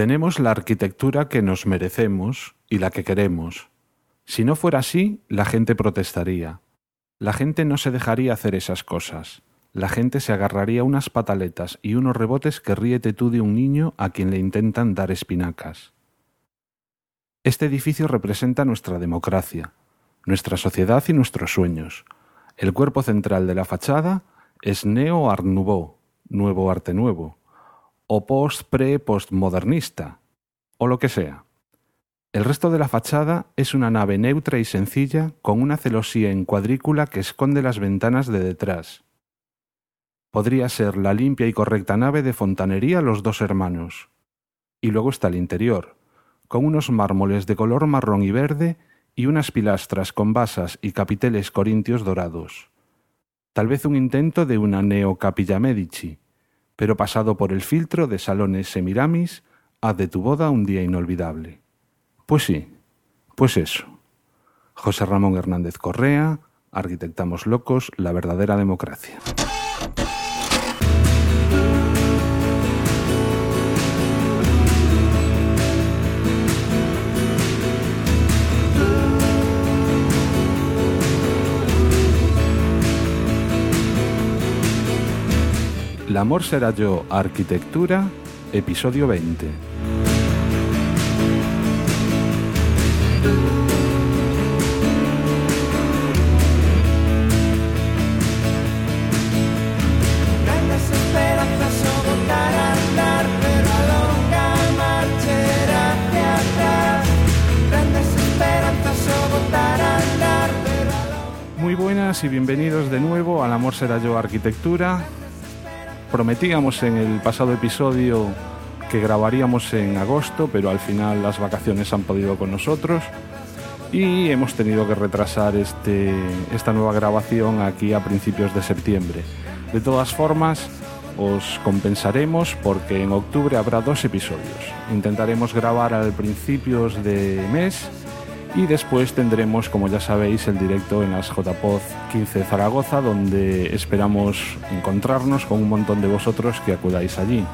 Tenemos la arquitectura que nos merecemos y la que queremos. Si no fuera así, la gente protestaría. La gente no se dejaría hacer esas cosas. La gente se agarraría unas pataletas y unos rebotes que ríete tú de un niño a quien le intentan dar espinacas. Este edificio representa nuestra democracia, nuestra sociedad y nuestros sueños. El cuerpo central de la fachada es Neo-Art Nouveau, nuevo arte nuevo, o post-pre-postmodernista, o lo que sea. El resto de la fachada es una nave neutra y sencilla con una celosía en cuadrícula que esconde las ventanas de detrás. Podría ser la limpia y correcta nave de fontanería Los Dos Hermanos. Y luego está el interior, con unos mármoles de color marrón y verde y unas pilastras con basas y capiteles corintios dorados. Tal vez un intento de una neocapilla Medici, pero pasado por el filtro de salones Semiramis, haz de tu boda un día inolvidable. Pues sí, pues eso. José Ramón Hernández Correa, Arquitectamos Locos, la verdadera democracia. El amor será yo, arquitectura, episodio 20. Grandes esperanzas o botar a andar, pero a longa marcha hacia atrás. Grandes esperanzas o botar a andar, pero a longa Muy buenas y bienvenidos de nuevo al Amor será yo, arquitectura. Prometíamos en el pasado episodio que grabaríamos en agosto, pero al final las vacaciones han podido con nosotros y hemos tenido que retrasar este, esta nueva grabación aquí a principios de septiembre. De todas formas, os compensaremos porque en octubre habrá dos episodios. Intentaremos grabar al principios de mes y después tendremos, como ya sabéis, el directo en las JPOZ 15 de Zaragoza, donde esperamos encontrarnos con un montón de vosotros que acudáis allí.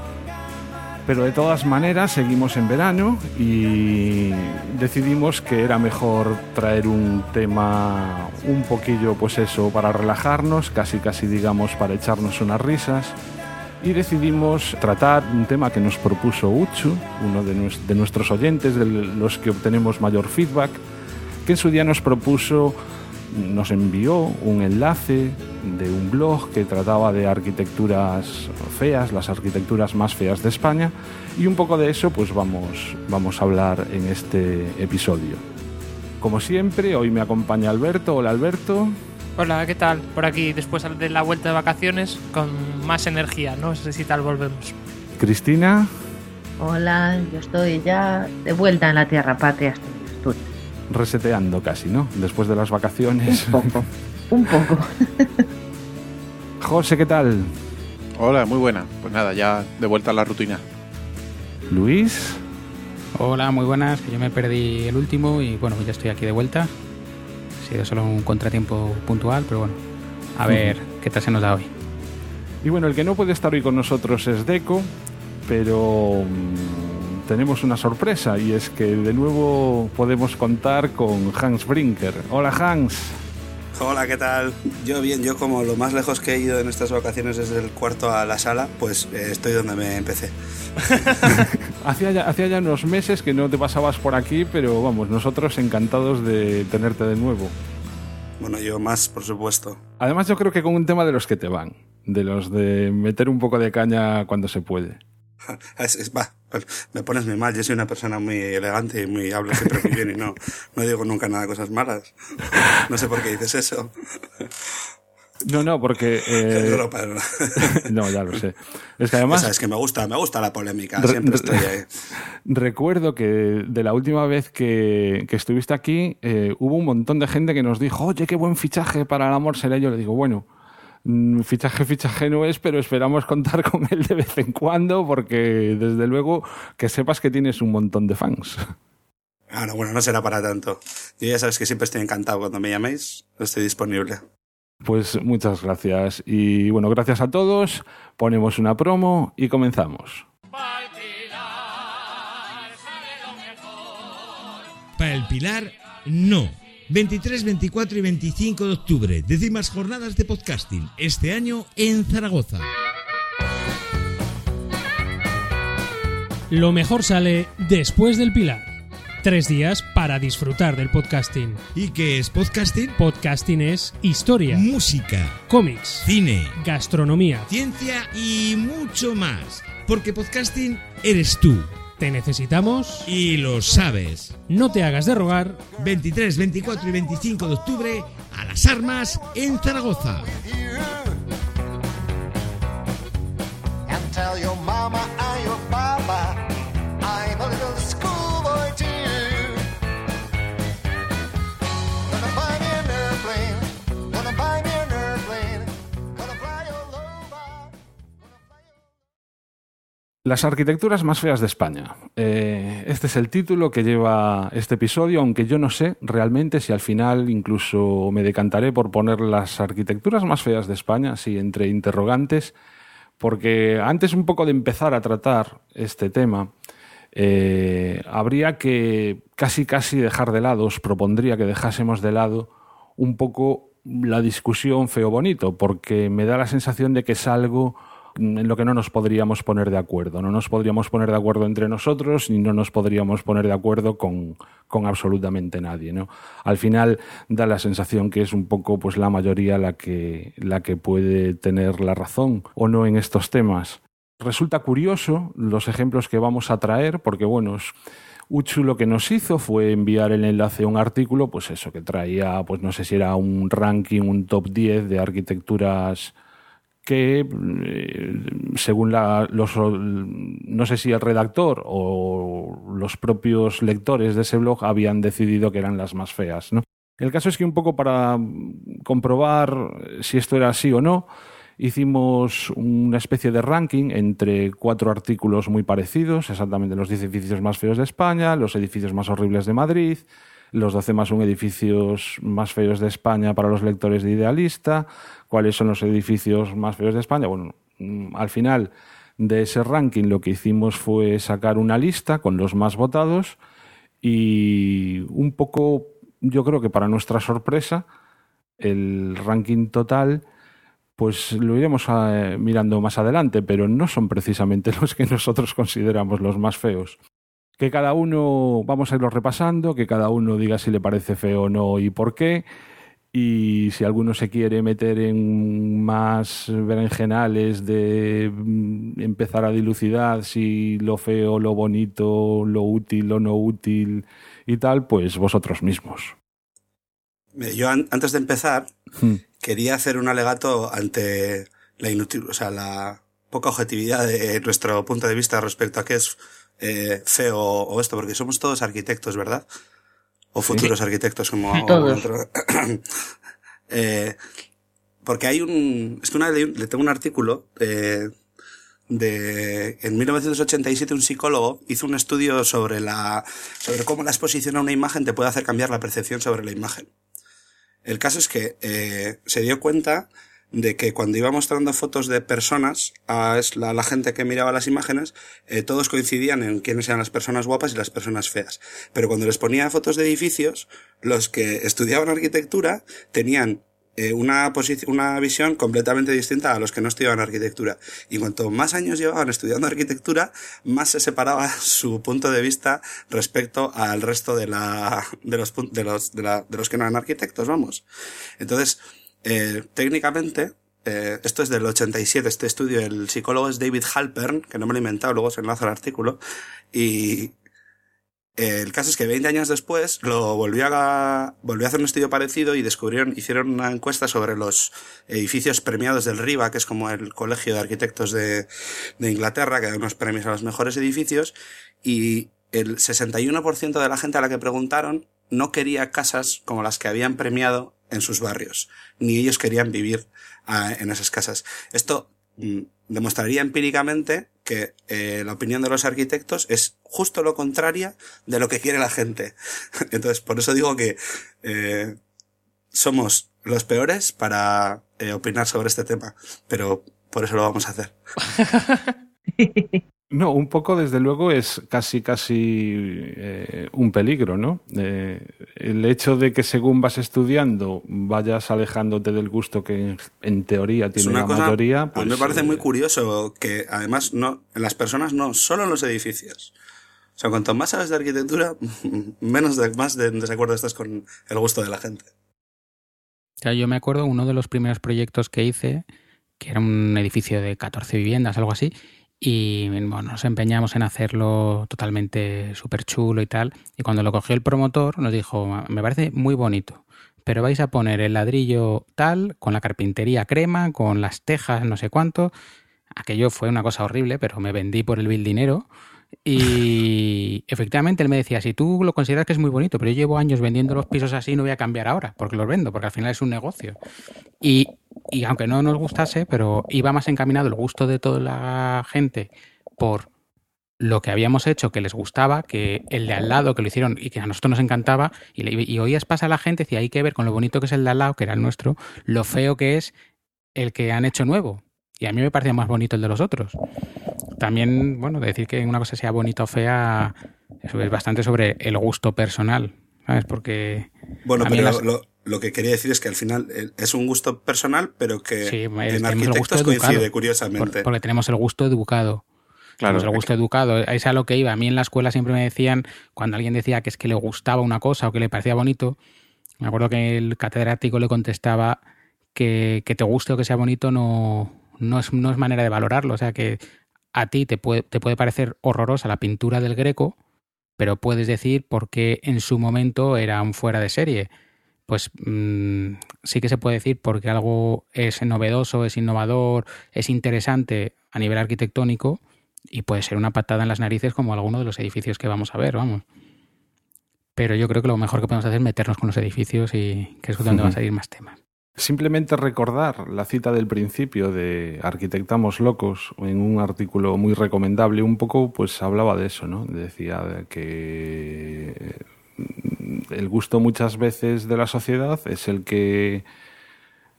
Pero de todas maneras seguimos en verano y decidimos que era mejor traer un tema un poquillo, pues eso, para relajarnos, casi casi digamos para echarnos unas risas. Y decidimos tratar un tema que nos propuso Uchu, uno de, nues- de nuestros oyentes, de los que obtenemos mayor feedback, que en su día nos propuso, nos envió un enlace de un blog que trataba de arquitecturas feas, las arquitecturas más feas de España, y un poco de eso pues vamos, vamos a hablar en este episodio. Como siempre, hoy me acompaña Alberto. Hola Alberto. Hola, ¿qué tal? Por aquí, después de la vuelta de vacaciones, con más energía, no sé si tal volvemos. Cristina. Hola, yo estoy ya de vuelta en la tierra patria. estoy reseteando casi, ¿no? Después de las vacaciones. Un poco, un poco. José, ¿qué tal? Hola, muy buena. Pues nada, ya de vuelta a la rutina. Luis. Hola, muy buenas. que Yo me perdí el último y bueno, ya estoy aquí de vuelta. Ha sido solo un contratiempo puntual, pero bueno, a ver qué tal se nos da hoy. Y bueno, el que no puede estar hoy con nosotros es Deco, pero mm, tenemos una sorpresa y es que de nuevo podemos contar con Hans Brinker. Hola Hans. Hola, ¿qué tal? Yo bien, yo como lo más lejos que he ido en estas vacaciones desde el cuarto a la sala, pues eh, estoy donde me empecé. Hacía ya, hacía ya unos meses que no te pasabas por aquí, pero vamos, nosotros encantados de tenerte de nuevo. Bueno, yo más, por supuesto. Además yo creo que con un tema de los que te van, de los de meter un poco de caña cuando se puede. Es- es- va, me pones muy mal, yo soy una persona muy elegante y muy hablo siempre muy bien y no, no digo nunca nada de cosas malas. No sé por qué dices eso. No, no, porque... eh, No, no, ya lo sé. Es que además... sabes que me gusta, me gusta la polémica, Re- siempre re- estoy ahí. Recuerdo que de la última vez que, que estuviste aquí eh, hubo un montón de gente que nos dijo, oye, qué buen fichaje para el amor será. Yo le digo, bueno, mm, fichaje, fichaje no es, pero esperamos contar con él de vez en cuando porque desde luego que sepas que tienes un montón de fans. Ah, no, bueno, no será para tanto. Yo ya sabes que siempre estoy encantado cuando me llaméis, estoy disponible. Pues muchas gracias. Y bueno, gracias a todos. Ponemos una promo y comenzamos. Para el Pilar, no. 23, 24 y 25 de octubre, décimas jornadas de podcasting, este año en Zaragoza. Lo mejor sale después del Pilar. Tres días para disfrutar del podcasting. ¿Y qué es podcasting? Podcasting es historia, Música, cómics, cine, gastronomía. ciencia y mucho más. Porque podcasting eres tú. Te necesitamos. Y lo sabes. No te hagas de rogar. 23, 24 y 25 de octubre a las armas en Zaragoza. And tell your mama and your papa I'm a little schoolboy Las arquitecturas más feas de España. Eh, este es el título que lleva este episodio, aunque yo no sé realmente si al final incluso me decantaré por poner las arquitecturas más feas de España, así entre interrogantes, porque antes un poco de empezar a tratar este tema, eh, habría que casi casi dejar de lado, os propondría que dejásemos de lado un poco la discusión feo-bonito, porque me da la sensación de que es algo en lo que no nos podríamos poner de acuerdo. No nos podríamos poner de acuerdo entre nosotros ni no nos podríamos poner de acuerdo con, con absolutamente nadie. ¿no? Al final da la sensación que es un poco pues, la mayoría la que, la que puede tener la razón o no en estos temas. Resulta curioso los ejemplos que vamos a traer, porque bueno, Uchu lo que nos hizo fue enviar el enlace a un artículo, pues eso, que traía, pues no sé si era un ranking, un top 10 de arquitecturas que, eh, según la- los, no sé si el redactor o los propios lectores de ese blog habían decidido que eran las más feas. ¿no? El caso es que un poco para comprobar si esto era así o no, hicimos una especie de ranking entre cuatro artículos muy parecidos, exactamente los 10 edificios más feos de España, los edificios más horribles de Madrid, los 12 más un edificios más feos de España para los lectores de Idealista, cuáles son los edificios más feos de España. Bueno, mm, al final de ese ranking lo que hicimos fue sacar una lista con los más votados y un poco, yo creo que para nuestra sorpresa, el ranking total pues lo iremos eh, mirando más adelante, pero no son precisamente los que nosotros consideramos los más feos. Que cada uno, vamos a irlo repasando, que cada uno diga si le parece feo o no y por qué. Y si alguno se quiere meter en más berenjenales de mm, empezar a dilucidar si lo feo, lo bonito, lo útil, lo no útil y tal, pues vosotros mismos. Yo an- antes de empezar Hmm. quería hacer un alegato ante la inutil, o sea, la poca objetividad de nuestro punto de vista respecto a qué es eh, feo o esto, porque somos todos arquitectos, ¿verdad? O futuros arquitectos, como Todos. otro- Eh, porque hay un, es que una le tengo un artículo eh, de en 1987 un psicólogo hizo un estudio sobre la sobre cómo la exposición a una imagen te puede hacer cambiar la percepción sobre la imagen. El caso es que eh, se dio cuenta de que cuando iba mostrando fotos de personas a la, gente que miraba las imágenes, eh, todos coincidían en quiénes eran las personas guapas y las personas feas. Pero cuando les ponía fotos de edificios, los que estudiaban arquitectura tenían eh, una, una visión completamente distinta a los que no estudiaban arquitectura. Y cuanto más años llevaban estudiando arquitectura, más se separaba su punto de vista respecto al resto de la, de los, de los, de los que no eran arquitectos, vamos. Entonces, eh, técnicamente, eh, esto es del 87, este estudio, el psicólogo es David Halpern, que no me lo he inventado, luego se enlaza el artículo, y eh, el caso es que 20 años después lo volvió a, volvió a hacer un estudio parecido y descubrieron, hicieron una encuesta sobre los edificios premiados del RIBA, que es como el colegio de arquitectos de, de Inglaterra, que da unos premios a los mejores edificios, y el 61% de la gente a la que preguntaron no quería casas como las que habían premiado en sus barrios, ni ellos querían vivir ah, en esas casas. Esto mm, demostraría empíricamente que eh, la opinión de los arquitectos es justo lo contraria de lo que quiere la gente. Entonces, por eso digo que eh, somos los peores para eh, opinar sobre este tema, pero por eso lo vamos a hacer. No, un poco, desde luego, es casi, casi eh, un peligro, ¿no? Eh, el hecho de que según vas estudiando vayas alejándote del gusto que en, en teoría tiene una la cosa, mayoría. a mí pues, me parece eh, muy curioso que además no, en las personas no, solo en los edificios. O sea, cuanto más sabes de arquitectura, menos de, más de en desacuerdo estás con el gusto de la gente. O sea, yo me acuerdo uno de los primeros proyectos que hice, que era un edificio de 14 viviendas, algo así, y bueno, nos empeñamos en hacerlo totalmente súper chulo y tal. Y cuando lo cogió el promotor, nos dijo, me parece muy bonito, pero vais a poner el ladrillo tal, con la carpintería crema, con las tejas, no sé cuánto. Aquello fue una cosa horrible, pero me vendí por el vil dinero. Y efectivamente él me decía, si tú lo consideras que es muy bonito, pero yo llevo años vendiendo los pisos así, no voy a cambiar ahora, porque los vendo, porque al final es un negocio. Y, y aunque no nos gustase, pero iba más encaminado el gusto de toda la gente por lo que habíamos hecho que les gustaba, que el de al lado que lo hicieron y que a nosotros nos encantaba, y, le- oías pasar a la gente, decía, hay que ver con lo bonito que es el de al lado, que era el nuestro, lo feo que es el que han hecho nuevo. Y a mí me parecía más bonito el de los otros. También, bueno, decir que una cosa sea bonita o fea, eso es bastante sobre el gusto personal, ¿sabes? Porque Bueno, a mí pero las- lo, lo que quería decir es que al final eh, es un gusto personal, pero que Sí, es- en el gusto coincide, educado. curiosamente. Por- porque tenemos el gusto educado. Claro, Tenemos el gusto educado. Es a lo que iba. A mí en la escuela siempre me decían, cuando alguien decía que es que le gustaba una cosa o que le parecía bonito, me acuerdo que el catedrático le contestaba que, que te guste o que sea bonito no, no, es, no es manera de valorarlo. O sea que a ti te puede, te puede parecer horrorosa la pintura del Greco, pero puedes decir por qué en su momento era un fuera de serie. Pues mm, sí que se puede decir porque algo es novedoso, es innovador, es interesante a nivel arquitectónico y puede ser una patada en las narices como alguno de los edificios que vamos a ver, vamos. Pero yo creo que lo mejor que podemos hacer es meternos con los edificios y que es donde van a salir más temas. Simplemente recordar la cita del principio de Arquitectamos Locos en un artículo muy recomendable, un poco pues hablaba de eso, ¿no? Decía que el gusto muchas veces de la sociedad es el que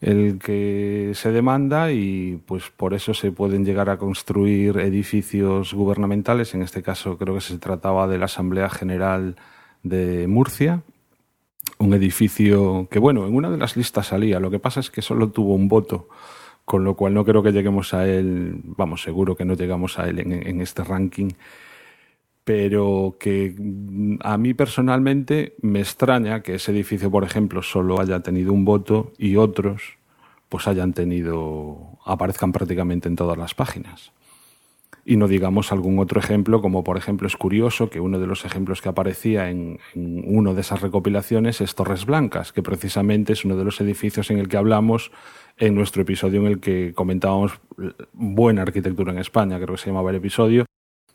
el que se demanda y pues por eso se pueden llegar a construir edificios gubernamentales, en este caso creo que se trataba de la Asamblea General de Murcia, un edificio que, bueno, en una de las listas salía. Lo que pasa es que solo tuvo un voto, con lo cual no creo que lleguemos a él, vamos, seguro que no llegamos a él en, en este ranking. Pero que mm, a mí personalmente me extraña que ese edificio, por ejemplo, solo haya tenido un voto y otros pues hayan tenido, aparezcan prácticamente en todas las páginas. Y no digamos algún otro ejemplo, como por ejemplo es curioso que uno de los ejemplos que aparecía en, en uno de esas recopilaciones es Torres Blancas, que precisamente es uno de los edificios en el que hablamos en nuestro episodio en el que comentábamos buena arquitectura en España, creo que se llamaba el episodio.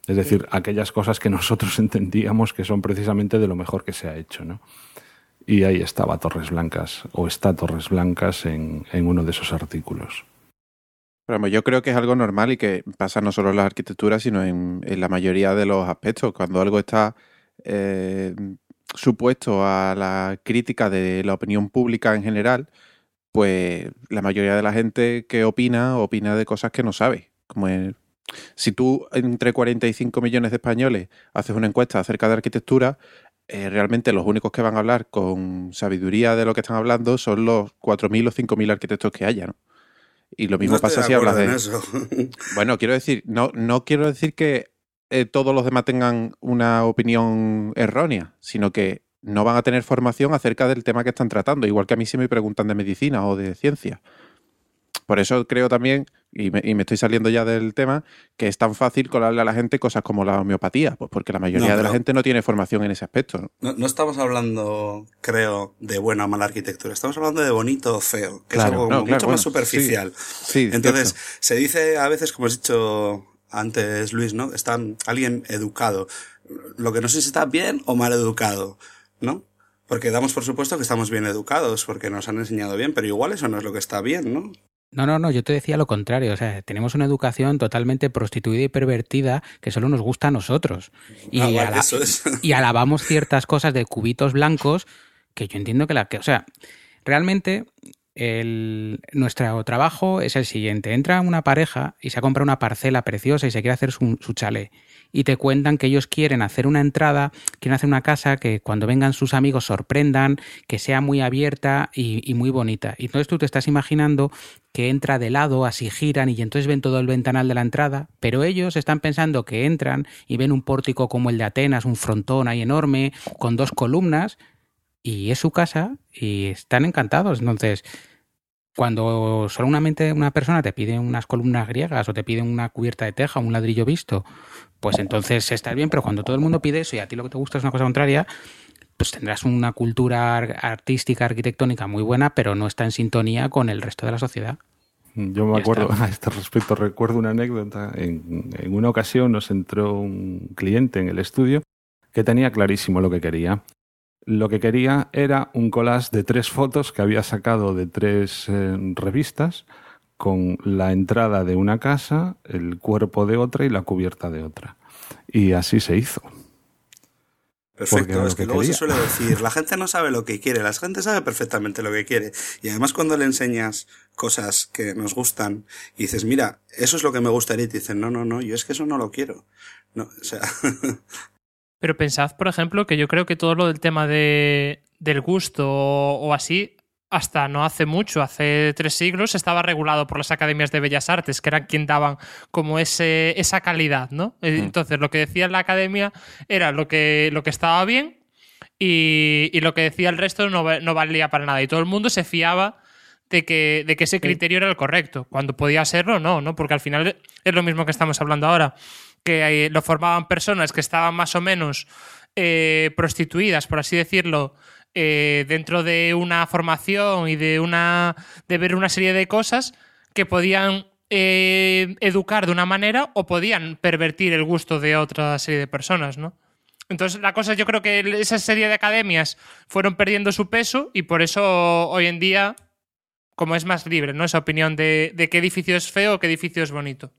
Es decir, aquellas cosas que nosotros entendíamos que son precisamente de lo mejor que se ha hecho, ¿no? Y ahí estaba Torres Blancas, o está Torres Blancas en, en uno de esos artículos. Pero yo creo que es algo normal y que pasa no solo en las arquitecturas, sino en, la mayoría de los aspectos. Cuando algo está eh, supuesto a la crítica de la opinión pública en general, pues la mayoría de la gente que opina, opina de cosas que no sabe. Como si tú entre 45 millones de españoles haces una encuesta acerca de arquitectura, eh, realmente los únicos que van a hablar con sabiduría de lo que están hablando son los 4.000 o 5.000 arquitectos que haya, ¿no? Y lo mismo No pasa si hablas de... eso. Bueno, quiero decir, no, no quiero decir que eh, todos los demás tengan una opinión errónea, sino que no van a tener formación acerca del tema que están tratando, igual que a mí si me preguntan de medicina o de ciencia. Por eso creo también, y me, y me estoy saliendo ya del tema, que es tan fácil colarle a la gente cosas como la homeopatía, pues porque la mayoría No, de la gente no tiene formación en ese aspecto. ¿no? No, no estamos hablando, creo, de buena o mala arquitectura. Estamos hablando de bonito o feo, que Claro, es algo claro, mucho bueno, más superficial. Sí, es Entonces, cierto. se dice a veces, como has dicho antes, Luis, ¿no? Está alguien educado. Lo que no sé si está bien o mal educado, ¿no? Porque damos por supuesto que estamos bien educados, porque nos han enseñado bien, pero igual eso no es lo que está bien, ¿no? No, no, no, yo te decía lo contrario. O sea, tenemos una educación totalmente prostituida y pervertida que solo nos gusta a nosotros. Y, Ah, eso es. y alabamos ciertas cosas de cubitos blancos que yo entiendo que la que. O sea, realmente el, nuestro trabajo es el siguiente. Entra una pareja y se ha comprado una parcela preciosa y se quiere hacer su, su chalet. Y te cuentan que ellos quieren hacer una entrada, quieren hacer una casa que cuando vengan sus amigos sorprendan, que sea muy abierta y, muy bonita. Y entonces tú te estás imaginando que entra de lado, así giran y entonces ven todo el ventanal de la entrada, pero ellos están pensando que entran y ven un pórtico como el de Atenas, un frontón ahí enorme, con dos columnas, y es su casa y están encantados. Entonces, cuando solamente una persona te pide unas columnas griegas o te pide una cubierta de teja, un ladrillo visto, pues entonces estás bien, pero cuando todo el mundo pide eso y a ti lo que te gusta es una cosa contraria, pues tendrás una cultura ar- artística, arquitectónica muy buena, pero no está en sintonía con el resto de la sociedad. Yo me Ya acuerdo, está. a este respecto, recuerdo una anécdota. En, en una ocasión nos entró un cliente en el estudio que tenía clarísimo lo que quería. Lo que quería era un collage de tres fotos que había sacado de tres eh, revistas con la entrada de una casa, el cuerpo de otra y la cubierta de otra. Y así se hizo. Perfecto, es que, que luego se suele decir, la gente no sabe lo que quiere, la gente sabe perfectamente lo que quiere. Y además cuando le enseñas cosas que nos gustan y dices, mira, eso es lo que me gustaría, y te dicen, no, no, no, yo es que eso no lo quiero. No, o sea, Pero pensad, por ejemplo, que yo creo que todo lo del tema de, del gusto o, o así, hasta no hace mucho, hace tres siglos, estaba regulado por las academias de bellas artes, que eran quien daban como ese, esa calidad, ¿no? Eh, Entonces, lo que decía la academia era lo que, lo que estaba bien y, y lo que decía el resto no, no valía para nada. Y todo el mundo se fiaba de que, de que ese criterio era el correcto. Cuando podía serlo, no, ¿no? Porque al final es lo mismo que estamos hablando ahora. Que eh, lo formaban personas que estaban más o menos eh, prostituidas, por así decirlo, eh, dentro de una formación y de una. de ver una serie de cosas que podían eh, educar de una manera o podían pervertir el gusto de otra serie de personas, ¿no? Entonces, la cosa, yo creo que esa serie de academias fueron perdiendo su peso y por eso hoy en día, como es más libre, ¿no? Esa opinión de, de qué edificio es feo o qué edificio es bonito.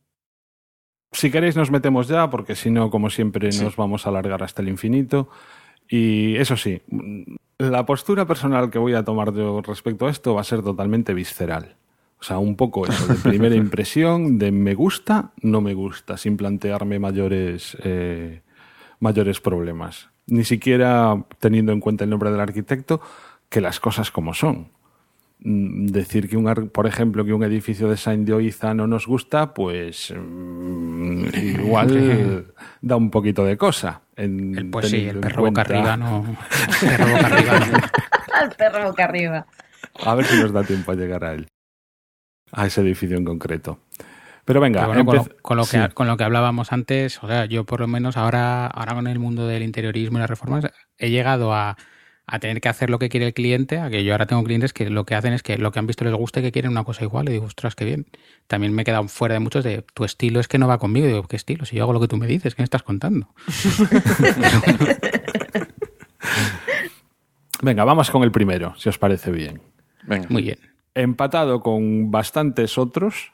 Si queréis nos metemos ya, porque si no, como siempre, nos vamos a alargar hasta el infinito. Y eso sí, la postura personal que voy a tomar yo respecto a esto va a ser totalmente visceral. O sea, un poco eso, de primera impresión, de me gusta, no me gusta, sin plantearme mayores, eh, mayores problemas. Ni siquiera teniendo en cuenta el nombre del arquitecto, que las cosas como son. Mm, Decir que, un, ar- por ejemplo, que un edificio de Saint de Oiza no nos gusta, pues mm, igual da un poquito de cosa. En, Pues sí, el perro boca arriba no. El perro boca arriba no. Al perro boca arriba. A ver si nos da tiempo a llegar a él. A ese edificio en concreto. Pero venga, Pero bueno, con, lo, empe- con lo que, sí. con lo que hablábamos antes, o sea, yo por lo menos ahora, ahora con el mundo del interiorismo y las reformas, he llegado a, a tener que hacer lo que quiere el cliente, a que yo ahora tengo clientes que lo que hacen es que lo que han visto les gusta y que quieren una cosa igual. Y digo, ostras, qué bien. También me he quedado fuera de muchos de tu estilo es que no va conmigo. Y digo, ¿qué estilo? Si yo hago lo que tú me dices, ¿qué me estás contando? Venga, vamos con el primero, si os parece bien. Venga. Muy bien. Empatado con bastantes otros,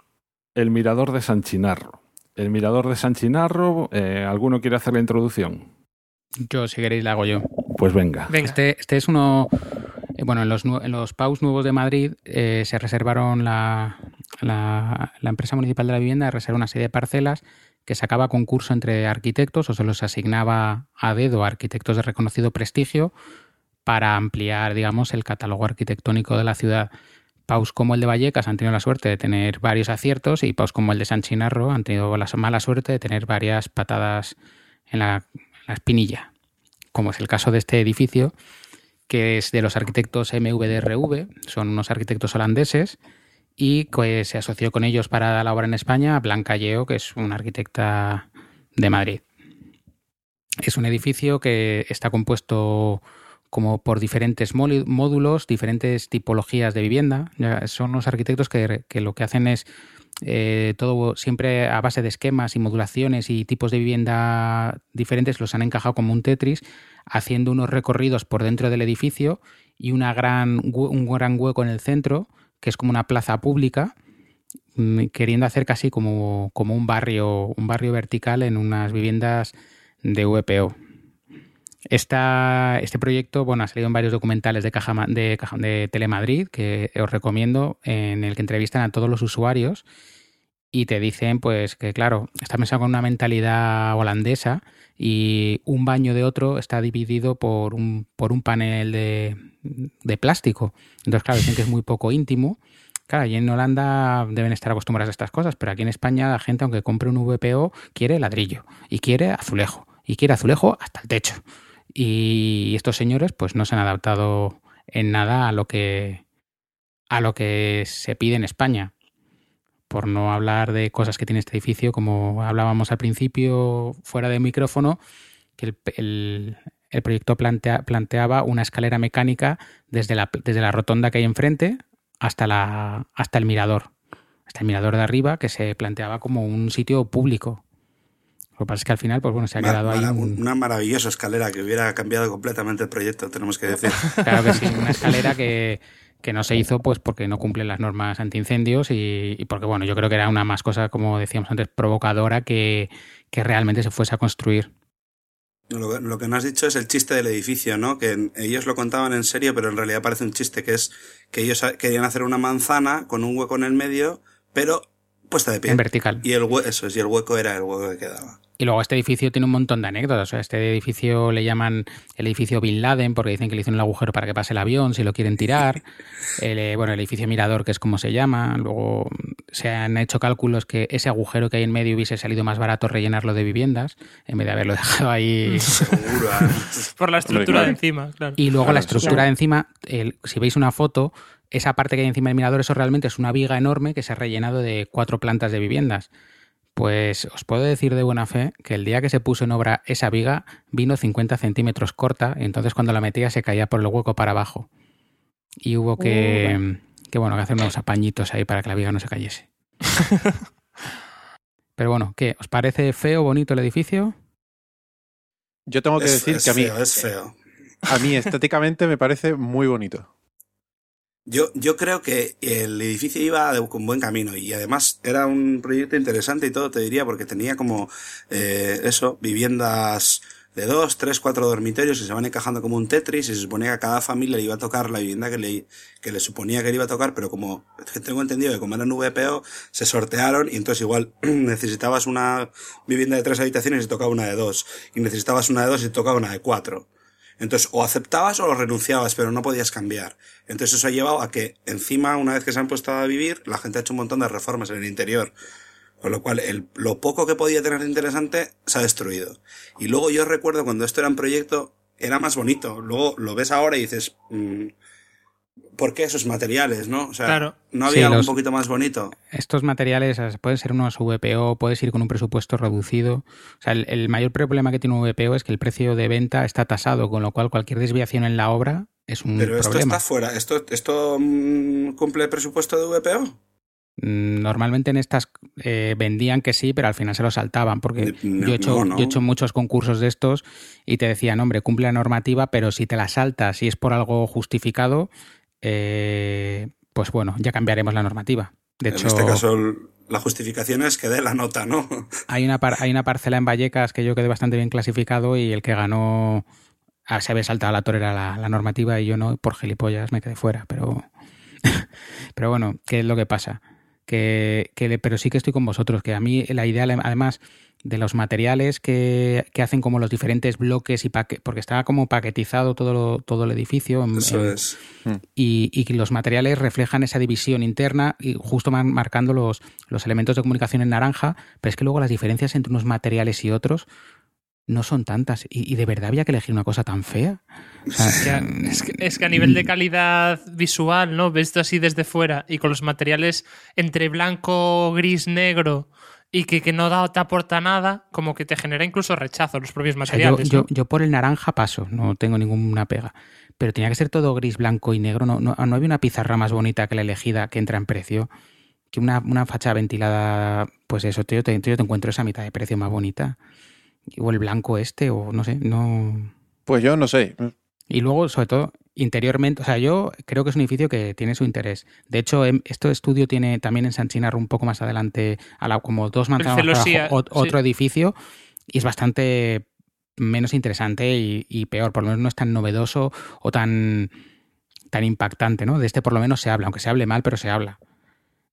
el Mirador de San Chinarro. El Mirador de San Chinarro, eh, ¿alguno quiere hacer la introducción? Yo, si queréis, la hago yo. Pues venga. Venga. Este, este es uno. eh, Bueno, en los, en los PAUs nuevos de Madrid eh, se reservaron la, la, la empresa municipal de la vivienda reservó una serie de parcelas que sacaba concurso entre arquitectos o se los asignaba a dedo a arquitectos de reconocido prestigio para ampliar, digamos, el catálogo arquitectónico de la ciudad. Paus como el de Vallecas han tenido la suerte de tener varios aciertos y paus como el de San Chinarro han tenido la mala suerte de tener varias patadas en la, en la espinilla, como es el caso de este edificio, que es de los arquitectos MVDRV, son unos arquitectos holandeses, y que se asoció con ellos para la obra en España a Blanca Yeo, que es una arquitecta de Madrid. Es un edificio que está compuesto como por diferentes módulos, diferentes tipologías de vivienda. Son unos arquitectos que lo que hacen es eh, todo siempre a base de esquemas y modulaciones y tipos de vivienda diferentes, los han encajado como un Tetris, haciendo unos recorridos por dentro del edificio y una gran, un gran hueco en el centro, que es como una plaza pública, mm, queriendo hacer casi como, como un barrio, un barrio vertical en unas viviendas de VPO. Esta, este proyecto bueno, ha salido en varios documentales de, Caja, de, de Telemadrid que os recomiendo, en el que entrevistan a todos los usuarios y te dicen pues que claro, está pensado con una mentalidad holandesa y un baño de otro está dividido por un, por un panel de, de plástico. Entonces, claro, dicen que es muy poco íntimo. Claro, y en Holanda deben estar acostumbrados a estas cosas, pero aquí en España la gente, aunque compre un VPO, quiere ladrillo y quiere azulejo y quiere azulejo hasta el techo. Y estos señores pues no se han adaptado en nada a lo que a lo que se pide en España. Por no hablar de cosas que tiene este edificio, como hablábamos al principio fuera de micrófono, que el, el- el proyecto plantea- planteaba una escalera mecánica desde la, desde la rotonda que hay enfrente hasta, la, hasta el mirador. Hasta el mirador de arriba, que se planteaba como un sitio público. Lo que pasa es que al final, pues bueno, se ha Mar- quedado ahí un- Una maravillosa escalera que hubiera cambiado completamente el proyecto, tenemos que decir. Claro que sí, una escalera que, que no se hizo pues porque no cumple las normas antiincendios y, y porque, bueno, yo creo que era una más cosa, como decíamos antes, provocadora que, que realmente se fuese a construir. Lo, que- lo que no has dicho es el chiste del edificio, ¿no? Que ellos lo contaban en serio, pero en realidad parece un chiste, que es que ellos querían hacer una manzana con un hueco en el medio, pero puesta de pie. En vertical. Y el, hue- eso es, y el hueco era el hueco que quedaba. Y luego este edificio tiene un montón de anécdotas. O sea, este edificio le llaman el edificio Bin Laden porque dicen que le hicieron el agujero para que pase el avión si lo quieren tirar. El, eh, bueno, el edificio Mirador, que es como se llama. Luego se han hecho cálculos que ese agujero que hay en medio hubiese salido más barato rellenarlo de viviendas en vez de haberlo dejado ahí. Seguro. Por la estructura de encima, claro. Y luego Claro, la estructura de encima, el- si veis una foto, esa parte que hay encima del mirador, eso realmente es una viga enorme que se ha rellenado de cuatro plantas de viviendas. Pues os puedo decir de buena fe que el día que se puso en obra esa viga vino 50 centímetros corta y entonces cuando la metía se caía por el hueco para abajo. Y hubo que, que, bueno, que hacer unos apañitos ahí para que la viga no se cayese. Pero bueno, ¿qué? ¿Os parece feo, bonito el edificio? Yo tengo que Es, decir es que a mí, feo, es feo. a mí estéticamente me parece muy bonito. Yo, yo creo que el edificio iba con buen camino y además era un proyecto interesante y todo, te diría, porque tenía como eh, eso, viviendas de dos, tres, cuatro dormitorios que se van encajando como un Tetris y se suponía que a cada familia le iba a tocar la vivienda que le, que le suponía que le iba a tocar, pero como tengo entendido que como eran VPO, se sortearon y entonces igual necesitabas una vivienda de tres habitaciones y tocaba una de dos, y necesitabas una de dos y tocaba una de cuatro. Entonces, o aceptabas o lo renunciabas, pero no podías cambiar. Entonces, eso ha llevado a que, encima, una vez que se han puesto a vivir, la gente ha hecho un montón de reformas en el interior. Con lo cual, el, lo poco que podía tener de interesante se ha destruido. Y luego yo recuerdo cuando esto era un proyecto, era más bonito. Luego lo ves ahora y dices, mm, ¿por qué esos materiales, no? O sea, Claro. no Sí, había algo los- un poquito más bonito. Estos materiales pueden ser unos VPO, puedes ir con un presupuesto reducido. O sea, el, el mayor problema que tiene un VPO es que el precio de venta está tasado, con lo cual cualquier desviación en la obra es un Pero esto problema. está fuera. ¿Esto, esto mm, cumple el presupuesto de VPO? Mm, Normalmente en estas eh, vendían que sí, pero al final se lo saltaban, porque No, yo, he hecho, no, no. yo he hecho muchos concursos de estos y te decían, hombre, cumple la normativa, pero si te la saltas y es por algo justificado, eh, pues bueno, ya cambiaremos la normativa. De en hecho, este caso, la justificación es que dé la nota, ¿no? hay, una par- hay una parcela en Vallecas que yo quedé bastante bien clasificado y el que ganó ah, se había saltado a la torera la, la normativa y yo no, por gilipollas me quedé fuera, pero, pero bueno, ¿qué es lo que pasa? Que, pero sí que estoy con vosotros, que a mí la idea, además de los materiales que, que hacen como los diferentes bloques y paque- porque estaba como paquetizado todo, lo- todo el edificio en- Eso en- es. y, y que los materiales reflejan esa división interna y justo marcando los, los elementos de comunicación en naranja, pero es que luego las diferencias entre unos materiales y otros no son tantas. Y, y de verdad había que elegir una cosa tan fea. O sea, Es que, es a nivel de calidad visual, ¿no? Visto así desde fuera y con los materiales entre blanco, gris, negro y que, que no da, te aporta nada, como que te genera incluso rechazo los propios o sea, yo, materiales. yo, yo por el naranja paso, no tengo ninguna pega. Pero tenía que ser todo gris, blanco y negro. No, no, no había una pizarra más bonita que la elegida que entra en precio. Que una, una fachada ventilada, pues eso, tío, te, yo te encuentro esa mitad de precio más bonita. O el blanco este, o no sé, no. Pues yo no sé. Y luego, sobre todo, interiormente, o sea, yo creo que es un edificio que tiene su interés. De hecho, em- este estudio tiene también en San Chinar un poco más adelante, a la, como dos manzanas más Celosía, abajo, ot- sí. otro edificio, y es bastante menos interesante y, y peor, por lo menos no es tan novedoso o tan, tan impactante, ¿no? De este por lo menos se habla, aunque se hable mal, pero se habla.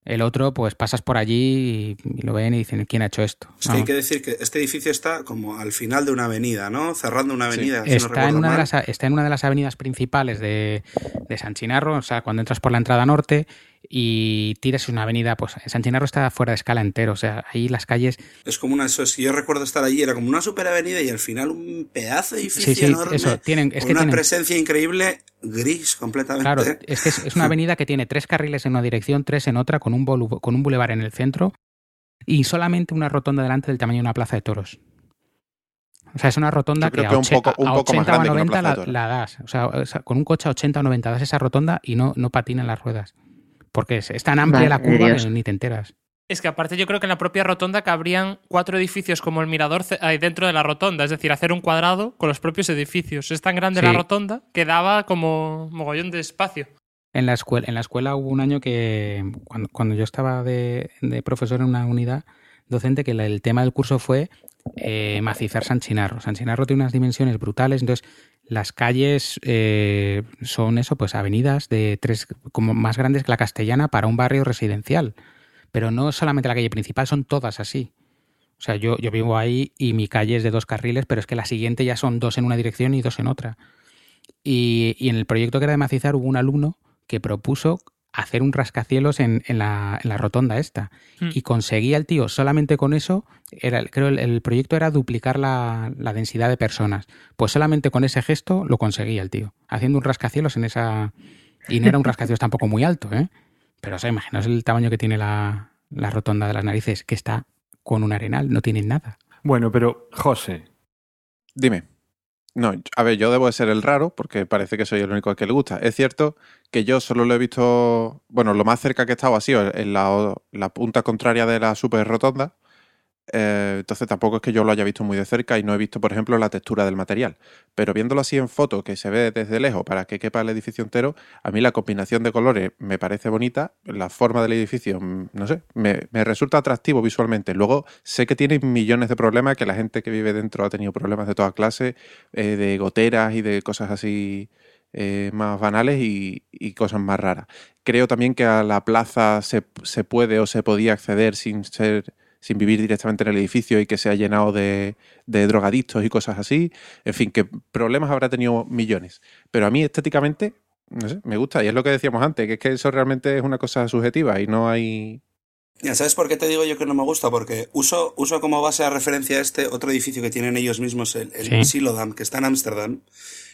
El otro, pues pasas por allí y, lo ven y dicen, ¿quién ha hecho esto? Es que hay que decir que este edificio está como al final de una avenida, ¿no? Cerrando una avenida. si no Está, recuerdo en una de mal. las, está en una de las avenidas principales de, de San Chinarro, o sea, cuando entras por la entrada norte y tiras una avenida, pues San Chinarro está fuera de escala entero, o sea, ahí las calles Es como una, eso es, yo recuerdo estar allí, era como una super avenida y al final un pedazo de edificio Sí, sí, enorme. eso, tienen- es con que una tienen- presencia increíble, gris completamente. Claro, es que es, es una avenida que tiene tres carriles en una dirección, tres en otra, con un, bolu- con un bulevar en el centro y solamente una rotonda delante del tamaño de una plaza de toros. O sea, es una rotonda que, que a, un oche- poco- un a poco más 80 o a grande que una 90 plaza de la, la das. O sea, o sea, con un coche a 80 o 90 das esa rotonda y no, no patinan las ruedas. Porque es, es tan amplia Madre la curva Dios. que ni te enteras. Es que aparte yo creo que en la propia rotonda cabrían cuatro edificios como el mirador dentro de la rotonda, es decir, hacer un cuadrado con los propios edificios. Es tan grande Sí. la rotonda que daba como mogollón de espacio. En la escuela, en la escuela hubo un año que, cuando, cuando yo estaba de, de profesor en una unidad docente, que la- el tema del curso fue eh, macizar San Chinarro. San Chinarro tiene unas dimensiones brutales, entonces las calles eh, son eso, pues avenidas de tres, como más grandes que la castellana para un barrio residencial. Pero no solamente la calle principal, son todas así. O sea, yo, yo vivo ahí y mi calle es de dos carriles, pero es que la siguiente ya son dos en una dirección y dos en otra. Y, y en el proyecto que era de macizar hubo un alumno que propuso hacer un rascacielos en, en la, en la rotonda esta. Hmm. Y conseguía el tío, solamente con eso, era, creo el, el proyecto era duplicar la, la densidad de personas. Pues solamente con ese gesto lo conseguía el tío, haciendo un rascacielos en esa... Y no era un rascacielos tampoco muy alto, ¿eh? Pero, o sea, imaginaos el tamaño que tiene la, la rotonda de las narices, que está con un arenal, no tiene nada. Bueno, pero José, Dime. No, a ver, yo debo de ser el raro, porque parece que soy el único al que le gusta. Es cierto que yo solo lo he visto, bueno, lo más cerca que he estado ha sido en la, la punta contraria de la super rotonda. Eh, entonces tampoco es que yo lo haya visto muy de cerca y no he visto, por ejemplo, la textura del material. Pero viéndolo así en foto, que se ve desde lejos para que quepa el edificio entero, a mí la combinación de colores me parece bonita, la forma del edificio, mm, no sé, me, me resulta atractivo visualmente. Luego sé que tiene millones de problemas, que la gente que vive dentro ha tenido problemas de toda clase, eh, de goteras y de cosas así eh, más banales y, y cosas más raras. Creo también que a la plaza se, se puede o se podía acceder sin ser sin vivir directamente en el edificio y que se ha llenado de, de drogadictos y cosas así. En fin, que problemas habrá tenido millones. Pero a mí estéticamente, no sé, me gusta. Y es lo que decíamos antes, que es que eso realmente es una cosa subjetiva y no hay... Ya, ¿sabes por qué te digo yo que no me gusta? Porque uso, uso como base de referencia este otro edificio que tienen ellos mismos, el, el Sí. Silodam, que está en Ámsterdam,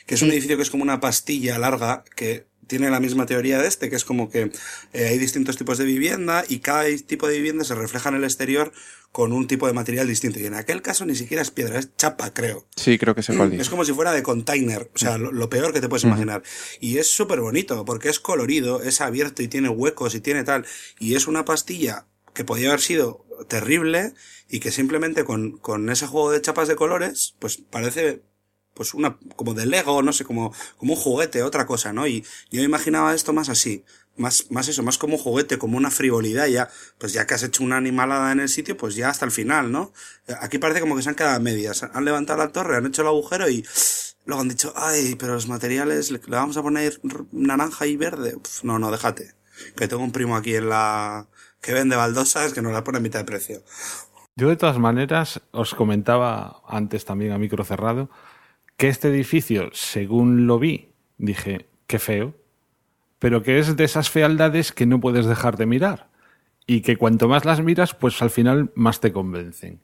que es un edificio que es como una pastilla larga que tiene la misma teoría de este, que es como que eh, hay distintos tipos de vivienda y cada tipo de vivienda se refleja en el exterior con un tipo de material distinto. Y en aquel caso ni siquiera es piedra, es chapa, creo. Sí, creo que sé cuál Es como si fuera de container, o sea, lo, lo peor que te puedes imaginar. Y es súper bonito, porque es colorido, es abierto y tiene huecos y tiene tal. Y es una pastilla que podía haber sido terrible y que simplemente con, con ese juego de chapas de colores, pues parece pues una, como de Lego, no sé, como, como un juguete, otra cosa, ¿no? Y yo imaginaba esto más así, más, más eso, más como juguete, como una frivolidad, ya, pues ya que has hecho una animalada en el sitio, pues ya hasta el final, ¿no? Aquí parece como que se han quedado a medias, han levantado la torre, han hecho el agujero y luego han dicho, ay, pero los materiales, le, vamos a poner naranja y verde. No, no, déjate. Que tengo un primo aquí en la, que vende baldosas que nos la pone a mitad de precio. yo de todas maneras os comentaba antes también a micro cerrado que este edificio, según lo vi, dije, qué feo, pero que es de esas fealdades que no puedes dejar de mirar y que cuanto más las miras, pues al final más te convencen.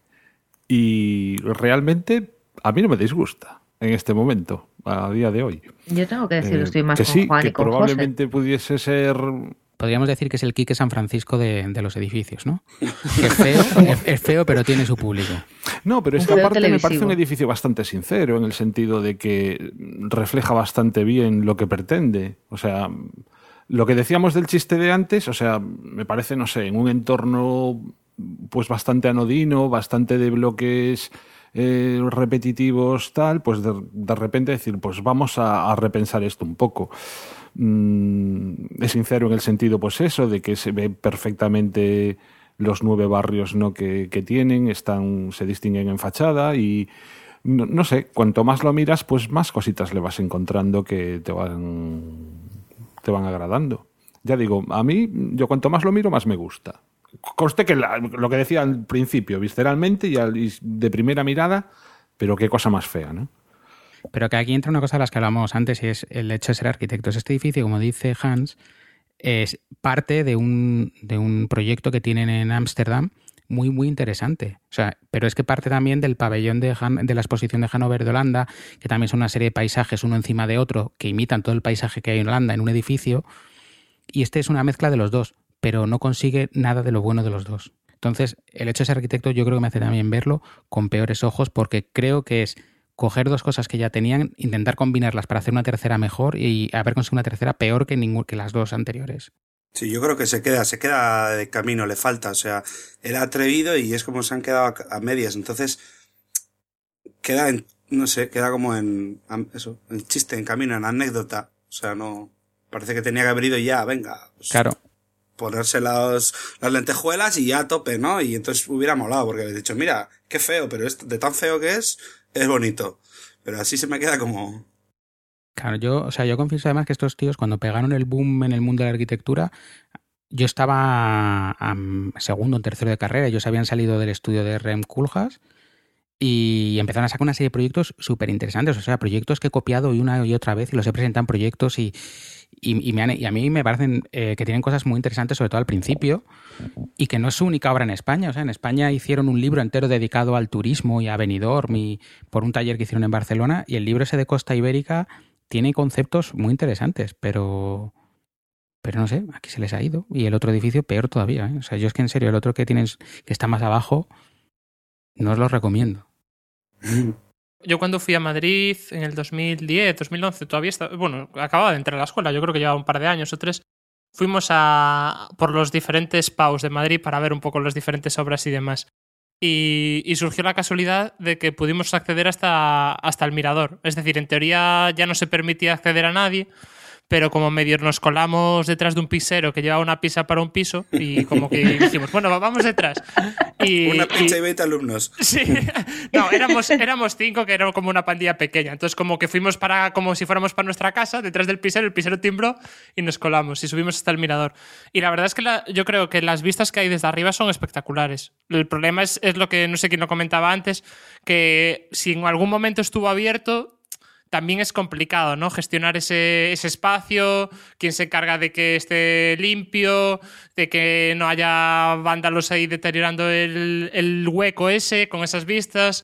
Y realmente a mí no me disgusta en este momento, a día de hoy. Yo tengo que decir, Eh, estoy más que con sí, Juan que y con José. probablemente pudiese ser Podríamos decir que es el Quique San Francisco de, de los edificios, ¿no? Es feo, es, es feo, pero tiene su público. No, pero Un es que feo aparte me parece televisivo. un edificio bastante sincero en el sentido de que refleja bastante bien lo que pretende. O sea, lo que decíamos del chiste de antes, o sea, me parece, no sé, en un entorno pues bastante anodino, bastante de bloques eh, repetitivos, tal, pues de, de repente decir, pues vamos a, a repensar esto un poco. Mm, es sincero en el sentido, pues eso, de que se ve perfectamente los nueve barrios ¿no? que, que tienen, están, se distinguen en fachada y no, no sé, cuanto más lo miras, pues más cositas le vas encontrando que te van, te van agradando. Ya digo, a mí, yo cuanto más lo miro, más me gusta. Conste que lo que decía al principio, visceralmente y, al- y de primera mirada, pero qué cosa más fea, ¿no? Pero que aquí entra una cosa de las que hablamos antes y es el hecho de ser arquitectos. Este edificio, como dice Hans, es parte de un, de un proyecto que tienen en Ámsterdam muy, muy interesante. O sea, pero es que parte también del pabellón de, Han- de la exposición de Hannover de Holanda, que también son una serie de paisajes uno encima de otro que imitan todo el paisaje que hay en Holanda en un edificio. Y este es una mezcla de los dos, pero no consigue nada de lo bueno de los dos. Entonces, el hecho de ser arquitecto yo creo que me hace también verlo con peores ojos porque creo que es coger dos cosas que ya tenían, intentar combinarlas para hacer una tercera mejor y haber conseguido una tercera peor que, ningún, que las dos anteriores. Sí, yo creo que se queda, se queda de camino, le falta. O sea, era atrevido y es como se han quedado a, medias. Entonces, queda en, no sé, queda como en, eso, en chiste, en camino, en anécdota. O sea, no, parece que tenía que haber ido ya, venga. pues, Claro, Ponerse las, las lentejuelas y ya a tope, ¿no? Y entonces hubiera molado, porque habéis dicho, mira, qué feo, pero esto, de tan feo que es, es bonito. Pero así se me queda como, Claro, yo, o sea, yo confieso además que estos tíos cuando pegaron el boom en el mundo de la arquitectura, yo estaba am, segundo o tercero de carrera, ellos habían salido del estudio de Rem Koolhaas y empezaron a sacar una serie de proyectos súper interesantes, o sea, proyectos que he copiado una y otra vez y los he presentado en proyectos y, y, y me han- y a mí me parecen eh, que tienen cosas muy interesantes, sobre todo al principio, y que no es su única obra en España. O sea, en España hicieron un libro entero dedicado al turismo y a Benidorm y por un taller que hicieron en Barcelona, y el libro ese de Costa Ibérica tiene conceptos muy interesantes, pero pero no sé, aquí se les ha ido. Y el otro edificio peor todavía. ¿eh? O sea, yo es que en serio, el otro que tienes que está más abajo, no os lo recomiendo. Yo cuando fui a Madrid en el 2010, 2011, todavía estaba, bueno, acababa de entrar a la escuela, yo creo que llevaba un par de años o tres. Fuimos a por los diferentes PAUs de Madrid para ver un poco las diferentes obras y demás. Y, y surgió la casualidad de que pudimos acceder hasta, hasta el mirador. Es decir, en teoría ya no se permitía acceder a nadie, pero como medio nos colamos detrás de un pisero que llevaba una pizza para un piso y como que dijimos, bueno, vamos detrás. Y, una pincha y 20 alumnos. Sí, no, éramos, éramos cinco, que era como una pandilla pequeña. Entonces, como que fuimos para, como si fuéramos para nuestra casa, detrás del pisero, el pisero timbró y nos colamos y subimos hasta el mirador. Y la verdad es que la- yo creo que las vistas que hay desde arriba son espectaculares. El problema es, es lo que no sé quién lo comentaba antes, que si en algún momento estuvo abierto, también es complicado, ¿no? Gestionar ese, ese espacio, quién se encarga de que esté limpio, de que no haya vándalos ahí deteriorando el, el hueco ese con esas vistas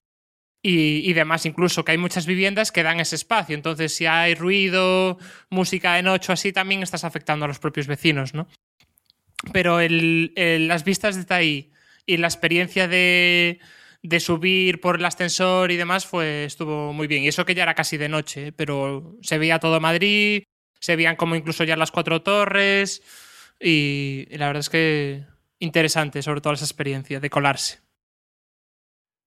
y, y demás. Incluso que hay muchas viviendas que dan ese espacio. Entonces, si hay ruido, música de noche o así, también estás afectando a los propios vecinos, ¿no? Pero el- el- las vistas desde ahí y la experiencia de, de subir por el ascensor y demás fue, estuvo muy bien. Y eso que ya era casi de noche, pero se veía todo Madrid, se veían como incluso ya las cuatro torres y, y la verdad es que interesante, sobre todo esa experiencia de colarse.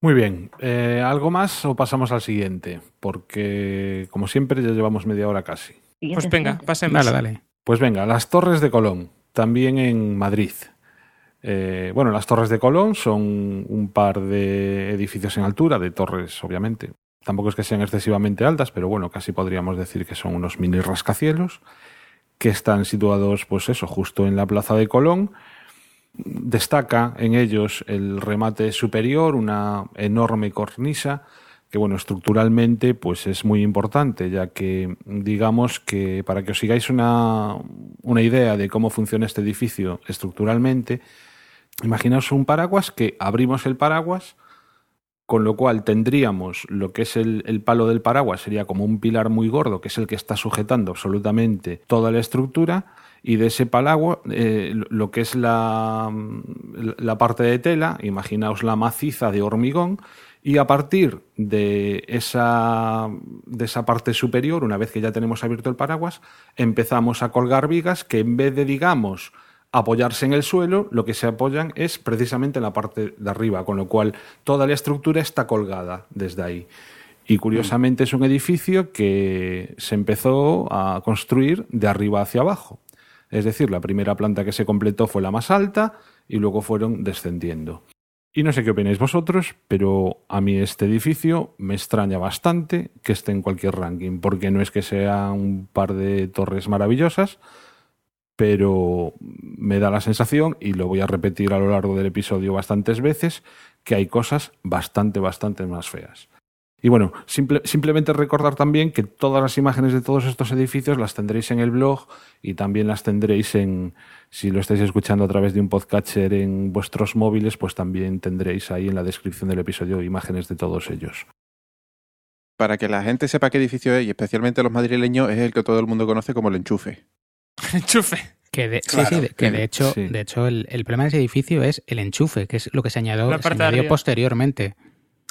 Muy bien, eh, ¿algo más o pasamos al siguiente? Porque, como siempre, ya llevamos media hora casi. Pues venga, pasemos. Dale, dale. Pues venga, las Torres de Colón, también en Madrid. Eh, bueno, las Torres de Colón son un par de edificios en altura, de torres, obviamente. Tampoco es que sean excesivamente altas, pero bueno, casi podríamos decir que son unos mini rascacielos que están situados, pues eso, justo en la plaza de Colón. Destaca en ellos el remate superior, una enorme cornisa que bueno, estructuralmente pues es muy importante, ya que digamos que para que os sigáis una, una idea de cómo funciona este edificio estructuralmente, imaginaos un paraguas que abrimos el paraguas, con lo cual tendríamos lo que es el, palo del paraguas, sería como un pilar muy gordo, que es el que está sujetando absolutamente toda la estructura, y de ese paraguas, eh, lo que es la, la parte de tela, imaginaos la maciza de hormigón, y a partir de esa, de esa parte superior, una vez que ya tenemos abierto el paraguas, empezamos a colgar vigas que en vez de, digamos, apoyarse en el suelo, lo que se apoyan es precisamente en la parte de arriba, con lo cual toda la estructura está colgada desde ahí. Y curiosamente es un edificio que se empezó a construir de arriba hacia abajo. Es decir, la primera planta que se completó fue la más alta y luego fueron descendiendo. Y no sé qué opináis vosotros, pero a mí este edificio me extraña bastante que esté en cualquier ranking, porque no es que sea un par de torres maravillosas, pero me da la sensación, y lo voy a repetir a lo largo del episodio bastantes veces, que hay cosas bastante, bastante más feas. Y bueno, simple- simplemente recordar también que todas las imágenes de todos estos edificios las tendréis en el blog y también las tendréis en, si lo estáis escuchando a través de un podcatcher en vuestros móviles, pues también tendréis ahí en la descripción del episodio imágenes de todos ellos. Para que la gente sepa qué edificio es, y especialmente los madrileños, es el que todo el mundo conoce como el enchufe. Enchufe. Que de, Claro. sí, sí, de- que de hecho, Sí. de hecho el, el problema de ese edificio es el enchufe, que es lo que se añadió, se añadió posteriormente.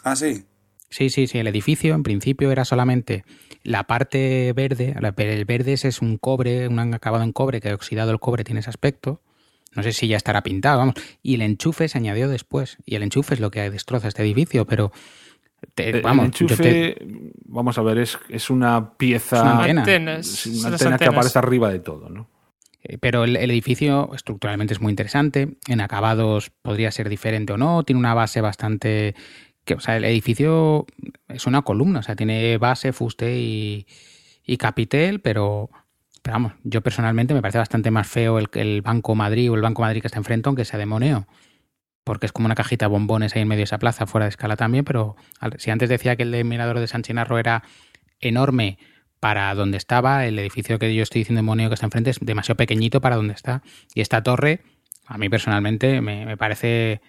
Ah, sí. Sí, sí, sí. El edificio en principio era solamente la parte verde. la- El verde ese es un cobre, un acabado en cobre, que oxidado el cobre tiene ese aspecto. No sé si ya estará pintado, vamos. Y el enchufe se añadió después. Y el enchufe es lo que destroza este edificio, pero. Te- El vamos, yo enchufe, te- vamos a ver, es, es una pieza, Es una antena. Antenas. una antena que aparece arriba de todo, ¿no? eh, pero el, el edificio estructuralmente es muy interesante. En acabados podría ser diferente o no. Tiene una base bastante. Que, o sea, el edificio es una columna. O sea, tiene base, fuste y, y capitel, pero, pero vamos, yo personalmente me parece bastante más feo el, el Banco Madrid o el Banco Madrid que está enfrente, aunque sea de Moneo. Porque es como una cajita de bombones ahí en medio de esa plaza, fuera de escala también, pero si antes decía que el de Mirador de San Chinarro era enorme para donde estaba, el edificio que yo estoy diciendo en Moneo que está enfrente es demasiado pequeñito para donde está. Y esta torre, a mí personalmente, me, me parece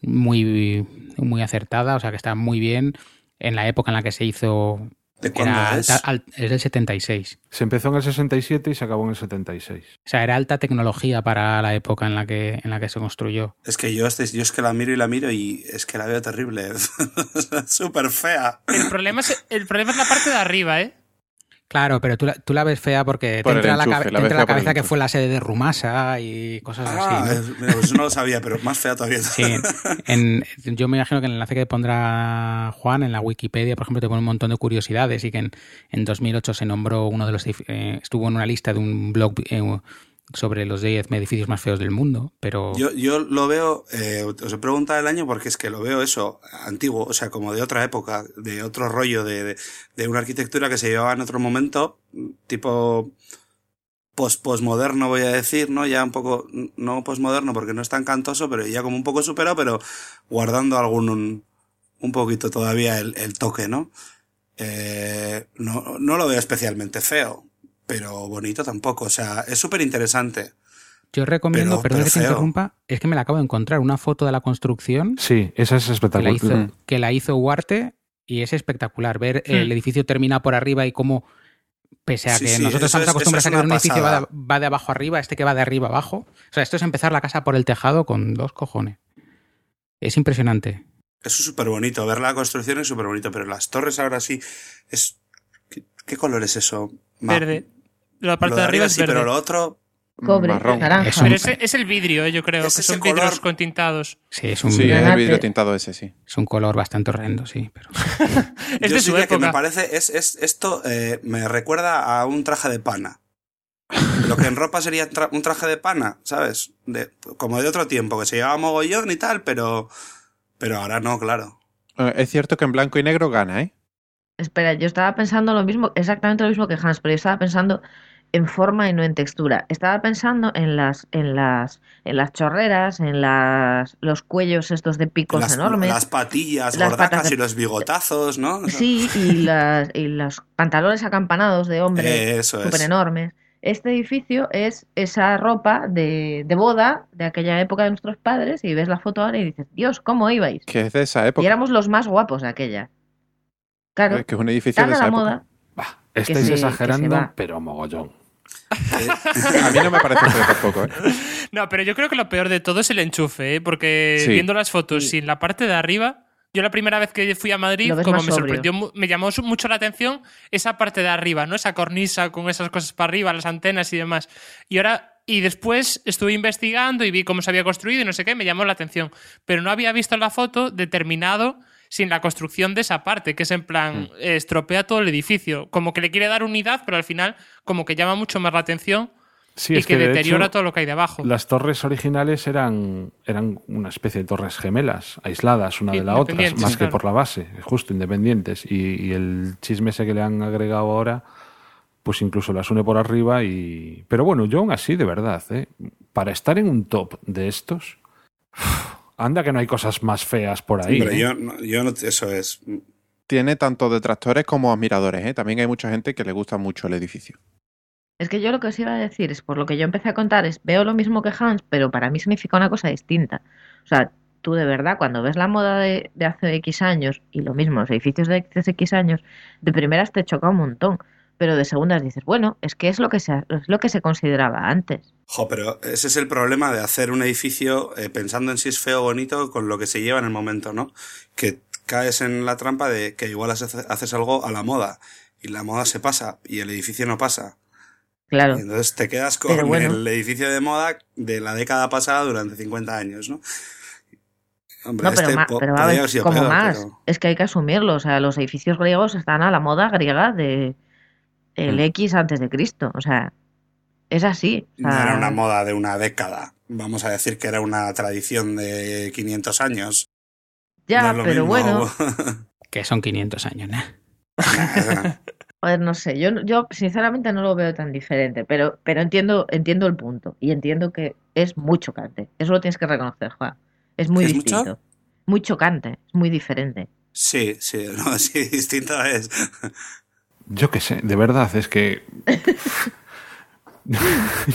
muy, muy acertada, o sea que está muy bien en la época en la que se hizo. ¿De Era cuándo es? alta- al- es del 76. Se empezó en el 67 y se acabó en el 76. O sea, era alta tecnología para la época en la que, en la que se construyó. Es que yo, este- yo es que la miro y la miro y es que la veo terrible. Súper fea. El problema, es, el problema es la parte de arriba, ¿eh? Claro, pero tú la, tú la ves fea porque Por te entra, la, enchufe, cabe- la te entra la cabeza que fue la sede de Rumasa y cosas Ah, así. ¿no? es- mira, pues eso no lo sabía, pero más fea todavía. Sí, en- yo me imagino que en el enlace que pondrá Juan en la Wikipedia, por ejemplo, te pone un montón de curiosidades y que en, en 2008 se nombró uno de los... eh, estuvo en una lista de un blog eh, sobre los 10 edificios más feos del mundo, pero... Yo, yo lo veo, eh, os he preguntado el año porque es que lo veo eso, antiguo, o sea, como de otra época, de otro rollo, de, de, una arquitectura que se llevaba en otro momento, tipo post posmoderno voy a decir, ¿no? Ya un poco, no posmoderno porque no es tan cantoso, pero ya como un poco superado, pero guardando algún, un, un poquito todavía el, el toque, ¿no? Eh, no, no lo veo especialmente feo, pero bonito tampoco, o sea, es súper interesante. Yo recomiendo, Pero- perdón pero que te interrumpa, es que me la acabo de encontrar, una foto de la construcción Sí, esa es que la espectacular. hizo, que la hizo Huarte y es espectacular ver el Hmm. edificio termina por arriba y cómo, pese a Sí, que sí, nosotros estamos es- acostumbrados a que un edificio va de, pasada. va de abajo arriba, este que va de arriba abajo. O sea, esto es empezar la casa por el tejado con dos cojones. Es impresionante. Eso es súper bonito, ver la construcción es súper bonito, pero las torres ahora sí es... ¿Qué, qué color es eso? Ma- Verde. La Lo parte de arriba es sí, verde. pero lo otro... Cobre, marrón. naranja. Es un- Pero ese es el vidrio, eh, yo creo, Es que son vidrios color. con tintados. Sí, es un, Sí, es el vidrio tintado ese, sí. es un color bastante horrendo, sí. Pero... Es yo de sí su que- que me parece... Es, es, esto eh, me recuerda a un traje de pana. Lo que en ropa sería tra- un traje de pana, ¿sabes? De, como de otro tiempo, que se llevaba mogollón y tal, pero... Pero ahora no, claro. Eh, Es cierto que en blanco y negro gana, ¿eh? Espera, yo estaba pensando lo mismo, exactamente lo mismo que Hans, pero yo estaba pensando en forma y no en textura. Estaba pensando en las, en las, en las chorreras, en las, los cuellos estos de picos Las, enormes. las patillas Las gordacas de- y los bigotazos, ¿no? Sí, y, las, y los pantalones acampanados de hombre Eso súper es. enormes. Este edificio es esa ropa de, de boda de aquella época de nuestros padres y ves la foto ahora y dices, Dios, ¿cómo ibais? Que es de esa Y época. éramos los más guapos de aquella. Claro, Que es un edificio de esa la época. moda. Bah, estáis se- exagerando, pero mogollón. Eh, A mí no me parece feo tampoco, ¿eh? No, pero yo creo que lo peor de todo es el enchufe, ¿eh? porque Sí. viendo las fotos sin la parte de arriba, yo la primera vez que fui a Madrid, como me sobrio. sorprendió, me llamó mucho la atención esa parte de arriba, ¿no? Esa cornisa con esas cosas para arriba, las antenas y demás. Y ahora, y después estuve investigando y vi cómo se había construido y no sé qué, me llamó la atención. Pero no había visto la foto determinado sin la construcción de esa parte, que es en plan, eh, estropea todo el edificio. Como que le quiere dar unidad, pero al final como que llama mucho más la atención Sí, y es que, que, de deteriora hecho, todo lo que hay debajo. Las torres originales eran, eran una especie de torres gemelas, aisladas una de la otra, más que por la base, justo independientes. Y, y el chisme ese que le han agregado ahora, pues incluso las une por arriba. y Pero bueno, yo aún así, de verdad, ¿eh? para estar en un top de estos, anda que no hay cosas más feas por ahí. Pero ¿eh? yo, no- yo no, eso es. Tiene tanto detractores como admiradores, ¿eh? También hay mucha gente que le gusta mucho el edificio. Es que yo lo que os iba a decir es, por lo que yo empecé a contar, es veo lo mismo que Hans, pero para mí significa una cosa distinta. O sea, tú de verdad, cuando ves la moda de, de hace X años y lo mismo, los edificios de hace X años, de primeras te choca un montón, pero de segundas dices, bueno, es que es lo que se, es lo que se consideraba antes. Jo, pero ese es el problema de hacer un edificio eh, pensando en si es feo o bonito con lo que se lleva en el momento, ¿no? Que caes en la trampa de que igual haces, algo a la moda y la moda se pasa y el edificio no pasa. Claro. Y entonces te quedas con bueno. el edificio de moda de la década pasada durante 50 años, ¿no? Hombre, No, pero, este ma- po- pero va a podría haber haber sido como peor, más. pero- Es que hay que asumirlo. O sea, los edificios griegos están a la moda griega de el Mm. X antes de Cristo. O sea, es así. O No era una moda de una década. Vamos a decir que era una tradición de 500 años. ya, No pero mismo. bueno, Que son 500 años, ¿no? joder, no sé. Yo, yo sinceramente no lo veo tan diferente, pero, pero entiendo, entiendo el punto. Y entiendo que es muy chocante. Eso lo tienes que reconocer, Juan. Es muy ¿Es mucho? distinto. Muy chocante, es muy diferente. sí, sí, no, sí, distinto es. Yo qué sé, de verdad, es que.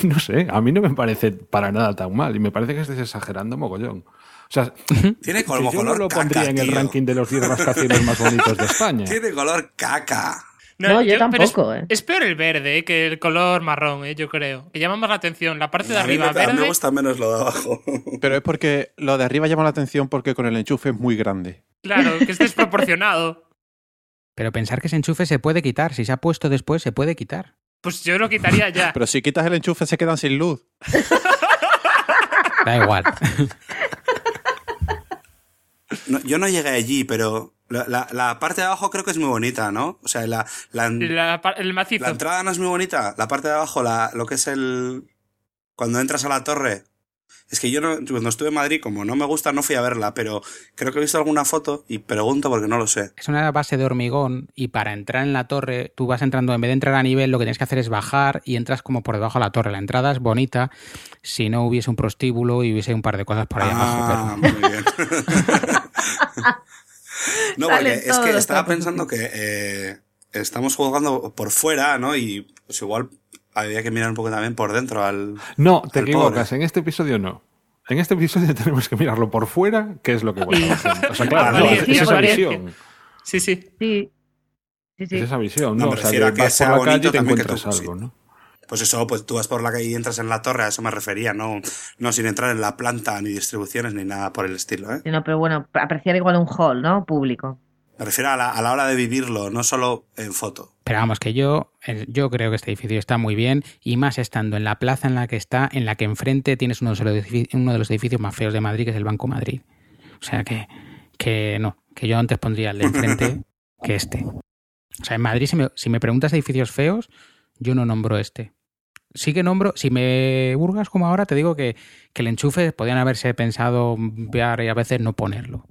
no sé, a mí no me parece para nada tan mal y me parece que estés exagerando mogollón. O sea, Tiene como yo color no lo caca, pondría en el tío. ranking de los 10 rascacielos más bonitos de España. Tiene color caca. No, yo pero es- tampoco, ¿eh? Es, peor el verde eh, que el color marrón, eh, yo creo. Que llama más la atención. La parte de A mí arriba me, a mí me verde. gusta menos lo de abajo. Pero es porque lo de arriba llama la atención porque con el enchufe es muy grande. Claro, que es desproporcionado. Pero pensar que ese enchufe se puede quitar. Si se ha puesto después, se puede quitar. Pues yo lo quitaría ya. Pero si quitas el enchufe se quedan sin luz. Da igual. No, yo no llegué allí, pero la, la- la parte de abajo creo que es muy bonita, ¿no? O sea, la, la, La pa- el macizo. la entrada no es muy bonita. La parte de abajo, la, lo que es el... Cuando entras a la torre. Es que yo no, cuando estuve en Madrid, como no me gusta, no fui a verla, pero creo que he visto alguna foto y pregunto porque no lo sé. Es una base de hormigón y para entrar en la torre, tú vas entrando, en vez de entrar a nivel, lo que tienes que hacer es bajar y entras como por debajo de la torre. La entrada es bonita si no hubiese un prostíbulo y hubiese un par de cosas por ahí Ah, abajo. muy bien. no, porque es que estaba pensando que eh, estamos jugando por fuera, ¿no? Y pues igual había que mirar un poco también por dentro al... No, te al equivocas, pobre. en este episodio no. En este episodio tenemos que mirarlo por fuera, que es lo que hacer. O sea, claro, no, Apariencia, es esa visión. Sí, sí. Sí. Sí, sí. Es esa visión, No, ¿no? o sea, que que vas sea por la bonito calle y te también que encuentras tú- algo, sí. ¿no? Pues eso, pues tú vas por la calle y entras en la torre, a eso me refería, no, no sin entrar en la planta, ni distribuciones, ni nada por el estilo, ¿eh? No, pero bueno, apreciar igual un hall, ¿no? Público. Me refiero a la, a la hora de vivirlo, no solo en foto. Pero vamos, que yo, yo creo que este edificio está muy bien y más estando en la plaza en la que está, en la que enfrente tienes uno de los edificios, uno de los edificios más feos de Madrid, que es el Banco Madrid. O sea que, que no, que yo antes pondría el de enfrente que este. O sea, en Madrid, si me, si me preguntas edificios feos, yo no nombro este. Sí que nombro, si me burgas como ahora, te digo que, que el enchufe podían haberse pensado y a veces no ponerlo.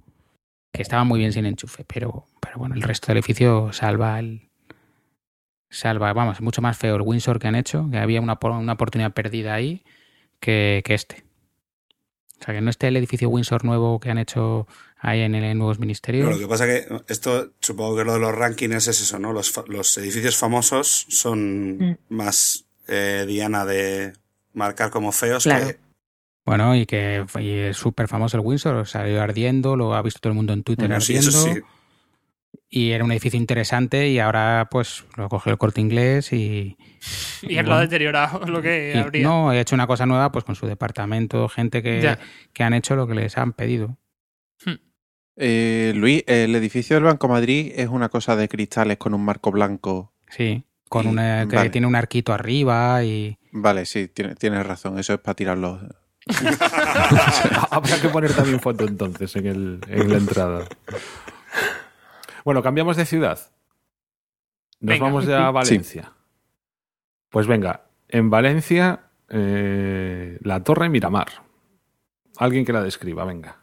Que estaba muy bien sin enchufe, pero, pero bueno, el resto del edificio salva el, salva, vamos, mucho más feo el Windsor que han hecho, que había una, una oportunidad perdida ahí que, que este. O sea, que no esté el edificio Windsor nuevo que han hecho ahí en el Nuevos Ministerios. Pero lo que pasa que esto, supongo que lo de los rankings es eso, ¿no? Los, los edificios famosos son Mm. más eh, diana de marcar como feos Claro. que... Bueno, y que fue- y es súper famoso el Windsor, salió ardiendo, lo ha visto todo el mundo en Twitter Bueno, sí, ardiendo. eso sí. Y era un edificio interesante y ahora pues lo cogió el corte inglés y... Y él lo bueno, ha deteriorado lo que y- habría. no, he hecho una cosa nueva pues con su departamento, gente que, que han hecho lo que les han pedido. Eh, Luis, el edificio del Banco Madrid es una cosa de cristales con un marco blanco. Sí, con Y- una que vale. tiene un arquito arriba y... Vale, sí, tiene- tienes razón. Eso es para tirarlos. Habrá que poner también foto entonces en, el, en la entrada. Bueno, cambiamos de ciudad. Nos Venga. vamos ya a Valencia. Pues venga, en Valencia Eh, la Torre Miramar. Alguien que la describa, venga.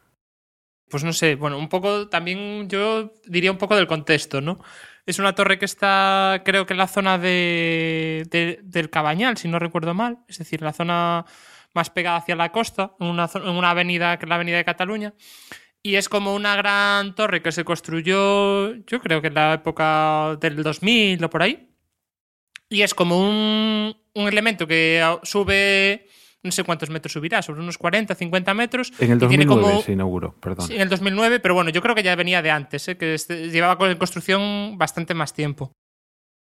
Pues no sé, bueno, un poco también yo diría un poco del contexto, ¿no? Es una torre que está, creo que en la zona de, de- del Cabañal, si no recuerdo mal, es decir, la zona más pegada hacia la costa, en una, en una avenida que es la avenida de Cataluña. Y es como una gran torre que se construyó, yo creo que en la época del 2000 o por ahí. Y es como un, un elemento que sube, no sé cuántos metros subirá, sobre unos 40, 50 metros. En el y tiene 2009 como- se inauguró, perdón. Sí, en el 2009, pero bueno, yo creo que ya venía de antes, ¿eh? que este- llevaba con en construcción bastante más tiempo.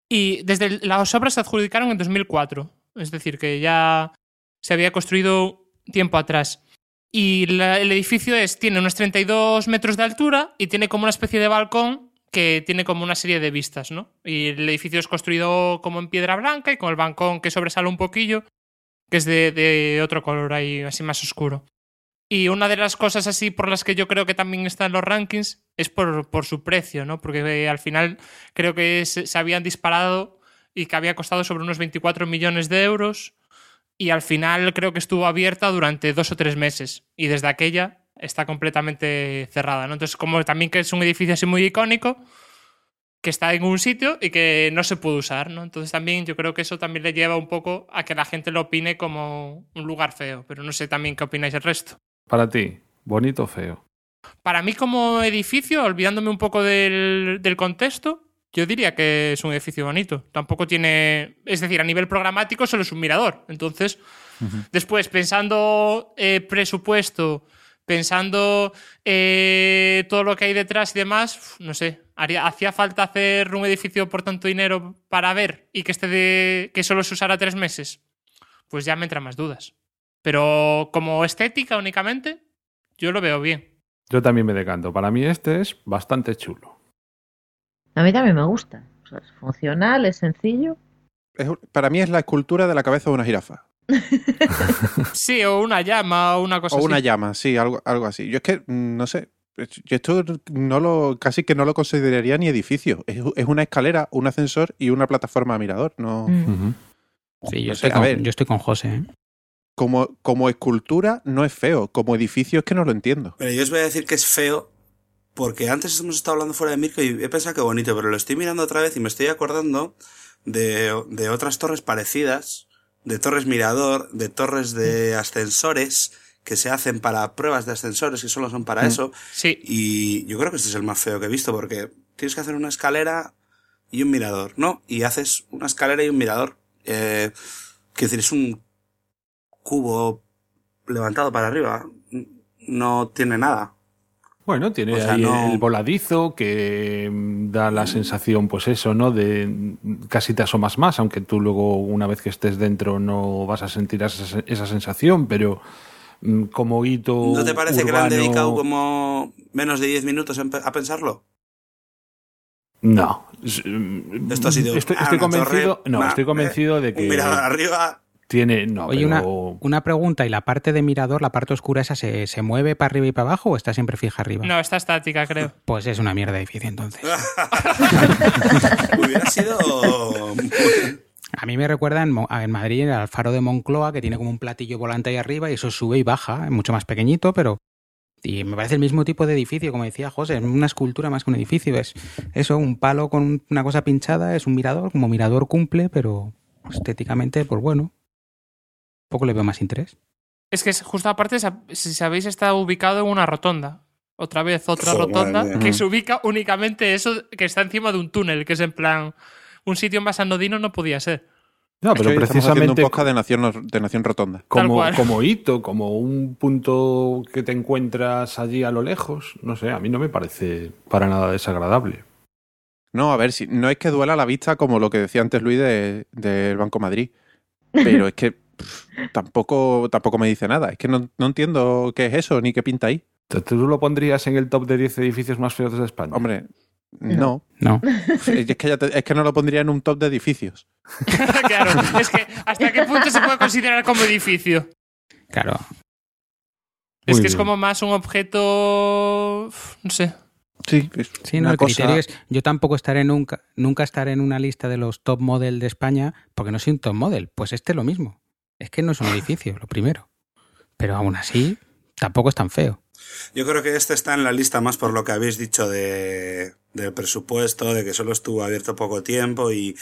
Y desde el- las obras se adjudicaron en 2004, es decir, que ya se había construido tiempo atrás. Y el edificio es, tiene unos 32 metros de altura y tiene como una especie de balcón que tiene como una serie de vistas, ¿no? Y el edificio es construido como en piedra blanca y con el balcón que sobresale un poquillo, que es de, otro color ahí, así más oscuro. Y una de las cosas así por las que yo creo que también está en los rankings es por, por su precio, ¿no? Porque eh, al final creo que se, se habían disparado y que había costado sobre unos 24 millones de euros y al final creo que estuvo abierta durante dos o tres meses y desde aquella está completamente cerrada, ¿no? Entonces como también que es un edificio así muy icónico que está en un sitio y que no se puede usar, ¿no? Entonces también yo creo que eso también le lleva un poco a que la gente lo opine como un lugar feo, pero no sé también qué opináis el resto. Para ti, bonito o feo. Para mí como edificio, olvidándome un poco del, del contexto, yo diría que es un edificio bonito. Tampoco tiene... Es decir, a nivel programático solo es un mirador. Entonces, después, pensando eh, presupuesto, pensando eh, todo lo que hay detrás y demás, no sé, haría, hacía falta hacer un edificio por tanto dinero para ver y que, esté de, que solo se usara tres meses. Pues ya me entran más dudas. Pero como estética únicamente, yo lo veo bien. Yo también me decanto. Para mí este es bastante chulo. A mí también me gusta. O sea, es funcional, es sencillo. Es- para mí es la escultura de la cabeza de una jirafa. Sí, o una llama o una cosa O una así. llama, sí, algo, algo así. Yo es que, mm, no sé, yo esto no lo, casi que no lo consideraría ni edificio. Es, es una escalera, un ascensor y una plataforma mirador. No, Mm. Sí, yo, No estoy sé, a con, ver. yo estoy con José. ¿eh? como, como escultura no es feo, como edificio es que no lo entiendo. Pero yo os voy a decir que es feo porque antes hemos estado hablando fuera de Mirko y he pensado que bonito, pero lo estoy mirando otra vez y me estoy acordando de, de otras torres parecidas, de torres mirador, de torres de ascensores que se hacen para pruebas de ascensores que solo son para Mm. eso. Sí, Y yo creo que este es el más feo que he visto porque tienes que hacer una escalera y un mirador, ¿no? Y haces una escalera y un mirador. Eh, quiero decir, es un cubo levantado para arriba. No tiene nada. Bueno, tiene O sea, ahí no- el voladizo que mm, da la sensación, pues eso, ¿no? De mm, casi te asomas más, aunque tú luego, una vez que estés dentro, no vas a sentir esa, esa sensación, pero mm, como hito. ¿No te parece que le han dedicado como menos de 10 minutos a pensarlo? No. Es, Esto ha sido Estoy, ah, convencido. torre, no, estoy convencido de que mirador arriba. Tiene. No, Oye, una, pero- una pregunta, ¿y la parte de mirador, la parte oscura esa, se, se mueve para arriba y para abajo o está siempre fija arriba? no, está estática, creo. Pues es una mierda de edificio entonces. Hubiera sido. A mí me recuerda en, Mo- en Madrid al faro de Moncloa, que tiene como un platillo volante ahí arriba y eso sube y baja, es mucho más pequeñito, pero... Y me parece el mismo tipo de edificio, como decía José, es una escultura más que un edificio, es eso, un palo con una cosa pinchada, es un mirador, como mirador cumple, pero estéticamente, pues bueno, poco le veo más interés. Es que es- justo aparte, si sabéis, está ubicado en una rotonda. Otra vez otra Joder, rotonda mía. que se ubica únicamente eso que está encima de un túnel, que es en plan un sitio más anodino no podía ser. No, Es pero que haciendo precisamente un podcast de Nación, de Nación Rotonda. como, como hito, como un punto que te encuentras allí a lo lejos, no sé, a mí no me parece para nada desagradable. No, a ver, si no es que duela la vista como lo que decía antes Luis de- del Banco Madrid, pero es que tampoco, tampoco me dice nada. Es que no, no entiendo qué es eso ni qué pinta ahí. ¿Tú tú lo pondrías en el top de 10 edificios más feos de España? Hombre, no. No, Es que, ya te- es que no lo pondría en un top de edificios. claro, es que hasta qué punto se puede considerar como edificio. claro. Es Muy que es como más un objeto. No sé. Sí, es Sí, no, una el cosa- criterio es, yo tampoco estaré nunca, nunca estaré en una lista de los top model de España porque no soy un top model. Pues este lo mismo. Es que no es un edificio, lo primero. Pero aún así, tampoco es tan feo. Yo creo que este está en la lista más por lo que habéis dicho de, del presupuesto, de que solo estuvo abierto poco tiempo y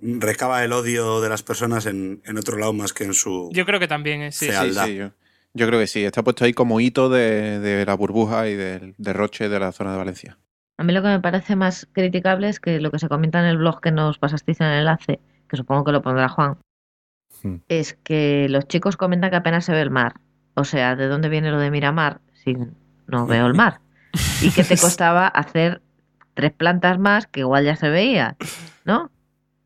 recaba el odio de las personas en, en otro lado más que en su... Yo creo que también es, sí. Sí, sí, yo, yo creo que sí. Está puesto ahí como hito de, de la burbuja y del derroche de la zona de Valencia. A mí lo que me parece más criticable es que lo que se comenta en el blog que nos pasasteis en el enlace, que supongo que lo pondrá Juan, Hmm. es que los chicos comentan que apenas se ve el mar. O sea, ¿de dónde viene lo de Miramar si no veo el mar? Y que te costaba hacer tres plantas más que igual ya se veía, ¿no?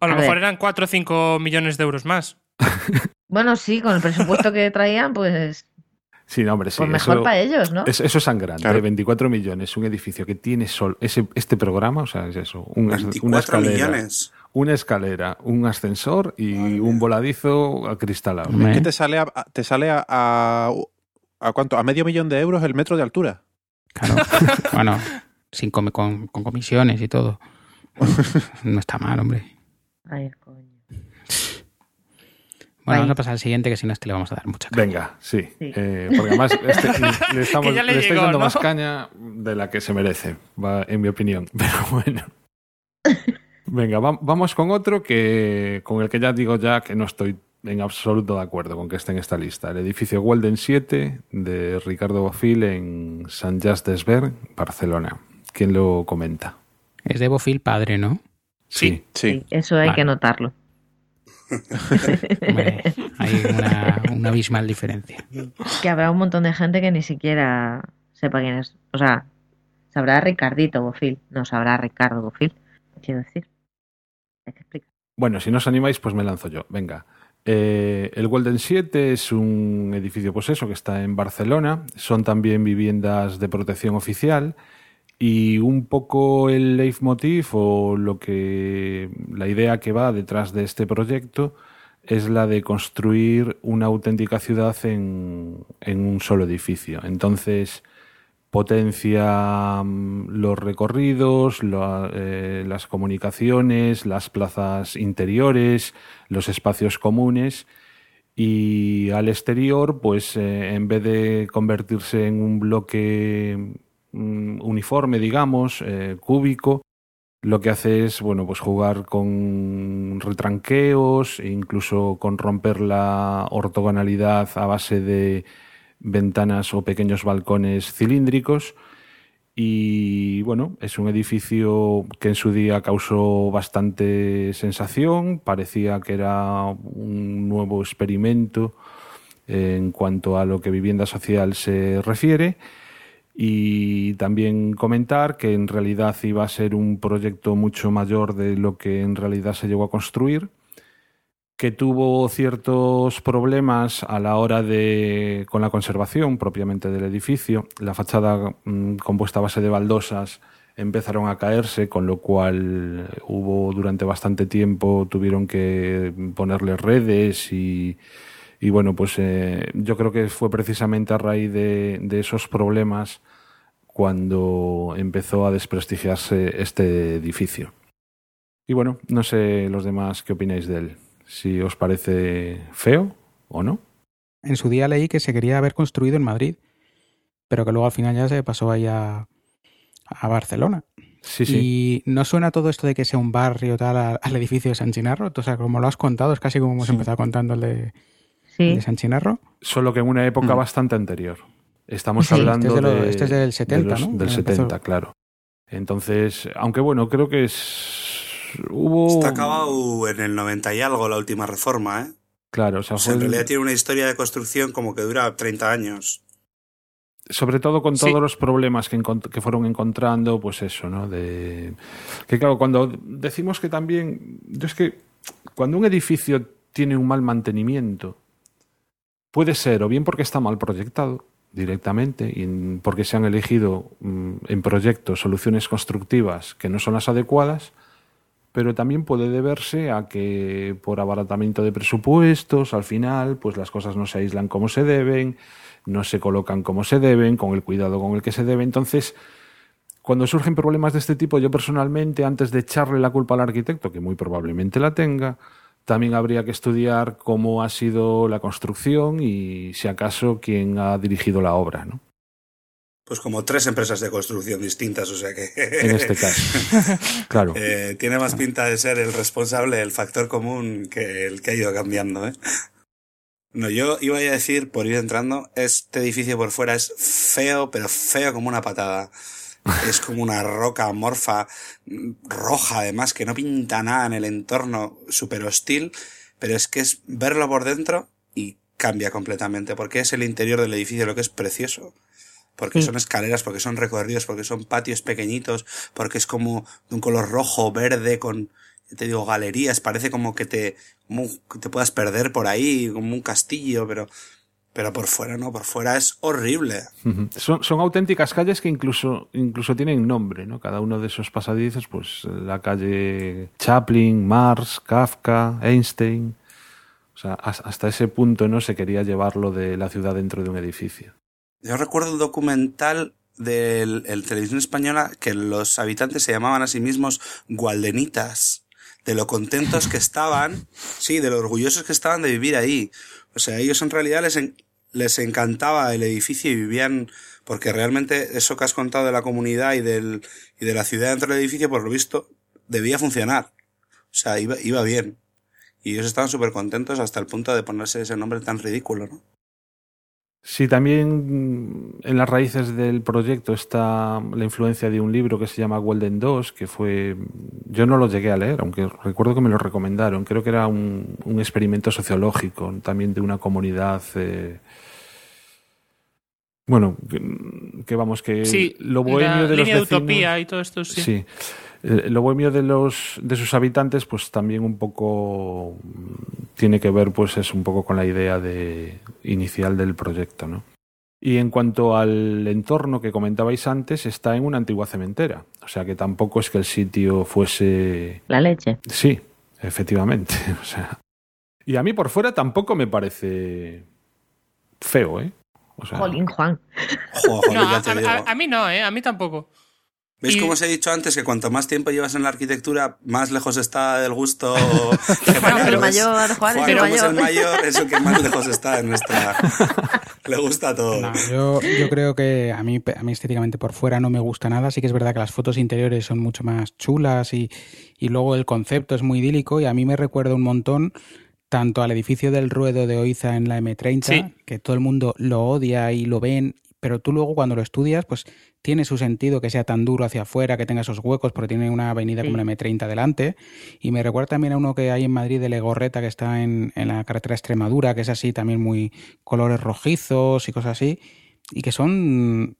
A lo A mejor ver. eran 4 o 5 millones de euros más. Bueno, sí, con el presupuesto que traían, pues, Sí, no, hombre, sí. pues mejor eso- para ellos, ¿no? Es- eso es sangrante, Claro. de 24 millones, un edificio que tiene sol, ese, este programa, o sea, es eso, un as- una 24 escalera, millones. Una escalera, un ascensor y Madre mía. un voladizo acristalado. Es que te sale a, te sale a, a, a cuánto, a medio millón de euros el metro de altura. Claro. bueno, sin con, con comisiones y todo. No está mal, hombre. Ay, coño. Bueno, vamos a pasar al siguiente, que si no, este le vamos a dar mucha caña. Venga, sí. Sí. Eh, porque además este- le, estamos, le le estáis dando ¿no? más caña de la que se merece, va, en mi opinión. Pero bueno. Venga, va- vamos con otro que con el que ya digo ya que no estoy en absoluto de acuerdo con que esté en esta lista. El edificio Walden 7 de Ricardo Bofil en San Just Desvern, Barcelona. ¿Quién lo comenta? Es de Bofil padre, ¿no? Sí. Sí. Sí, eso hay Vale. que notarlo. Hombre, hay una, una abismal diferencia. Que habrá un montón de gente que ni siquiera sepa quién es. O sea, sabrá Ricardito Bofil, no sabrá Ricardo Bofil. Quiero decir. Bueno, si no os animáis, pues me lanzo yo. Venga. Eh, el Golden 7 es un edificio, pues eso, que está en Barcelona. Son también viviendas de protección oficial. Y un poco el leitmotiv o lo que la idea que va detrás de este proyecto es la de construir una auténtica ciudad en, en un solo edificio. Entonces potencia mm, los recorridos, eh, las comunicaciones, las plazas interiores, los espacios comunes. Y al exterior, pues eh, en vez de convertirse en un bloque mm, uniforme, digamos, eh, cúbico, lo que hace es, bueno, pues jugar con retranqueos, incluso con romper la ortogonalidad a base de ventanas o pequeños balcones cilíndricos. Y bueno, es un edificio que en su día causó bastante sensación, parecía que era un nuevo experimento en cuanto a lo que vivienda social se refiere. Y también comentar que en realidad iba a ser un proyecto mucho mayor de lo que en realidad se llegó a construir, que tuvo ciertos problemas a la hora de con la conservación propiamente del edificio. La fachada mm, compuesta a base de baldosas empezaron a caerse, con lo cual hubo durante bastante tiempo tuvieron que ponerle redes y, bueno, pues eh, yo creo que fue precisamente a raíz de esos problemas cuando empezó a desprestigiarse este edificio. Y bueno, no sé los demás qué opináis de él. Si os parece feo o no. En su día leí que se quería haber construido en Madrid, pero que luego al final ya se pasó ahí a, a Barcelona. Sí, sí. Y no suena todo esto de que sea un barrio tal al edificio de San Chinarro. O sea, como lo has contado, es casi como hemos Sí. empezado contando el de, el Sí, de San Chinarro. Solo que en una época Mm. bastante anterior. Estamos Sí. hablando Este es de lo- de, este es del de 70, los- ¿no? Del Empezó. 70, claro. Entonces, aunque bueno, creo que es hubo Está acabado en el 90 y algo la última reforma, ¿eh? claro, o sea, O sea, en realidad tiene una historia de construcción como que dura 30 años. sobre todo con Sí. todos los problemas que, fueron encontrando, pues eso, ¿no? De que claro, cuando decimos que también, yo es que cuando un edificio tiene un mal mantenimiento, puede ser o bien porque está mal proyectado directamente y porque se han elegido mm, en proyectos soluciones constructivas que no son las adecuadas, pero también puede deberse a que por abaratamiento de presupuestos, al final, pues las cosas no se aíslan como se deben, no se colocan como se deben, con el cuidado con el que se debe. Entonces, cuando surgen problemas de este tipo, yo personalmente, antes de echarle la culpa al arquitecto, que muy probablemente la tenga, También habría que estudiar cómo ha sido la construcción y, si acaso, quién ha dirigido la obra, ¿no? Pues como tres empresas de construcción distintas, o sea que... En este caso. Claro. Eh, tiene más pinta de ser el responsable, el factor común que el que ha ido cambiando, ¿eh? No, yo iba a decir, por ir entrando, este edificio por fuera es feo, pero feo como una patada. Es como una roca amorfa, roja además, que no pinta nada en el entorno, súper hostil, pero es que es verlo por dentro y cambia completamente, porque es el interior del edificio lo que es precioso. Porque Mm. son escaleras, porque son recorridos, porque son patios pequeñitos, porque es como de un color rojo, verde, con, te digo, galerías, parece como que te, como te puedas perder por ahí, como un castillo, pero, pero por fuera no, por fuera es horrible. Son, son auténticas calles que incluso, incluso tienen nombre, ¿no? Cada uno de esos pasadizos, pues la calle Chaplin, Marx, Kafka, Einstein. O sea, has- hasta ese punto no se quería llevarlo de la ciudad dentro de un edificio. Yo recuerdo un documental de el televisión española que los habitantes se llamaban a sí mismos gualdenitas, de lo contentos que estaban, sí, de lo orgullosos que estaban de vivir ahí. O sea, ellos en realidad les, les encantaba el edificio y vivían, porque realmente eso que has contado de la comunidad y, del, y de la ciudad dentro del edificio, por lo visto, debía funcionar. O sea, iba, iba bien. Y ellos estaban súper contentos hasta el punto de ponerse ese nombre tan ridículo, ¿no? Sí, también en las raíces del proyecto está la influencia de un libro que se llama Golden 2, que fue. Yo no lo llegué a leer, aunque recuerdo que me lo recomendaron. Creo que era un, un experimento sociológico también de una comunidad. eh, bueno, que, que vamos, que Sí, lo bohemio la de los línea de vecinos- utopía y todo esto, sí. Sí. Eh, Lo bohemio de los de sus habitantes, pues también un poco mm, tiene que ver, pues es un poco con la idea de inicial del proyecto, ¿no? Y en cuanto al entorno que comentabais antes, está en una antigua cementera. O sea que tampoco es que el sitio fuese. La leche. Sí, efectivamente. O sea. Y a mí por fuera tampoco me parece feo, ¿eh? O sea, Jolín, Juan. Joder, No, a, a mí no, ¿eh? A mí tampoco. ¿Ves Y- cómo os he dicho antes que cuanto más tiempo llevas en la arquitectura, más lejos está del gusto? Pero el mayor, Juan el mayor. el mayor, es el que más lejos está en nuestra. Le gusta todo. No, yo, yo creo que a mí, a mí estéticamente por fuera no me gusta nada. Sí que es verdad que las fotos interiores son mucho más chulas y, y luego el concepto es muy idílico y a mí me recuerda un montón tanto al edificio del ruedo de Oiza en la M30, Sí. que todo el mundo lo odia y lo ven, pero tú luego cuando lo estudias, pues tiene su sentido que sea tan duro hacia afuera, que tenga esos huecos, porque tiene una avenida como la M30 delante. Y me recuerda también a uno que hay en Madrid de Legorreta, que está en, en la carretera Extremadura, que es así también muy colores rojizos y cosas así, y que son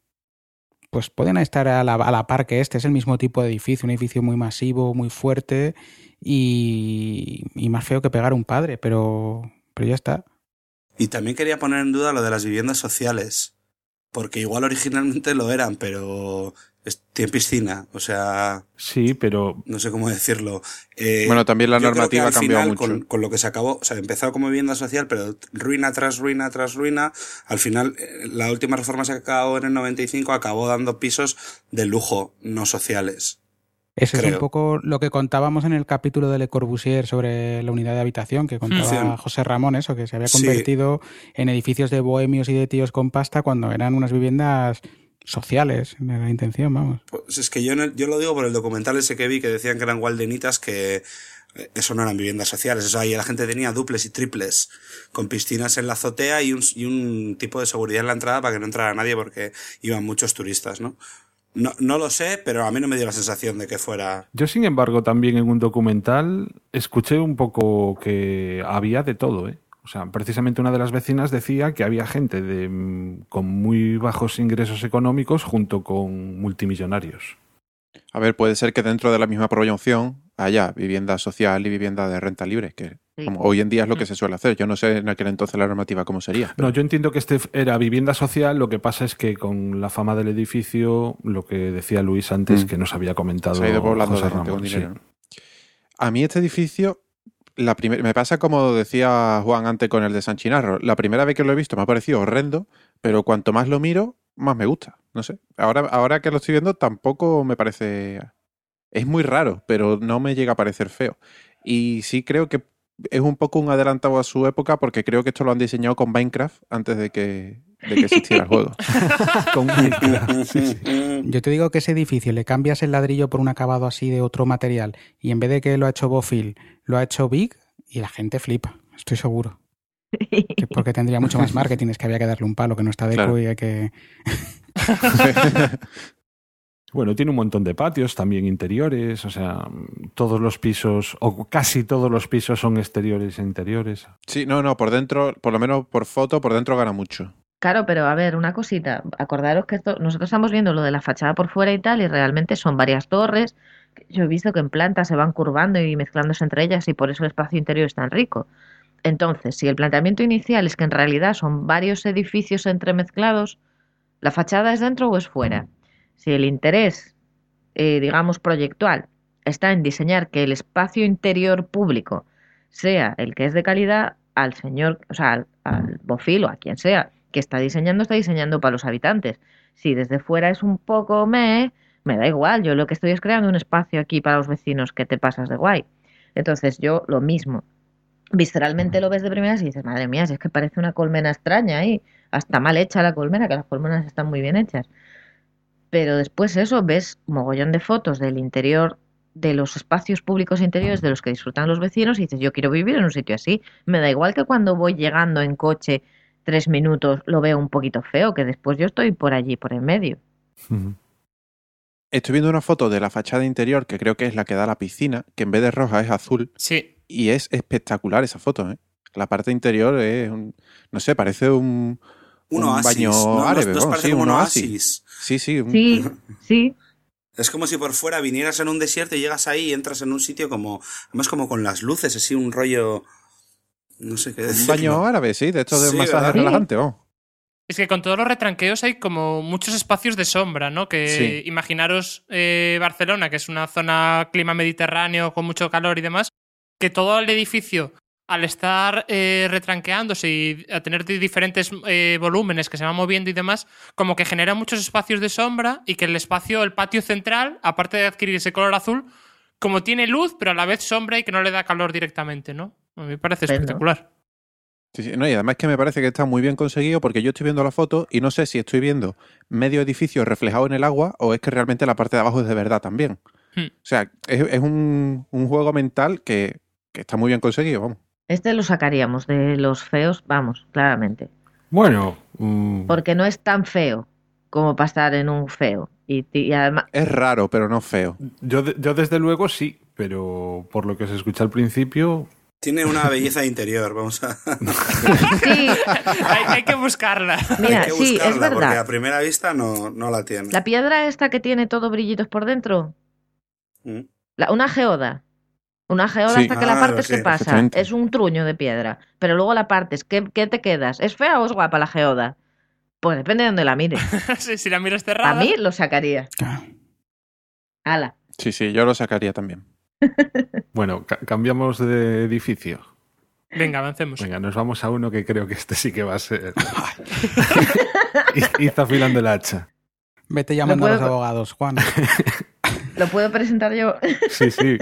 pues pueden estar a la, a la par que este. Es el mismo tipo de edificio, un edificio muy masivo, muy fuerte y, y más feo que pegar a un padre, pero, pero ya está. Y también quería poner en duda lo de las viviendas sociales. Porque igual originalmente lo eran, pero es- tiene piscina. O sea, sí, pero no sé cómo decirlo. Eh, Bueno, también la normativa ha cambiado final, mucho. Con, con lo que se acabó, o sea, empezó como vivienda social, pero ruina tras ruina tras ruina. Al final, eh, la última reforma se acabó en el 95, acabó dando pisos de lujo, no sociales. Eso es un poco lo que contábamos en el capítulo de Le Corbusier sobre la unidad de habitación, que contaba Sí. José Ramón, eso, que se había Sí. convertido en edificios de bohemios y de tíos con pasta cuando eran unas viviendas sociales, de la intención, vamos. Pues es que yo, en el- yo lo digo por el documental ese que vi que decían que eran gualdenitas que eh, eso no eran viviendas sociales. O sea, ahí la gente tenía duples y triples con piscinas en la azotea y un, y un tipo de seguridad en la entrada para que no entrara nadie porque iban muchos turistas, ¿no? No, no lo sé, pero a mí no me dio la sensación de que fuera... Yo, sin embargo, también en un documental escuché un poco que había de todo, ¿eh? O sea, precisamente una de las vecinas decía que había gente de, mm, con muy bajos ingresos económicos junto con multimillonarios. A ver, puede ser que dentro de la misma promoción haya vivienda social y vivienda de renta libre, que Sí. como hoy en día es lo que se suele hacer. Yo no sé en aquel entonces la normativa cómo sería. No, yo entiendo que este era vivienda social, lo que pasa es que con la fama del edificio, lo que decía Luis antes, Mm. que nos había comentado Se ha ido poblando José de gente con dinero. A mí este edificio, la primer- me pasa como decía Juan antes con el de San Chinarro. La primera vez que lo he visto me ha parecido horrendo, pero cuanto más lo miro, más me gusta. No sé. Ahora, ahora que lo estoy viendo, tampoco me parece. Es muy raro, pero no me llega a parecer feo. Y sí creo que es un poco un adelantado a su época porque creo que esto lo han diseñado con Minecraft antes de que, de que existiera el juego. Con Minecraft, sí, sí. Yo te digo que ese edificio le cambias el ladrillo por un acabado así de otro material y en vez de que lo ha hecho Bofil, lo ha hecho Big y la gente flipa, estoy seguro. Que porque tendría mucho más marketing, es que había que darle un palo que no está de Claro. y hay que... Bueno, tiene un montón de patios, también interiores, o sea, todos los pisos, o casi todos los pisos son exteriores e interiores. Sí, no, no, por dentro, por lo menos por foto, por dentro gana mucho. Claro, pero a ver, una cosita. Acordaros que esto, nosotros estamos viendo lo de la fachada por fuera y tal, y realmente son varias torres. Yo he visto que en planta se van curvando y mezclándose entre ellas, y por eso el espacio interior es tan rico. Entonces, si el planteamiento inicial es que en realidad son varios edificios entremezclados, ¿la fachada es dentro o es fuera? Si el interés, eh, digamos, proyectual está en diseñar que el espacio interior público sea el que es de calidad, al señor, o sea, al, al bofil o a quien sea que está diseñando, está diseñando para los habitantes. Si desde fuera es un poco me, me da igual. Yo lo que estoy es creando un espacio aquí para los vecinos que te pasas de guay. Entonces yo lo mismo. Visceralmente lo ves de primeras y dices, madre mía, si es que parece una colmena extraña ahí. Hasta mal hecha la colmena, que las colmenas están muy bien hechas. Pero después eso, ves mogollón de fotos del interior de los espacios públicos interiores de los que disfrutan los vecinos y dices, yo quiero vivir en un sitio así. Me da igual que cuando voy llegando en coche tres minutos lo veo un poquito feo, que después yo estoy por allí, por en medio. Estoy viendo una foto de la fachada interior, que creo que es la que da a la piscina, que en vez de roja es azul, Sí, y es espectacular esa foto, ¿eh? La parte interior es un, no sé, parece un, Un un oasis. baño ¿no? ¿No- árabe, ¿no os vamos, parece sí, como un un oasis. oasis? Sí, sí, un- Sí, sí. Es como si por fuera vinieras en un desierto y llegas ahí y entras en un sitio como, además como con las luces, así un rollo, no sé qué un decirlo. baño árabe, sí, de estos de Sí, masaje ¿verdad? relajante. Es que con todos los retranqueos hay como muchos espacios de sombra, ¿no? Que Sí. imaginaros eh, Barcelona, que es una zona clima mediterráneo con mucho calor y demás, que todo el edificio, al estar eh, retranqueándose y a tener di- diferentes eh, volúmenes que se van moviendo y demás, como que genera muchos espacios de sombra y que el espacio, el patio central, aparte de adquirir ese color azul, como tiene luz, pero a la vez sombra y que no le da calor directamente, ¿no? A mí me parece espectacular. Sí, sí, no, y además que me parece que está muy bien conseguido porque yo estoy viendo la foto y no sé si estoy viendo medio edificio reflejado en el agua o es que realmente la parte de abajo es de verdad también. Hmm. O sea, es, es un, un juego mental que, que está muy bien conseguido, vamos. Este lo sacaríamos de los feos, vamos, claramente. Bueno, mm, Porque no es tan feo como para estar en un feo. Y, y además, Es raro, pero no feo. yo, yo desde luego sí, pero por lo que se escucha al principio, Tiene una belleza interior, vamos a, sí, hay, hay que buscarla. mira, hay que sí, buscarla es porque a verdad. primera vista no, no la tiene. La piedra esta que tiene todo brillitos por dentro, Mm. la- una geoda. Una geoda Sí. hasta que la Claro, partes, sí, ¿qué pasa? Es un truño de piedra. Pero luego la partes, ¿qué, qué te quedas? ¿Es fea o es guapa la geoda? Pues depende de donde la mires. si, si la miras A cerrada. mí lo sacaría. Ah, Ala. Sí, sí, yo lo sacaría también. bueno, ca- cambiamos de edificio. Venga, avancemos. Venga, nos vamos a uno que creo que este sí que va a ser. Hizo afilando el hacha. Vete llamando a los abogados, Juan. ¿Lo puedo presentar yo? Sí, sí,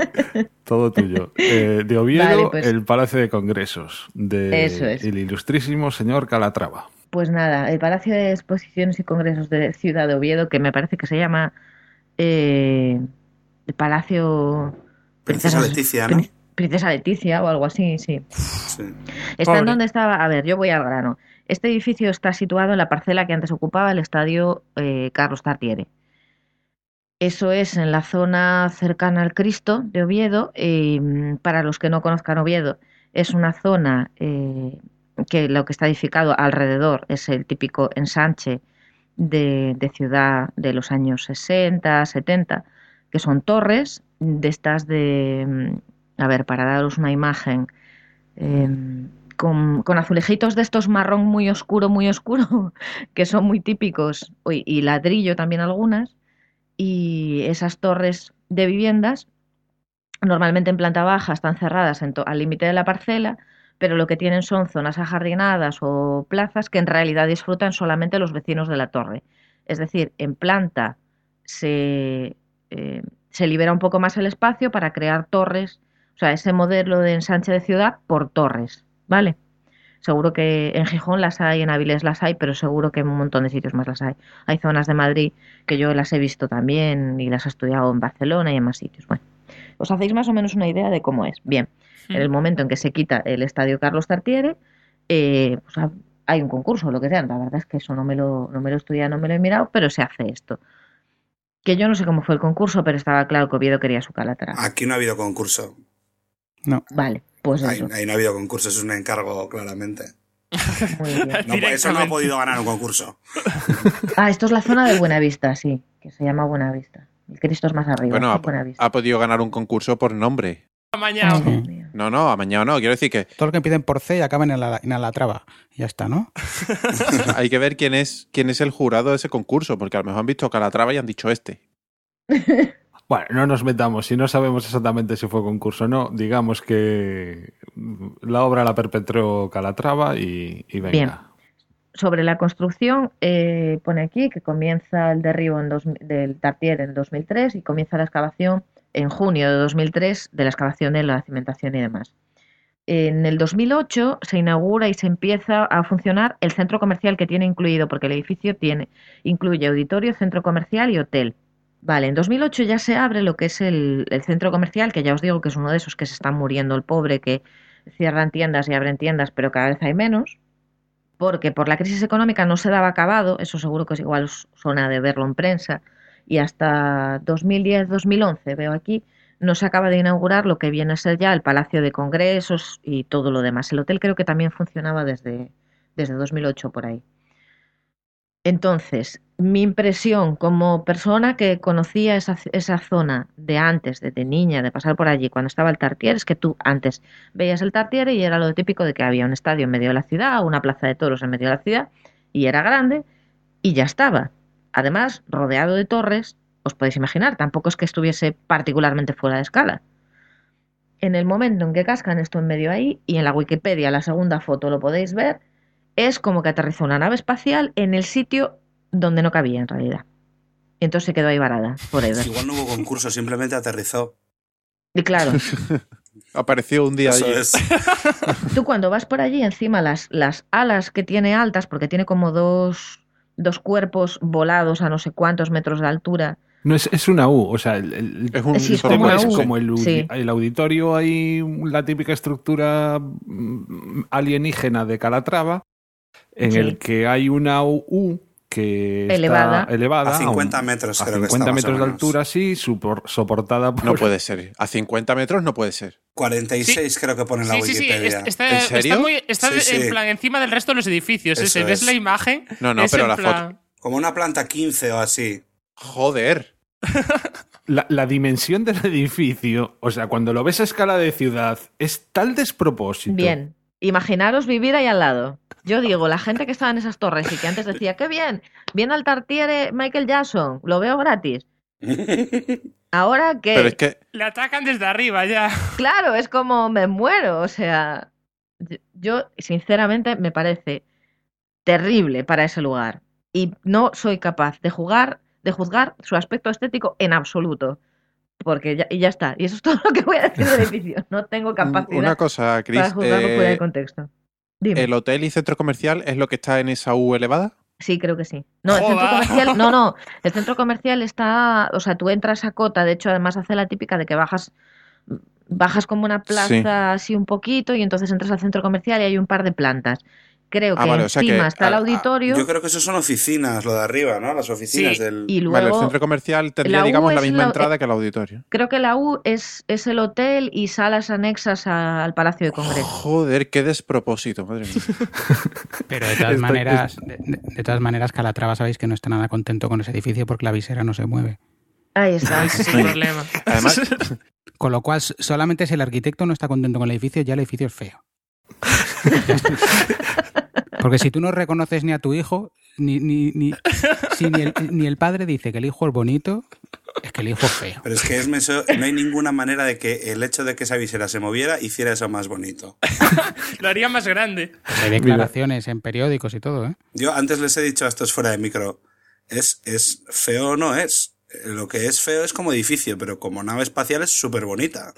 todo tuyo. Eh, de Oviedo, Vale, pues. el Palacio de Congresos. De Eso es. el ilustrísimo señor Calatrava. Pues nada, el Palacio de Exposiciones y Congresos de Ciudad de Oviedo, que me parece que se llama eh, el Palacio Princesa Leticia, ¿no? Prin- Princesa Leticia o algo así, sí. Sí. Está Pobre. en donde estaba. A ver, yo voy al grano. Este edificio está situado en la parcela que antes ocupaba el estadio eh, Carlos Tartiere. Eso es en la zona cercana al Cristo de Oviedo. eh, para los que no conozcan Oviedo, es una zona eh, que lo que está edificado alrededor es el típico ensanche de, ciudad de los años 60, 70, que son torres de estas de, mm, a ver, para daros una imagen, eh, con, con azulejitos de estos marrón muy oscuro, muy oscuro, que son muy típicos, y ladrillo también algunas, y esas torres de viviendas, normalmente en planta baja, están cerradas en al límite de la parcela, pero lo que tienen son zonas ajardinadas o plazas que en realidad disfrutan solamente los vecinos de la torre. Es decir, en planta se, eh, se libera un poco más el espacio para crear torres O sea, ese modelo de ensanche de ciudad por torres, ¿vale? Seguro que en Gijón las hay, en Avilés las hay, pero seguro que en un montón de sitios más las hay. Hay zonas de Madrid que yo las he visto también y las he estudiado en Barcelona y en más sitios. Bueno, os hacéis más o menos una idea de cómo es. Bien, en el momento en que se quita el estadio Carlos Tartiere, eh, pues ha- hay un concurso o lo que sea. La verdad es que eso no me lo, no me lo he estudiado, no me lo he mirado, pero se hace esto. Que yo no sé cómo fue el concurso, pero estaba claro que Oviedo quería su Calatrava. Aquí no ha habido concurso. No. Vale, pues Ahí, eso. ahí no ha habido concurso, es un encargo, claramente. Muy bien. No, eso no ha podido ganar un concurso. Ah, esto es la zona de Buenavista, sí, que se llama Buenavista. El Cristo es más arriba. Bueno, ha, Buenavista. ha podido ganar un concurso por nombre. Amañado. No, no, a mañana no. Quiero decir que Todo lo que empiecen por C y acaben en la, en la traba. Y ya está, ¿no? hay que ver quién es, quién es el jurado de ese concurso, porque a lo mejor han visto Calatrava y han dicho este. Bueno, no nos metamos. Si no sabemos exactamente si fue concurso o no, digamos que la obra la perpetró Calatrava y, y venga. Sobre la construcción, eh, pone aquí que comienza el derribo en dos- del Tartier en 2003 y comienza la excavación en junio de 2003 de la excavación de la cimentación y demás. En el 2008 se inaugura y se empieza a funcionar el centro comercial que tiene incluido, porque el edificio tiene, incluye auditorio, centro comercial y hotel. Vale, en 2008 ya se abre lo que es el, centro comercial, que ya os digo que es uno de esos que se están muriendo el pobre, que cierran tiendas y abren tiendas, pero cada vez hay menos, porque por la crisis económica no se daba acabado, eso seguro que es igual suena de verlo en prensa, y hasta 2010-2011, veo aquí, no se acaba de inaugurar lo que viene a ser ya el Palacio de Congresos y todo lo demás. El hotel creo que también funcionaba desde, desde 2008 por ahí. Entonces, mi impresión como persona que conocía esa, esa zona de antes, de, niña, de pasar por allí cuando estaba el Tartier, es que tú antes veías el Tartier y era lo típico de que había un estadio en medio de la ciudad, una plaza de toros en medio de la ciudad, y era grande, y ya estaba. Además, rodeado de torres, os podéis imaginar, tampoco es que estuviese particularmente fuera de escala. En el momento en que cascan esto en medio ahí, y en la Wikipedia, la segunda foto lo podéis ver, es como que aterrizó una nave espacial en el sitio donde no cabía en realidad. Y entonces se quedó ahí varada, forever. Igual no hubo concurso, simplemente aterrizó. Y claro, Apareció un día Eso allí. es. tú cuando vas por allí, encima las, las alas que tiene altas, porque tiene como dos, dos cuerpos volados a no sé cuántos metros de altura, No, es, es una U, o sea, el, el- Es un Sí, es como por el, Sí. el auditorio hay la típica estructura mm, alienígena de Calatrava en Sí. el que hay una U que Elevada. está elevada A 50 un- metros a creo que 50 está, más o metros de altura sí supor- soportada por No puede ser. A 50 metros no puede ser. 46 creo que pone en la Sí, sí, sí. Wikipedia. es- Está, ¿En serio? está muy, está Sí, sí. en plan encima del resto de los edificios. Eso. ¿Ves es. la imagen? No, no, Es pero la plan- Como una planta 15 o así. Joder. la, la dimensión del edificio o sea cuando lo ves a escala de ciudad es tal despropósito Bien, imaginaros vivir ahí al lado. Yo digo, la gente que estaba en esas torres y que antes decía, qué bien, viene al Tartiere Michael Jackson, lo veo gratis. Ahora que, Pero es que Le atacan desde arriba ya. claro, es como me muero, o sea, yo- yo sinceramente me parece terrible para ese lugar y no soy capaz de jugar, de juzgar su aspecto estético en absoluto. Porque ya, y ya está. Y eso es todo lo que voy a decir del edificio. No tengo capacidad una cosa, Chris. para juzgarlo fuera de eh, contexto. Dime. ¿El hotel y centro comercial es lo que está en esa U elevada? Sí, creo que sí. No, el centro comercial, no, no, el centro comercial está, o sea, tú entras a cota, de hecho, además hace la típica de que bajas, bajas como una plaza Sí. así un poquito y entonces entras al centro comercial y hay un par de plantas. Creo Ah, que vale, o sea encima que está el a- a- auditorio Yo creo que eso son oficinas, lo de arriba, ¿no? Las oficinas Sí, del... y Vale, el luego centro comercial tendría, la U digamos, la misma la- entrada que el auditorio. creo que la U es, es el hotel y salas anexas a- al Palacio de Congreso. Joder, qué despropósito, madre mía. Pero de todas Estoy- maneras, de, de- de todas maneras, Calatrava sabéis que no está nada contento con ese edificio porque la visera no se mueve. Ahí está. Ese es el problema. Además, Con lo cual, solamente si el arquitecto no está contento con el edificio, ya el edificio es feo. Porque si tú no reconoces ni a tu hijo, ni, ni, ni, si ni, el, ni el padre dice que el hijo es bonito, es que el hijo es feo. Pero es que es meso- no hay ninguna manera de que el hecho de que esa visera se moviera hiciera eso más bonito. Lo haría más grande. Hay declaraciones en periódicos y todo, ¿eh? Yo antes les he dicho a estos fuera de micro, es, es feo o no es. Lo que es feo es como edificio, pero como nave espacial es súper bonita.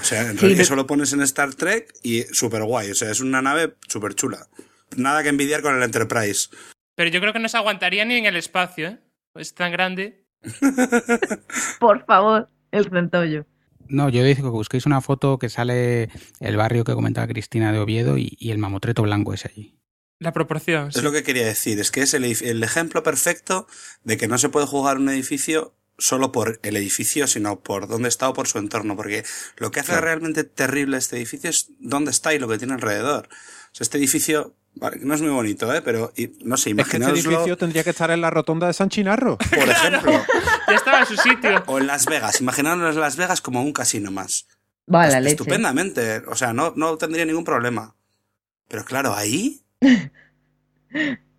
O sea, en Sí, realidad eso lo pones en Star Trek y súper guay. O sea, es una nave súper chula. Nada que envidiar con el Enterprise. Pero yo creo que no se aguantaría ni en el espacio, ¿eh? Es tan grande. Por favor, el centollo. No, yo digo que busquéis una foto que sale el barrio que comentaba Cristina de Oviedo y, y el mamotreto blanco ese allí. La proporción. sí. Es lo que quería decir. Es que es el, ejemplo perfecto de que no se puede jugar un edificio solo por el edificio, sino por dónde está o por su entorno. Porque lo que hace Claro. realmente terrible este edificio es dónde está y lo que tiene alrededor. O sea, este edificio, vale, no es muy bonito, ¿eh? Pero, y- no sé, Es que este edificio tendría que estar en la rotonda de San Chinarro. por ejemplo, Ya estaba en su sitio. o en Las Vegas. Imaginaos Las Vegas como un casino más. Va, la Est- leche. Estupendamente. O sea, no, no tendría ningún problema. Pero claro, ahí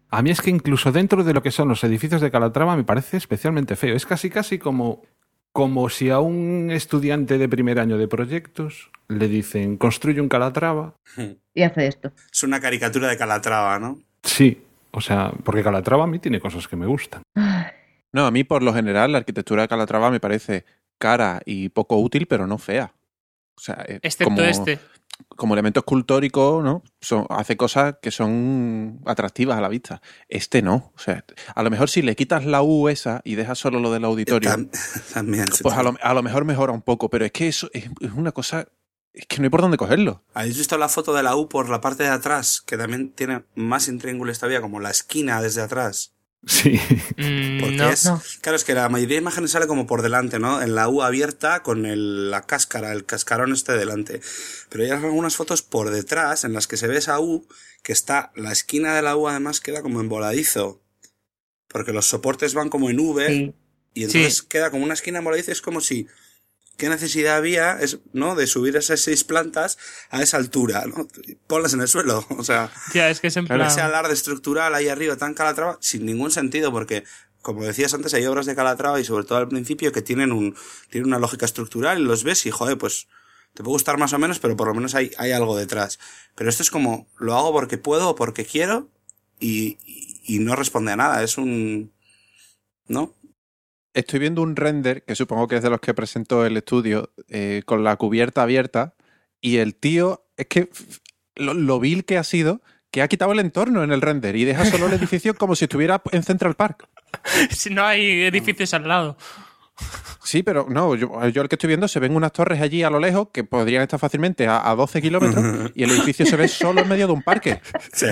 A mí es que incluso dentro de lo que son los edificios de Calatrava me parece especialmente feo. Es casi casi como, como si a un estudiante de primer año de proyectos le dicen construye un Calatrava. Y hace esto. es una caricatura de Calatrava, ¿no? Sí, o sea, porque Calatrava a mí tiene cosas que me gustan. No, a mí por lo general la arquitectura de Calatrava me parece cara y poco útil, pero no fea. O sea, eh, Excepto como, este. Como elemento escultórico, ¿no? Son- hace cosas que son atractivas a la vista. Este no. O sea, a lo mejor si le quitas la U esa y dejas solo lo del auditorio, Tam- También. pues a lo, a lo mejor mejora un poco, pero es que eso es, es una cosa. Es que no hay por dónde cogerlo. ¿Habéis visto la foto de la U por la parte de atrás? Que también tiene más intríngulis todavía, como la esquina desde atrás. Sí. Mm, Porque no. es. No. Claro, es que la mayoría de imágenes sale como por delante, ¿no? En la U abierta con el- la cáscara, el cascarón este delante. Pero hay algunas fotos por detrás en las que se ve esa U, que está. La esquina de la U además queda como en voladizo. Porque los soportes van como en V. Sí. Y entonces Sí. queda como una esquina moladiza, es como si qué necesidad había es, ¿no? de subir esas seis plantas a esa altura, ¿no? Ponlas en el suelo, o sea, Ya, es que es en plan... ese alarde estructural ahí arriba tan calatrava sin ningún sentido porque como decías antes hay obras de calatrava y sobre todo al principio que tienen un tienen una lógica estructural y los ves y joder, pues te puede gustar más o menos, pero por lo menos hay, hay algo detrás. Pero esto es como, lo hago porque puedo o porque quiero y, y, y no responde a nada. Es un... ¿No? Estoy viendo un render, que supongo que es de los que presentó el estudio, eh, con la cubierta abierta, y el tío, es que lo, lo vil que ha sido, que ha quitado el entorno en el render y deja solo el edificio como si estuviera en Central Park. Si no hay edificios al lado. Sí, pero no, yo, yo el que estoy viendo se ven unas torres allí a lo lejos que podrían estar fácilmente a, a 12 kilómetros y el edificio se ve solo en medio de un parque. Sí.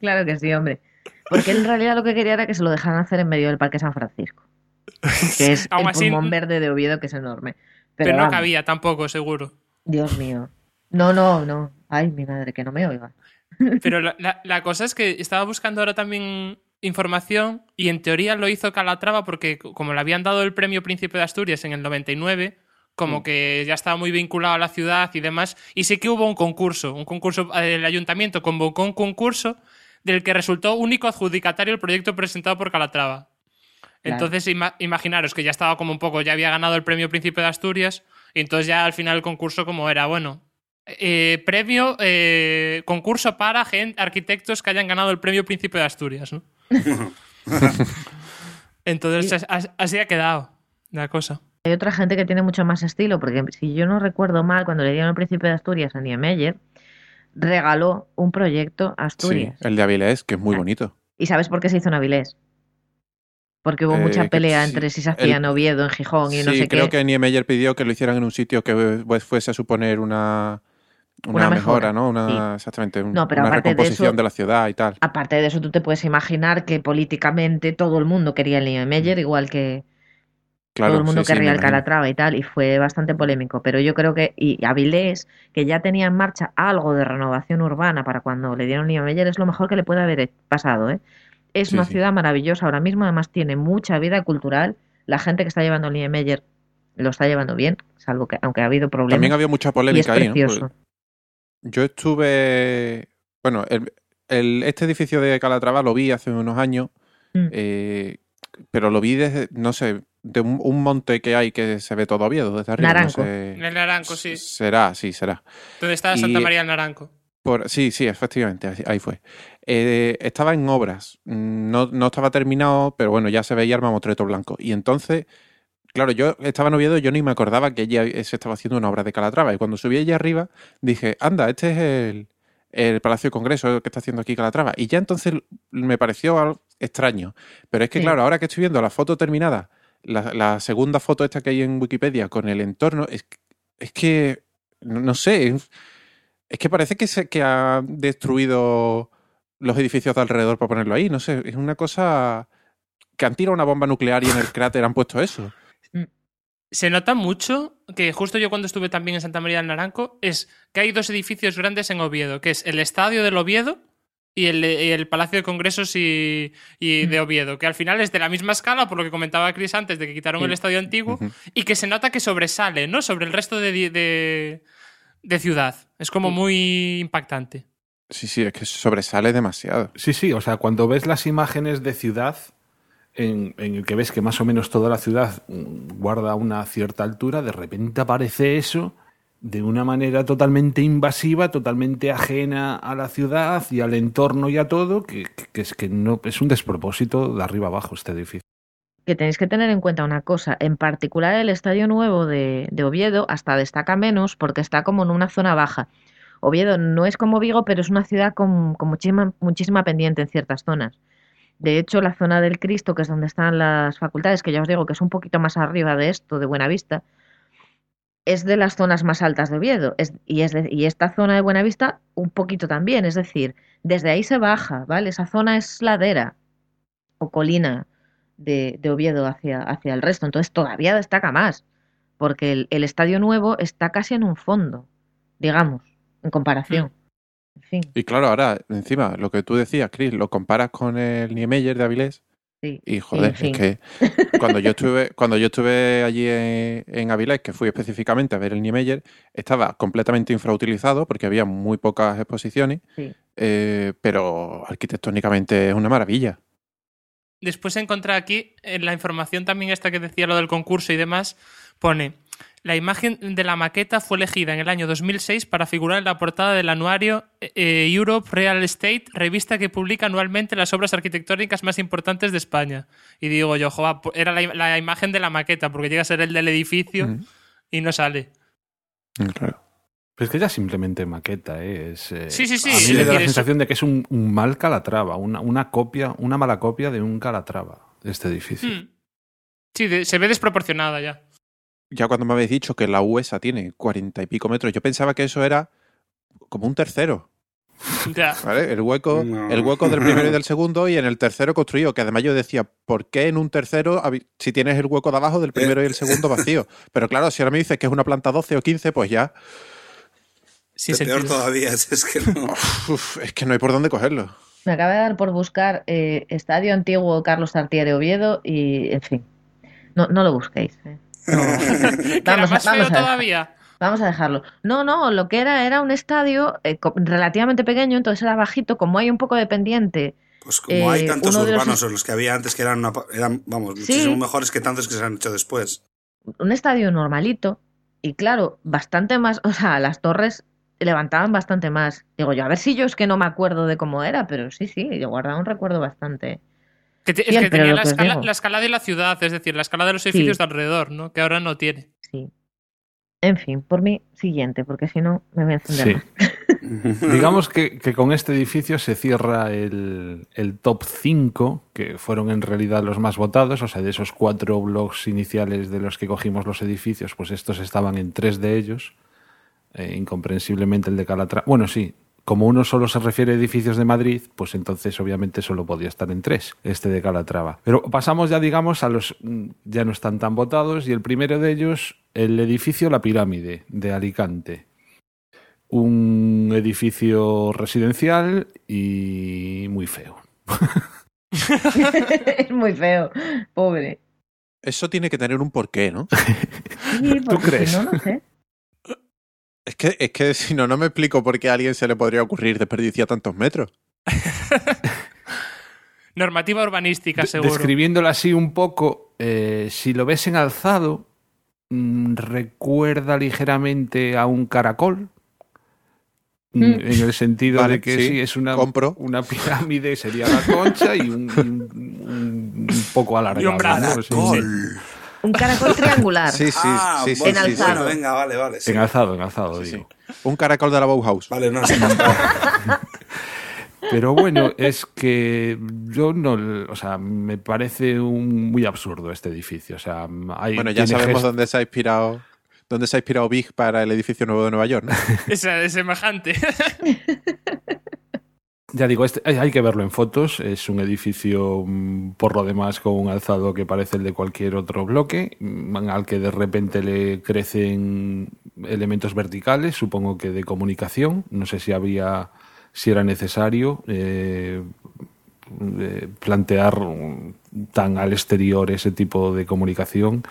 Claro que sí, hombre. Porque en realidad lo que quería era que se lo dejaran hacer en medio del Parque San Francisco. Que es el así, pulmón verde de Oviedo, que es enorme. Pero, Pero, no vamos, cabía tampoco, seguro. Dios mío. No, no, no. Ay, mi madre, que no me oiga. Pero la, la- la cosa es que estaba buscando ahora también información y en teoría lo hizo Calatrava porque como le habían dado el premio Príncipe de Asturias en el 99, como que ya estaba muy vinculado a la ciudad y demás, y sí que hubo un concurso, un concurso, el ayuntamiento convocó un concurso del que resultó único adjudicatario el proyecto presentado por Calatrava. Claro. Entonces, ima- imaginaros que ya estaba como un poco, ya había ganado el premio Príncipe de Asturias, y entonces ya al final el concurso como era, bueno, eh, premio, eh, concurso para arquitectos que hayan ganado el premio Príncipe de Asturias, ¿no? entonces, as- as- así ha quedado la cosa. Hay otra gente que tiene mucho más estilo, porque si yo no recuerdo mal, cuando le dieron el Príncipe de Asturias a Niemeyer, regaló un proyecto a Sí, Asturias. el de Avilés, que es muy Ah. bonito. ¿Y sabes por qué se hizo en Avilés? Porque hubo Eh, mucha pelea sí, entre si se hacía en Oviedo, en Gijón y sí, no sé creo que Niemeyer pidió que lo hicieran en un sitio que pues, fuese a suponer una, una, Una mejora, mejora, ¿no? Una, sí. Exactamente, un- No, pero una de recomposición eso- de la ciudad y tal. Aparte de eso, tú te puedes imaginar que políticamente todo el mundo quería el Niemeyer, igual que Claro, todo el mundo sí, querría el. Calatrava y tal, y fue bastante polémico. Pero yo creo que, y Avilés, que ya tenía en marcha algo de renovación urbana para cuando le dieron Niemeyer, es lo mejor que le puede haber pasado, ¿eh? Es Sí, una ciudad maravillosa ahora mismo, además tiene mucha vida cultural. La gente que está llevando el Niemeyer lo está llevando bien, salvo que, aunque ha habido problemas. También había mucha polémica ahí, ¿no? Porque Yo estuve. Bueno, el, el- este edificio de Calatrava lo vi hace unos años, Mm. eh, pero lo vi desde, no sé, de un, un monte que hay que se ve todo Oviedo desde arriba. Naranco. No sé. En el Naranco, sí. Será, sí, será. Donde está Y- Santa María del Naranco. Por, sí, sí, efectivamente, ahí fue. eh, estaba en obras, no, no estaba terminado, pero bueno, ya se veía el mamotreto blanco. Y entonces, claro, yo estaba en Oviedo, yo ni me acordaba que allí se estaba haciendo una obra de Calatrava. Y cuando subí allí arriba, dije, anda, este es el, el Palacio de Congreso que está haciendo aquí Calatrava. Y ya entonces me pareció algo extraño. Pero es que, Sí. claro, ahora que estoy viendo la foto terminada, la, la segunda foto esta que hay en Wikipedia con el entorno, es, es que, no, no sé, es, que parece que, se, que ha destruido los edificios de alrededor para ponerlo ahí. No sé, es una cosa que han tirado una bomba nuclear y en el cráter han puesto eso. Se nota mucho que justo yo cuando estuve también en Santa María del Naranco es que hay dos edificios grandes en Oviedo, que es el Estadio del Oviedo y el, y el Palacio de Congresos y, y de Oviedo, que al final es de la misma escala, por lo que comentaba Chris antes, de que quitaron Sí. el estadio antiguo, y que se nota que sobresale, ¿no? Sobre el resto de, de, de ciudad. Es como muy impactante. Sí, sí, es que sobresale demasiado. Sí, sí, o sea, cuando ves las imágenes de ciudad, en, en el que ves que más o menos toda la ciudad mm, guarda una cierta altura, de repente aparece eso de una manera totalmente invasiva, totalmente ajena a la ciudad y al entorno y a todo, que, es que no es un despropósito de arriba abajo este edificio. que tenéis que tener en cuenta una cosa, en particular el Estadio Nuevo de, de Oviedo hasta destaca menos porque está como en una zona baja. Oviedo no es como Vigo, pero es una ciudad con, con muchísima, muchísima pendiente en ciertas zonas. De hecho, la zona del Cristo, que es donde están las facultades, que ya os digo que es un poquito más arriba de esto, de Buenavista, es de las zonas más altas de Oviedo. Es, y, es de- y esta zona de Buenavista un poquito también. Es decir, desde ahí se baja, ¿vale? Esa zona es ladera o colina de, de Oviedo hacia, hacia el resto. Entonces todavía destaca más, porque el, el estadio nuevo está casi en un fondo, digamos, en comparación. En fin, Y claro, ahora, encima, lo que tú decías, Chris, lo comparas con el Niemeyer de Avilés sí. y joder, es que cuando yo estuve, cuando yo estuve allí en, en Avilés, que fui específicamente a ver el Niemeyer, estaba completamente infrautilizado porque había muy pocas exposiciones, Sí. eh, pero arquitectónicamente es una maravilla. Después encontré aquí, en la información también esta que decía lo del concurso y demás, pone, la imagen de la maqueta fue elegida en el año 2006 para figurar en la portada del anuario eh, Europe Real Estate, revista que publica anualmente las obras arquitectónicas más importantes de España. Y digo yo, joa, era la, la imagen de la maqueta, porque llega a ser el del edificio y no sale. Mm, Claro. Pero es que ya simplemente maqueta, ¿eh? Es, eh, Sí, sí, sí, A mí es me da la eso- sensación de que es un, un mal Calatrava, una, una copia, una mala copia de un Calatrava, este edificio. Hmm. Sí, de- se ve desproporcionada ya. Ya cuando me habéis dicho que la USA tiene cuarenta y pico metros, yo pensaba que eso era como un tercero. Ya. ¿Vale? El hueco, No. el hueco del primero y del segundo y en el tercero construido, que además yo decía, ¿por qué en un tercero si tienes el hueco de abajo del primero y el segundo vacío? Pero claro, si ahora me dices que es una planta 12 o 15, pues ya, Sin Peor todavía, es que no. uf, es que no hay por dónde cogerlo. Me acaba de dar por buscar eh, Estadio Antiguo Carlos Tartiere de Oviedo y, en fin, no, no lo busquéis. ¿eh? No. Vamos a- más feo vamos a- todavía. Vamos a dejarlo. No, no, lo que era era un estadio eh, relativamente pequeño, entonces era bajito, como hay un poco de pendiente. Pues como hay Eh, tantos de los- urbanos en los que había antes que eran, una eran vamos, Sí. muchísimo mejores que tantos que se han hecho después. Un estadio normalito y claro, bastante más, o sea, las torres levantaban bastante más. Digo yo, a ver si yo es que no me acuerdo de cómo era, pero sí, sí, yo guardaba un recuerdo bastante. Que te- es que tenía la que escala, la escala de la ciudad, es decir, la escala de los edificios Sí. de alrededor, ¿no? Que ahora no tiene. Sí. En fin, por mí, siguiente, porque si no me voy a encender Sí. Digamos que, que con este edificio se cierra el, el top 5, que fueron en realidad los más votados, o sea, de esos cuatro blogs iniciales de los que cogimos los edificios, pues estos estaban en tres de ellos, Eh, incomprensiblemente el de Calatrava. Bueno, sí, como uno solo se refiere a edificios de Madrid, pues entonces obviamente solo podía estar en tres, este de Calatrava. Pero pasamos ya, digamos, a los mm, ya no están tan votados, y el primero de ellos, el edificio La Pirámide, de Alicante un edificio residencial y muy feo. es muy feo, pobre. Eso tiene que tener un porqué, ¿no? Sí, porque crees? no, no sé. Es que, es que si no, no me explico por qué a alguien se le podría ocurrir desperdiciar tantos metros. Normativa urbanística, seguro. Describiéndolo así un poco, eh, si lo ves en alzado, mm, recuerda ligeramente a un caracol. Mm, Mm. En el sentido Vale, de que sí, sí, es una, compro. una pirámide, sería la concha y un, un- un poco alargado. Y un brazo. ¿no? Sí. Un caracol triangular. Sí, sí, ah, sí, sí, bueno, En sí, sí. alzado. bueno, venga, vale, vale. sí. En alzado, en alzado, Sí, digo. sí. Un caracol de la Bauhaus. Vale, no sé. Pero bueno, es que yo no, o sea, me parece un, muy absurdo este edificio. O sea, hay, Bueno, ya sabemos gest- dónde se ha inspirado dónde se ha inspirado Big para el edificio nuevo de Nueva York. ¿no? Es semejante. Ya digo, este, hay que verlo en fotos. Es un edificio mm, por lo demás con un alzado que parece el de cualquier otro bloque, mm, al que de repente le crecen elementos verticales, supongo que de comunicación. No sé si había, si era necesario eh, eh, plantear mm, tan al exterior ese tipo de comunicación.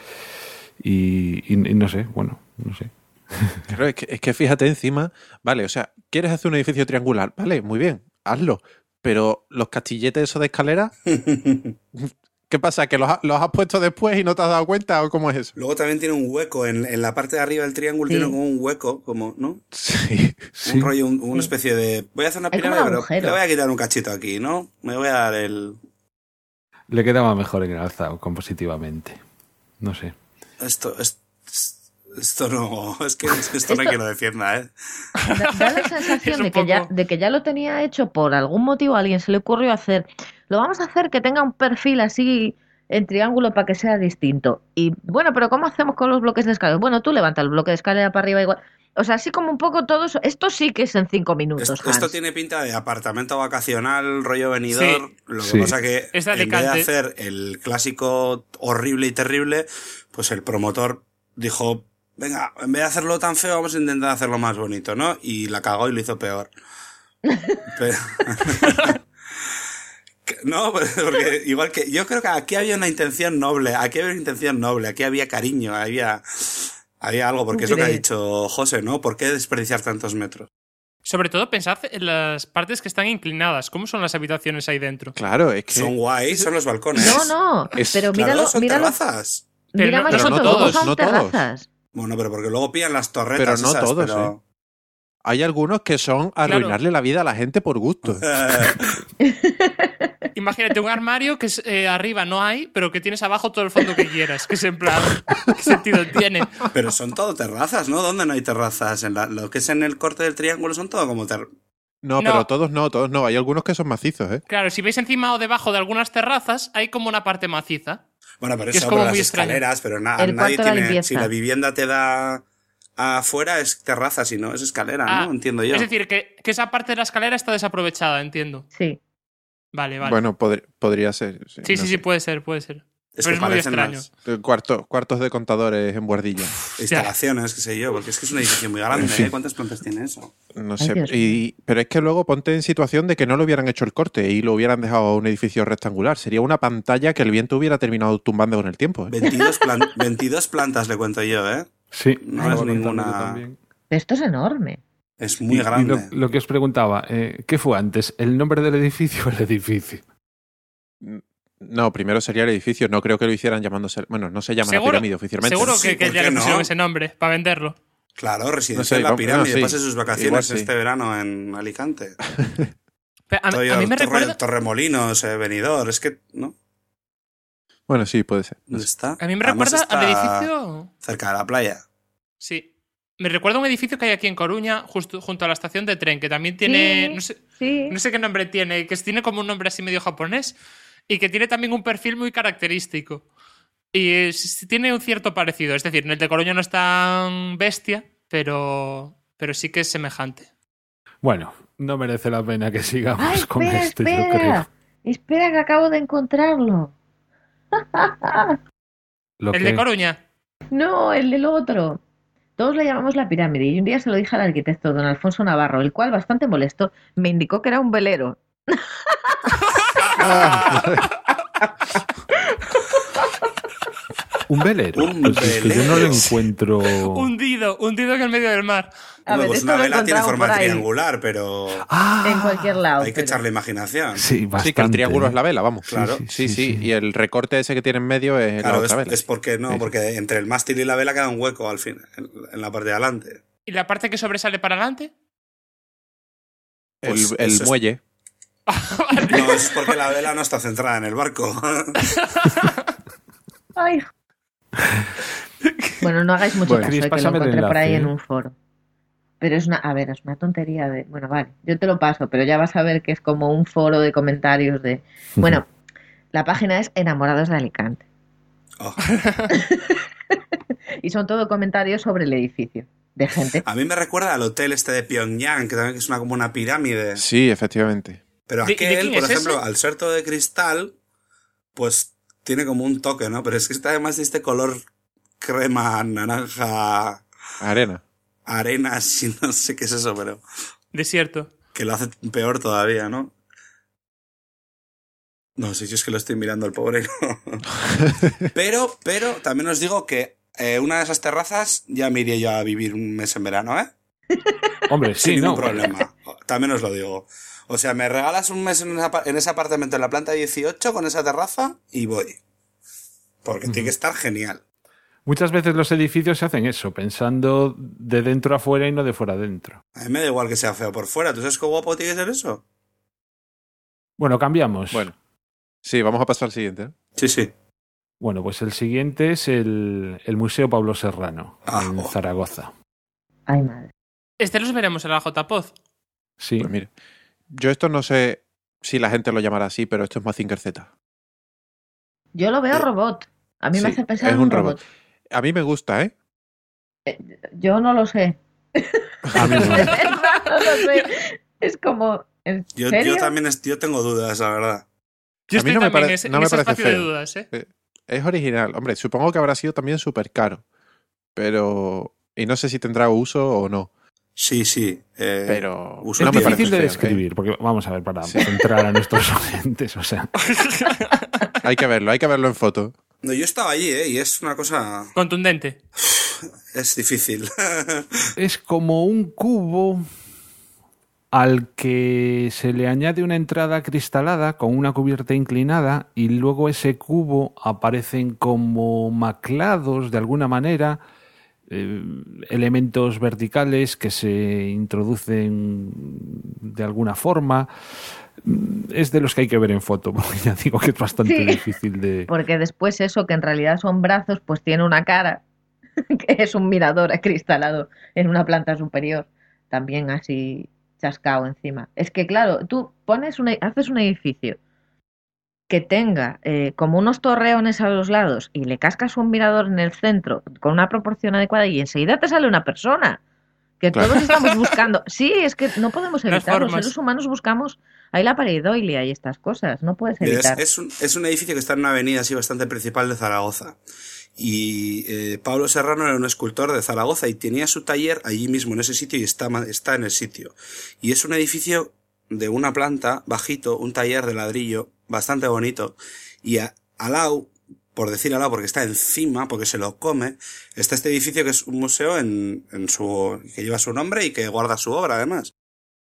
Y no sé, bueno, no sé. Claro, es que, es que fíjate encima, vale, o sea, ¿quieres hacer un edificio triangular? Vale, muy bien, hazlo. Pero los castilletes esos de escalera, ¿qué pasa? ¿Que los, ha- los has puesto después y no te has dado cuenta o cómo es eso? Luego también tiene un hueco, en, en la parte de arriba del triángulo Sí. tiene como un hueco, como, ¿no? Sí. Sí. Un rollo, un- una especie de... Voy a hacer una pirámide, pero agujero. le voy a quitar un cachito aquí, ¿no? Me voy a dar el... Le quedaba mejor en el alzado, compositivamente. No sé. Esto, es- esto no... Es que esto no hay que lo defienda, ¿eh? Da, da la sensación de que, ya, de que ya lo tenía hecho por algún motivo, a alguien se le ocurrió hacer, lo vamos a hacer que tenga un perfil así en triángulo para que sea distinto. Y bueno, pero ¿cómo hacemos con los bloques de escalera? Bueno, tú levanta el bloque de escalera para arriba igual. O sea, así como un poco todo eso. Esto sí que es en cinco minutos. Esto, esto tiene pinta de apartamento vacacional, rollo venidor. Sí. Lo que Sí. pasa que Es en vez de hacer el clásico horrible y terrible, pues el promotor dijo, venga, en vez de hacerlo tan feo, vamos a intentar hacerlo más bonito, ¿no? Y la cagó y lo hizo peor. Pero- No, pues, porque igual que yo creo que aquí había una intención noble, aquí había una intención noble, aquí había cariño, había, había algo, porque es lo que ha dicho José, ¿no? ¿Por qué desperdiciar tantos metros? Sobre todo pensad en las partes que están inclinadas. ¿Cómo son las habitaciones ahí dentro? Claro, es que... Son guays, son los balcones. No, no. Es- pero Claro, míralo, son míralo, terrazas. Pero mira no- más pero no luego todos, son no todos. Bueno, pero porque luego pillan las torretas Pero no esas, todos, pero- Hay algunos que son arruinarle la vida a la gente por gusto. Imagínate un armario que eh, arriba no hay, pero que tienes abajo todo el fondo que quieras. Que es en plan, ¿qué sentido tiene? pero son todo terrazas, ¿no? ¿Dónde no hay terrazas? En la- lo que es en el corte del triángulo son todo como ter... No, No. pero todos no, todos no. Hay algunos que son macizos, ¿eh? Claro, si veis encima o debajo de algunas terrazas, hay como una parte maciza. Bueno, pero Que es eso como por las muy extraño. escaleras, pero na- El nadie cuarto de la tiene... limpieza. Si la vivienda te da afuera es terraza, si no es escalera, Ah, ¿no? Entiendo yo. Es decir, que, que esa parte de la escalera está desaprovechada, entiendo. Sí. Vale, vale. Bueno, podr- podría ser. Sí, sí, no sí, sí, sé. puede ser, puede ser. Es pero que es muy parecen extraño. las Cuarto- cuartos de contadores en Guardilla. instalaciones, qué sé yo, porque es que es un edificio muy grande. ¿eh? ¿Cuántas plantas tiene eso? No sé. Y- pero es que luego ponte en situación de que no lo hubieran hecho el corte y lo hubieran dejado un edificio rectangular. Sería una pantalla que el viento hubiera terminado tumbando con el tiempo. ¿eh? 22, plan- 22 plantas le cuento yo, ¿eh? Sí, No es ninguna-. Esto es enorme. Es muy Y- y grande. lo, lo que os preguntaba, eh, ¿qué fue antes? ¿El nombre del edificio o el edificio? No, primero sería el edificio. No creo que lo hicieran llamándose. Bueno, no se llama la pirámide oficialmente. Seguro Sí, que, que ¿por ya le pusieron no? ese nombre para venderlo. Claro, residencia No sé, en la pirámide, no, sí. pase sus Igual vacaciones sí. este verano en Alicante. Pero a, mí- Torre- a mí me Torre- recuerda, Torremolinos, eh, Benidorm, es que, ¿no? Bueno, sí, puede ser. No ¿Dónde sé. está? a mí me Además recuerda al edificio. Cerca de la playa. Sí. Me recuerda a un edificio que hay aquí en Coruña, justo junto a la estación de tren, que también tiene. Sí, No sé, sí. no sé qué nombre tiene, que tiene como un nombre así medio japonés y que tiene también un perfil muy característico. Y es- tiene un cierto parecido. Es decir, el de Coruña no es tan bestia, pero, pero sí que es semejante. Bueno, no merece la pena que sigamos ¡Ay, con espera, este, yo espera! creo. Espera, que acabo de encontrarlo. Lo el que- de Coruña. No, el del otro. Todos le llamamos la pirámide y un día se lo dije al arquitecto don Alfonso Navarro, el cual, bastante molesto, me indicó que era un velero. Un velero. Un Pues es que yo no lo encuentro. Hundido, hundido en el medio del mar. A ver, pues esto una vela tiene forma triangular, pero Ah, en cualquier lado. hay que pero- echarle imaginación. Sí, bastante. Sí, que el triángulo es la vela, vamos. Claro. Sí, sí, Y el recorte ese que tiene en medio es Claro, la es, otra vela. es porque no, porque entre el mástil y la vela queda un hueco al fin, en, en la parte de adelante. ¿Y la parte que sobresale para adelante? El, Pues el es- muelle. No, es porque la vela no está centrada en el barco. Ay. Bueno, no hagáis mucho Bueno, caso, Cris, eh, que lo encontré por ahí en un foro. Pero es una, a ver, es una tontería de, bueno, vale, yo te lo paso, pero ya vas a ver que es como un foro de comentarios de, bueno, la página es Enamorados de Alicante Oh, y son todo comentarios sobre el edificio de gente. A mí me recuerda al hotel este de Pyongyang, que también es una, como una pirámide. Sí, efectivamente. Pero ¿De- de aquel, por es ejemplo, ese? al ser todo de cristal, pues tiene como un toque, ¿no? Pero es que está además de este color crema, naranja, Arena. arena, si no sé qué es eso, pero Desierto. que lo hace peor todavía, ¿no? No sé si es que lo estoy mirando al pobre. ¿no? pero, pero también os digo que eh, una de esas terrazas ya me iría yo a vivir un mes en verano, ¿eh? Hombre, Sin sí, ningún no. problema. También os lo digo. O sea, me regalas un mes en, esa pa- en ese apartamento en la planta 18 con esa terraza y voy. Porque tiene que estar genial. Muchas veces los edificios se hacen eso, pensando de dentro a fuera y no de fuera adentro. A mí me da igual que sea feo por fuera. ¿Tú sabes qué guapo tiene que ser eso? Bueno, cambiamos. Bueno. Sí, vamos a pasar al siguiente. ¿eh? Sí, sí. Bueno, pues el siguiente es el, el Museo Pablo Serrano, Ah, en oh. Zaragoza. Ay, madre. Este los veremos en la JPod. Sí. Pues mira, yo esto no sé si la gente lo llamará así, pero esto es Mazinger Z. Yo lo veo Eh, robot. A mí me hace pensar es en un un robot. robot. A mí me gusta, ¿eh? Yo no lo sé. A mí no. no lo sé. Es como, ¿en Yo, serio? yo también es- yo tengo dudas, la verdad. Yo A mí no me pare- ese, no me parece espacio de feo. dudas, ¿eh? Es original. Hombre, supongo que habrá sido también súper caro. Pero... Y no sé si tendrá uso o no. Sí, sí. eh, Pero... Es no me difícil de ¿eh? describir, porque vamos a ver, para Sí. centrar a nuestros oyentes, o sea, Hay que verlo, hay que verlo en foto. No, yo estaba allí, ¿eh? Y es una cosa... Contundente. Es difícil. es como un cubo al que se le añade una entrada cristalada con una cubierta inclinada y luego ese cubo aparecen como maclados de alguna manera eh, elementos verticales que se introducen de alguna forma Mm, es de los que hay que ver en foto porque ya digo que es bastante Sí. difícil de Porque después eso, que en realidad son brazos, pues tiene una cara, que es un mirador acristalado en una planta superior, también así chascado encima. Es que claro, tú pones un, e- haces un edificio que tenga eh, como unos torreones a los lados y le cascas un mirador en el centro con una proporción adecuada y enseguida te sale una persona. Que Claro. todos estamos buscando. Sí, es que no podemos Las evitarlo. Los seres humanos buscamos ahí la pareidolia y estas cosas. No puedes es, evitar. es un, es un edificio que está en una avenida así bastante principal de Zaragoza. Y eh, Pablo Serrano era un escultor de Zaragoza y tenía su taller allí mismo, en ese sitio, y está, ma- está en el sitio. Y es un edificio de una planta, bajito, un taller de ladrillo, bastante bonito. Y a- al lado, por decir al lado, porque está encima, porque se lo come, está este edificio que es un museo en, en su, que lleva su nombre y que guarda su obra además.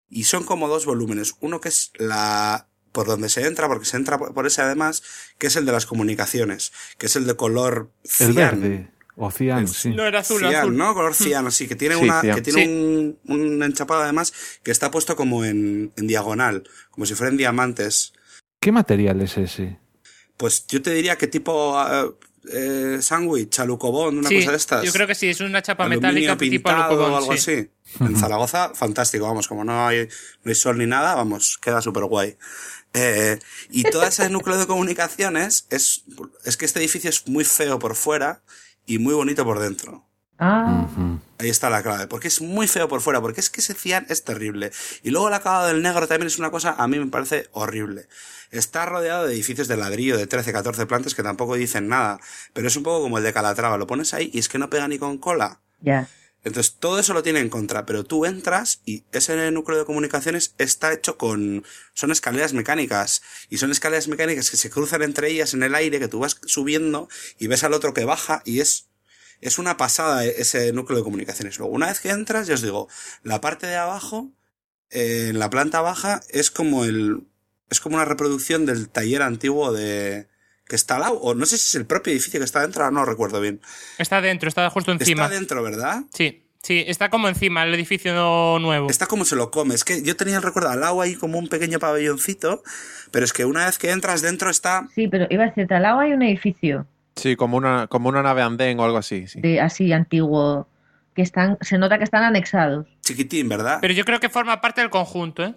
Y son como dos volúmenes. Uno que es la, por donde se entra, porque se entra por ese además, que es el de las comunicaciones, que es el de color el verde o cian, Es- sí. No era azul, Cian, azul. ¿no? Color cian, así, que tiene Sí, una, cian. que tiene Sí. un, un enchapado además que está puesto como en, en diagonal, como si fueran diamantes. ¿Qué material es ese? Pues yo te diría que tipo eh, eh, sándwich, alucobón, una Sí, cosa de estas. yo creo que sí, es una chapa Aluminio metálica tipo pintado Alucobón, o algo sí. así. En Zaragoza, fantástico, vamos, como no hay, no hay sol ni nada, vamos, queda súper guay. Eh, y todo ese núcleo de comunicaciones es, es que este edificio es muy feo por fuera y muy bonito por dentro. Ah. Ahí está la clave, porque es muy feo por fuera, porque es que ese cian es terrible. Y luego el acabado del negro también es una cosa, a mí me parece horrible. Está rodeado de edificios de ladrillo de 13, 14 plantas que tampoco dicen nada, pero es un poco como el de Calatrava, lo pones ahí y es que no pega ni con cola. ya. Entonces todo eso lo tiene en contra, pero tú entras y ese núcleo de comunicaciones está hecho con... son escaleras mecánicas y son escaleras mecánicas que se cruzan entre ellas en el aire, que tú vas subiendo y ves al otro que baja y es... Es una pasada ese núcleo de comunicaciones. Luego, una vez que entras, ya os digo, la parte de abajo, eh, en la planta baja, es como el... es como una reproducción del taller antiguo de... que está al lado, o no sé si es el propio edificio que está dentro, ahora no recuerdo bien. Está dentro, está justo encima. Está dentro, ¿verdad? Sí, Sí, está como encima el edificio nuevo. Está como se lo come. Es que yo tenía el recuerdo al lado ahí como un pequeño pabelloncito, pero es que una vez que entras dentro está... Sí, pero iba a decirte, al lado hay un edificio Sí, como una, como una nave andén o algo así. Sí. de así antiguo que están, se nota que están anexados. chiquitín, ¿verdad? Pero yo creo que forma parte del conjunto, ¿eh?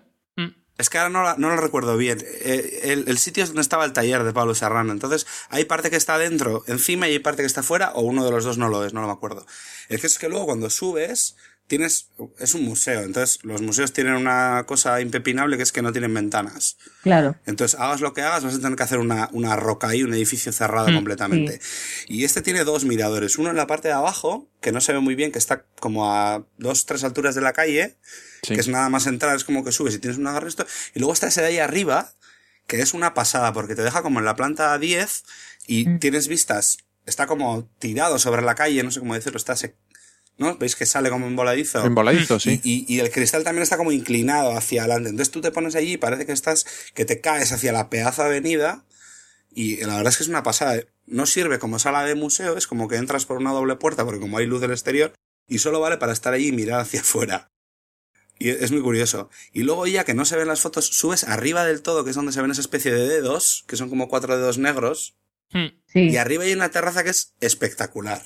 Es que ahora no, la- no lo recuerdo bien. Eh, el, el sitio es donde estaba el taller de Pablo Serrano. Entonces, hay parte que está dentro, encima, y hay parte que está fuera, o uno de los dos no lo es, no lo me acuerdo. El que es que luego cuando subes, tienes. Es un museo. Entonces, los museos tienen una cosa impepinable que es que no tienen ventanas. Claro. Entonces, hagas lo que hagas, vas a tener que hacer una, una roca ahí, un edificio cerrado Mm, completamente. Y este tiene dos miradores. Uno en la parte de abajo, que no se ve muy bien, que está como a dos, tres alturas de la calle, Sí. que es nada más entrar, es como que subes y tienes un agarre esto. Y luego está ese de ahí arriba, que es una pasada, porque te deja como en la planta 10 y Mm. tienes vistas, está como tirado sobre la calle, no sé cómo decirlo, está se- ¿no? ¿Veis que sale como en voladizo? En voladizo, sí. Y, y- y el cristal también está como inclinado hacia adelante. Entonces tú te pones allí y parece que estás, que te caes hacia la pedazo avenida. Y la verdad es que es una pasada. No sirve como sala de museo, es como que entras por una doble puerta, porque como hay luz del exterior, y solo vale para estar allí y mirar hacia afuera. Y es muy curioso. Y luego ya que no se ven las fotos, subes arriba del todo, que es donde se ven esa especie de dedos, que son como cuatro dedos negros, Mm. Sí, y arriba hay una terraza que es espectacular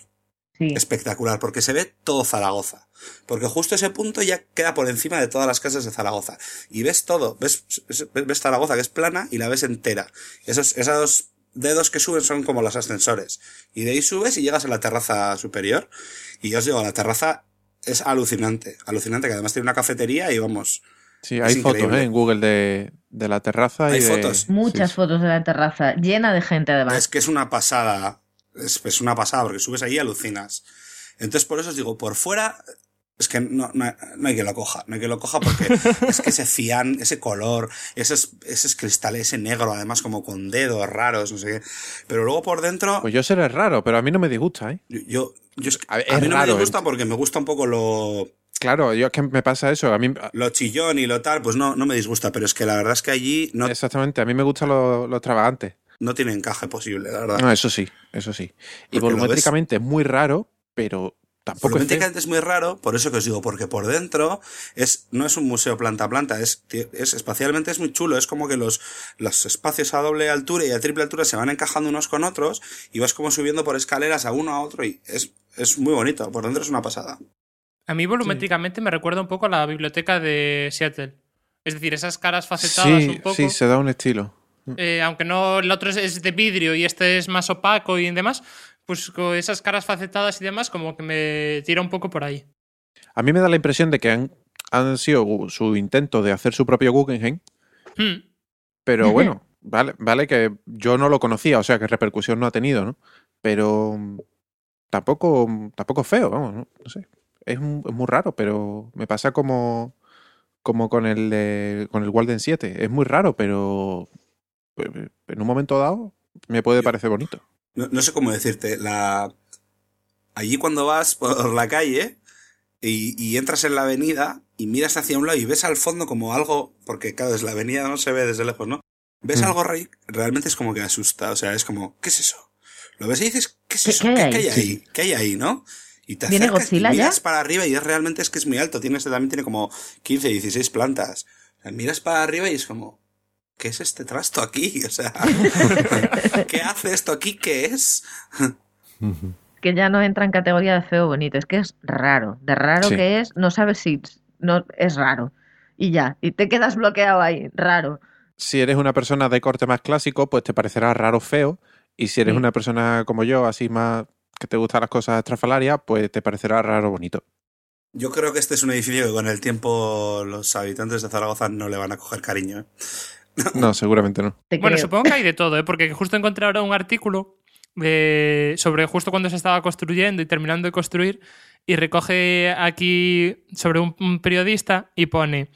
sí. espectacular, porque se ve todo Zaragoza. Porque justo ese punto ya queda por encima de todas las casas de Zaragoza. Y ves todo, ves, ves, ves Zaragoza que es plana y la ves entera. Esos, esos dedos que suben son como los ascensores. Y de ahí subes y llegas a la terraza superior. Y ya os digo, la terraza es alucinante. Alucinante, que además tiene una cafetería y vamos. Sí, hay fotos. ¿eh? en Google de, de la terraza. Hay y de- fotos. Muchas sí, fotos de la terraza, llena de gente además. Es que es una pasada. Es, es una pasada, porque subes ahí y alucinas. Entonces, por eso os digo, por fuera, es que no, no, no hay que lo coja. No hay que lo coja porque es que ese cian, ese color, esos, esos cristales, ese negro, además como con dedos raros, no sé qué. Pero luego por dentro, Pues yo seré raro, pero a mí no me disgusta, ¿eh? yo, yo, es que- A es mí no raro, me gusta ¿eh? porque me gusta un poco lo, Claro, yo es que me pasa eso. A mí, lo chillón y lo tal, pues no, no me disgusta, pero es que la verdad es que allí no, exactamente, a mí me gusta lo, lo extravagante. no tiene encaje posible, la verdad. No, eso sí, eso sí. Y Porque volumétricamente es muy raro, pero tampoco. Volumétricamente es muy raro, por eso que os digo, porque por dentro es, no es un museo planta a planta, es, es espacialmente es muy chulo, es como que los, los espacios a doble altura y a triple altura se van encajando unos con otros y vas como subiendo por escaleras a uno a otro y es, es muy bonito, por dentro es una pasada. A mí volumétricamente me recuerda un poco a la biblioteca de Seattle. Es decir, esas caras facetadas Sí, un poco. sí, se da un estilo. eh, aunque no el otro es, es de vidrio y este es más opaco y demás, pues con esas caras facetadas y demás, como que me tira un poco por ahí. A mí me da la impresión de que han, han sido su intento de hacer su propio Guggenheim, Hmm. pero bueno, vale, vale que yo no lo conocía, o sea que repercusión no ha tenido, ¿no? Pero tampoco, tampoco feo, vamos, no, No sé. Es, un- es muy raro, pero me pasa como, como con el de- con el Walden 7. Es muy raro, pero en un momento dado me puede parecer bonito. No, no sé cómo decirte, la, allí cuando vas por la calle y, y entras en la avenida y miras hacia un lado y ves al fondo como algo, porque claro, desde la avenida no se ve desde lejos, ¿no? Ves Mm. algo re- realmente es como que asusta, o sea, es como, ¿qué es eso? Lo ves y dices, ¿qué es ¿Qué- eso? qué ¿Qué, hay qué hay ahí? ¿Qué hay ahí, no? Y te ¿Viene acercas y ya? miras para arriba y es realmente es que es muy alto, tiene también tiene como 15, 16 plantas. O sea, miras para arriba y es como, ¿qué es este trasto aquí? O sea, ¿qué hace esto aquí? ¿Qué es? que ya no entra en categoría de feo o bonito, es que es raro. De raro Sí. que es, no sabes si no es raro. Y ya, y te quedas bloqueado ahí, raro. Si eres una persona de corte más clásico, pues te parecerá raro feo. Y si eres Sí. una persona como yo, así más que te gustan las cosas estrafalarias, pues te parecerá raro bonito. Yo creo que este es un edificio que con el tiempo los habitantes de Zaragoza no le van a coger cariño. ¿eh? No, seguramente no. Te Bueno, creo. supongo que hay de todo, ¿eh? porque justo encontré ahora un artículo de, sobre justo cuando se estaba construyendo y terminando de construir y recoge aquí sobre un, un periodista y pone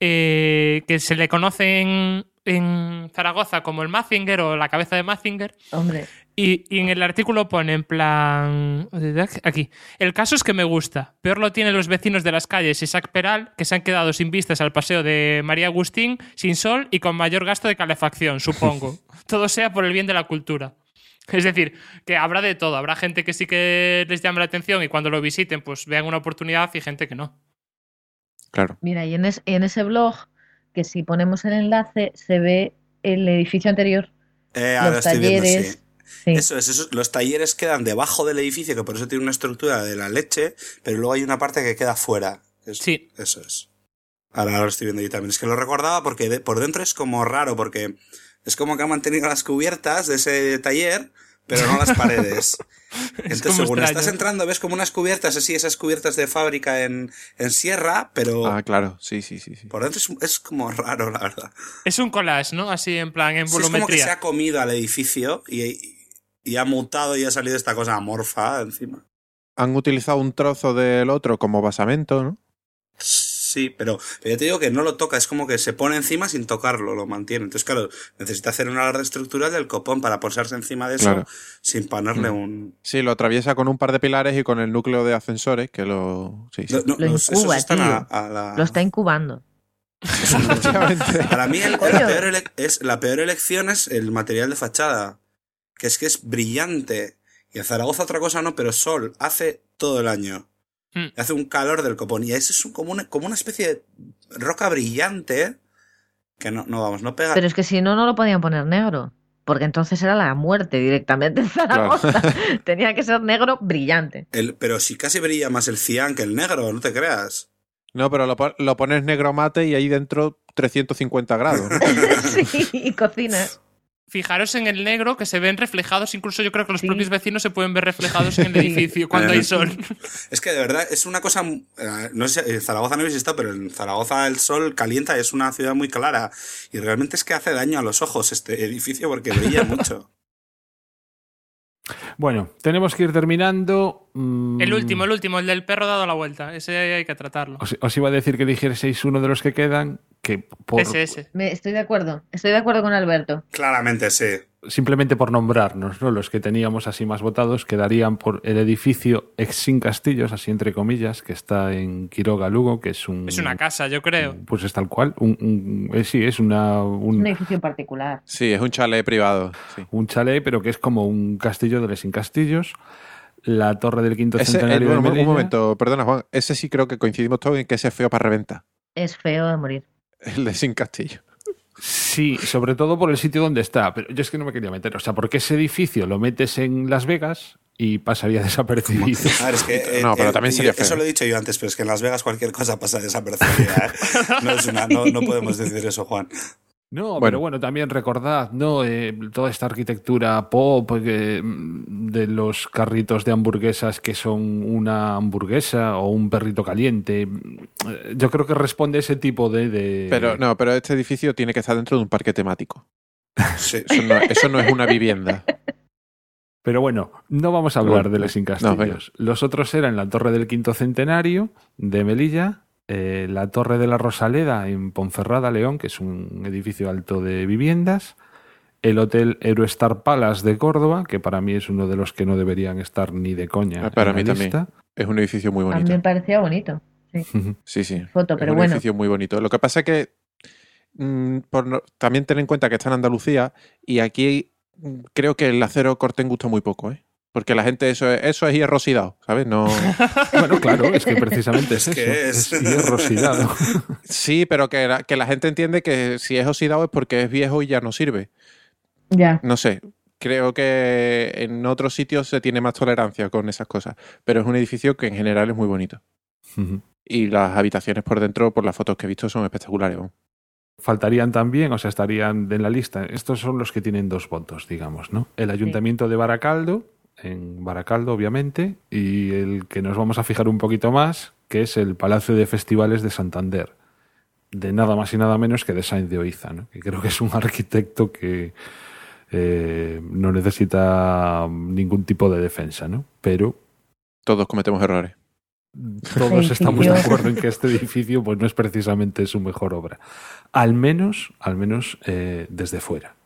eh, que se le conoce en, en Zaragoza como el Mazinger o la cabeza de Mazinger Hombre, y, y en el artículo pone en plan. Aquí. El caso es que me gusta. Peor lo tienen los vecinos de las calles Isaac Peral, que se han quedado sin vistas al paseo de María Agustín, sin sol y con mayor gasto de calefacción, supongo. Todo sea por el bien de la cultura. Es decir, que habrá de todo. Habrá gente que sí que les llame la atención y cuando lo visiten, pues vean una oportunidad y gente que no. Claro. Mira, y en, es- en ese blog, que si ponemos el enlace, se ve el edificio anterior, Eh, ahora los estoy viendo, talleres. sí. Sí. Eso es, eso, los talleres quedan debajo del edificio, que por eso tiene una estructura de la leche, pero luego hay una parte que queda fuera. Es- Sí. Eso es. Ahora lo estoy viendo yo también. Es que lo recordaba porque de- por dentro es como raro, porque es como que han mantenido las cubiertas de ese taller, pero no las paredes. Entonces, según extraño. estás entrando, ves como unas cubiertas así, esas cubiertas de fábrica en, en sierra, pero Ah, claro, sí, sí, sí. sí. por dentro es, es como raro, la verdad. Es un collage, ¿no? Así en plan, en Sí, es como que volumetría. se ha comido al edificio y, y ha mutado y ha salido esta cosa amorfa encima. Han utilizado un trozo del otro como basamento, ¿no? Sí, pero, pero ya te digo que no lo toca, es como que se pone encima sin tocarlo, lo mantiene. Entonces, claro, necesita hacer una alarde estructural del copón para posarse encima de eso Claro. sin ponerle Mm. un... Sí, lo atraviesa con un par de pilares y con el núcleo de ascensores que lo... Sí, sí. No, no, Lo los- incuba, están a, tío. a la... Lo está incubando. Para mí el- Coño. la, peor ele- es, la peor elección es el material de fachada, que es que es brillante. Y en Zaragoza otra cosa no, pero sol hace todo el año. Hmm. Hace un calor del copón. Y eso es un- como, una, como una especie de roca brillante que no, no vamos, no pega. Pero es que si no, no lo podían poner negro. Porque entonces era la muerte directamente en Zaragoza. Tenía que ser negro brillante. El, pero si casi brilla más el cian que el negro, no te creas. No, pero lo, lo pones negro mate y ahí dentro 350 grados. ¿no? sí, y cocinas. Fijaros en el negro que se ven reflejados, incluso yo creo que los Sí. propios vecinos se pueden ver reflejados en el edificio cuando hay sol. Es que de verdad es una cosa. eh, No sé, en Zaragoza no habéis estado, pero en Zaragoza el sol calienta, es una ciudad muy clara. Y realmente es que hace daño a los ojos este edificio porque brilla mucho. Bueno, tenemos que ir terminando. Mm, El último, el último, el del perro dado la vuelta. Ese hay que tratarlo. Os, os iba a decir que dijeseis uno de los que quedan, que por, Ese, ese. Me, estoy de acuerdo. Estoy de acuerdo con Alberto. Claramente, sí. simplemente por nombrarnos, ¿no? los que teníamos así más votados, quedarían por el edificio ex sin castillos, así entre comillas, que está en Quiroga, Lugo, que es un... Es una casa, yo creo. Pues es tal cual. Un, un- eh, sí, es una, un, Un edificio particular. Sí, es un chalet privado. Sí. un chalet, pero que es como un castillo de los sin castillos. La torre del quinto Ese, centenario eh, de un, momento, perdona Juan, ese sí creo que coincidimos todos en que ese es feo para reventa. Es feo de morir. El de Sin Castillo. Sí, sobre todo por el sitio donde está. Pero yo es que no me quería meter. O sea, porque ese edificio lo metes en Las Vegas y pasaría desapercibido. A ver, es que. eh, No, pero eh, también y sería Eso feo. lo he dicho yo antes, pero es que en Las Vegas cualquier cosa pasa desapercibida. ¿eh? No, es una- no, no podemos decir eso, Juan. No, Bueno. pero bueno, también recordad, ¿no? Eh, toda esta arquitectura pop eh, de los carritos de hamburguesas que son una hamburguesa o un perrito caliente. Eh, Yo creo que responde a ese tipo de. de- Pero no, pero este edificio tiene que estar dentro de un parque temático. Sí. Eso no, eso no es una vivienda. Pero bueno, no vamos a hablar de los incastillos. los otros eran la Torre del Quinto Centenario de Melilla, eh, la Torre de la Rosaleda en Ponferrada, León, que es un edificio alto de viviendas, el Hotel Eurostar Palace de Córdoba, que para mí es uno de los que no deberían estar ni de coña. Ah, para en la mí también. lista. Es un edificio muy A mí bonito. me parecía bonito. Sí, sí. Foto, es pero un bueno. edificio muy bonito. Lo que pasa es que mm, por no- también ten en cuenta que está en Andalucía y aquí mm, creo que el acero corten gusta muy poco, ¿eh? Porque la gente eso es, eso es hierro oxidado, ¿sabes? No. Bueno, claro, es que precisamente es, Es que eso. es. Es hierro oxidado. Sí, pero que la, que la gente entiende que si es oxidado es porque es viejo y ya no sirve. Ya. No sé. Creo que en otros sitios se tiene más tolerancia con esas cosas. Pero es un edificio que en general es muy bonito. Y las habitaciones por dentro, por las fotos que he visto, son espectaculares. Faltarían también, o sea, estarían en la lista. Estos son los que tienen dos votos, digamos, ¿no? El Ayuntamiento de Baracaldo, en Baracaldo, obviamente, y el que nos vamos a fijar un poquito más, que es el Palacio de Festivales de Santander, de nada más y nada menos que de Sainz de Oiza, ¿no? Que creo que es un arquitecto que eh, no necesita ningún tipo de defensa, ¿no? Pero Todos cometemos errores. todos estamos de acuerdo en que este edificio pues no es precisamente su mejor obra. Al menos, al menos eh, desde fuera.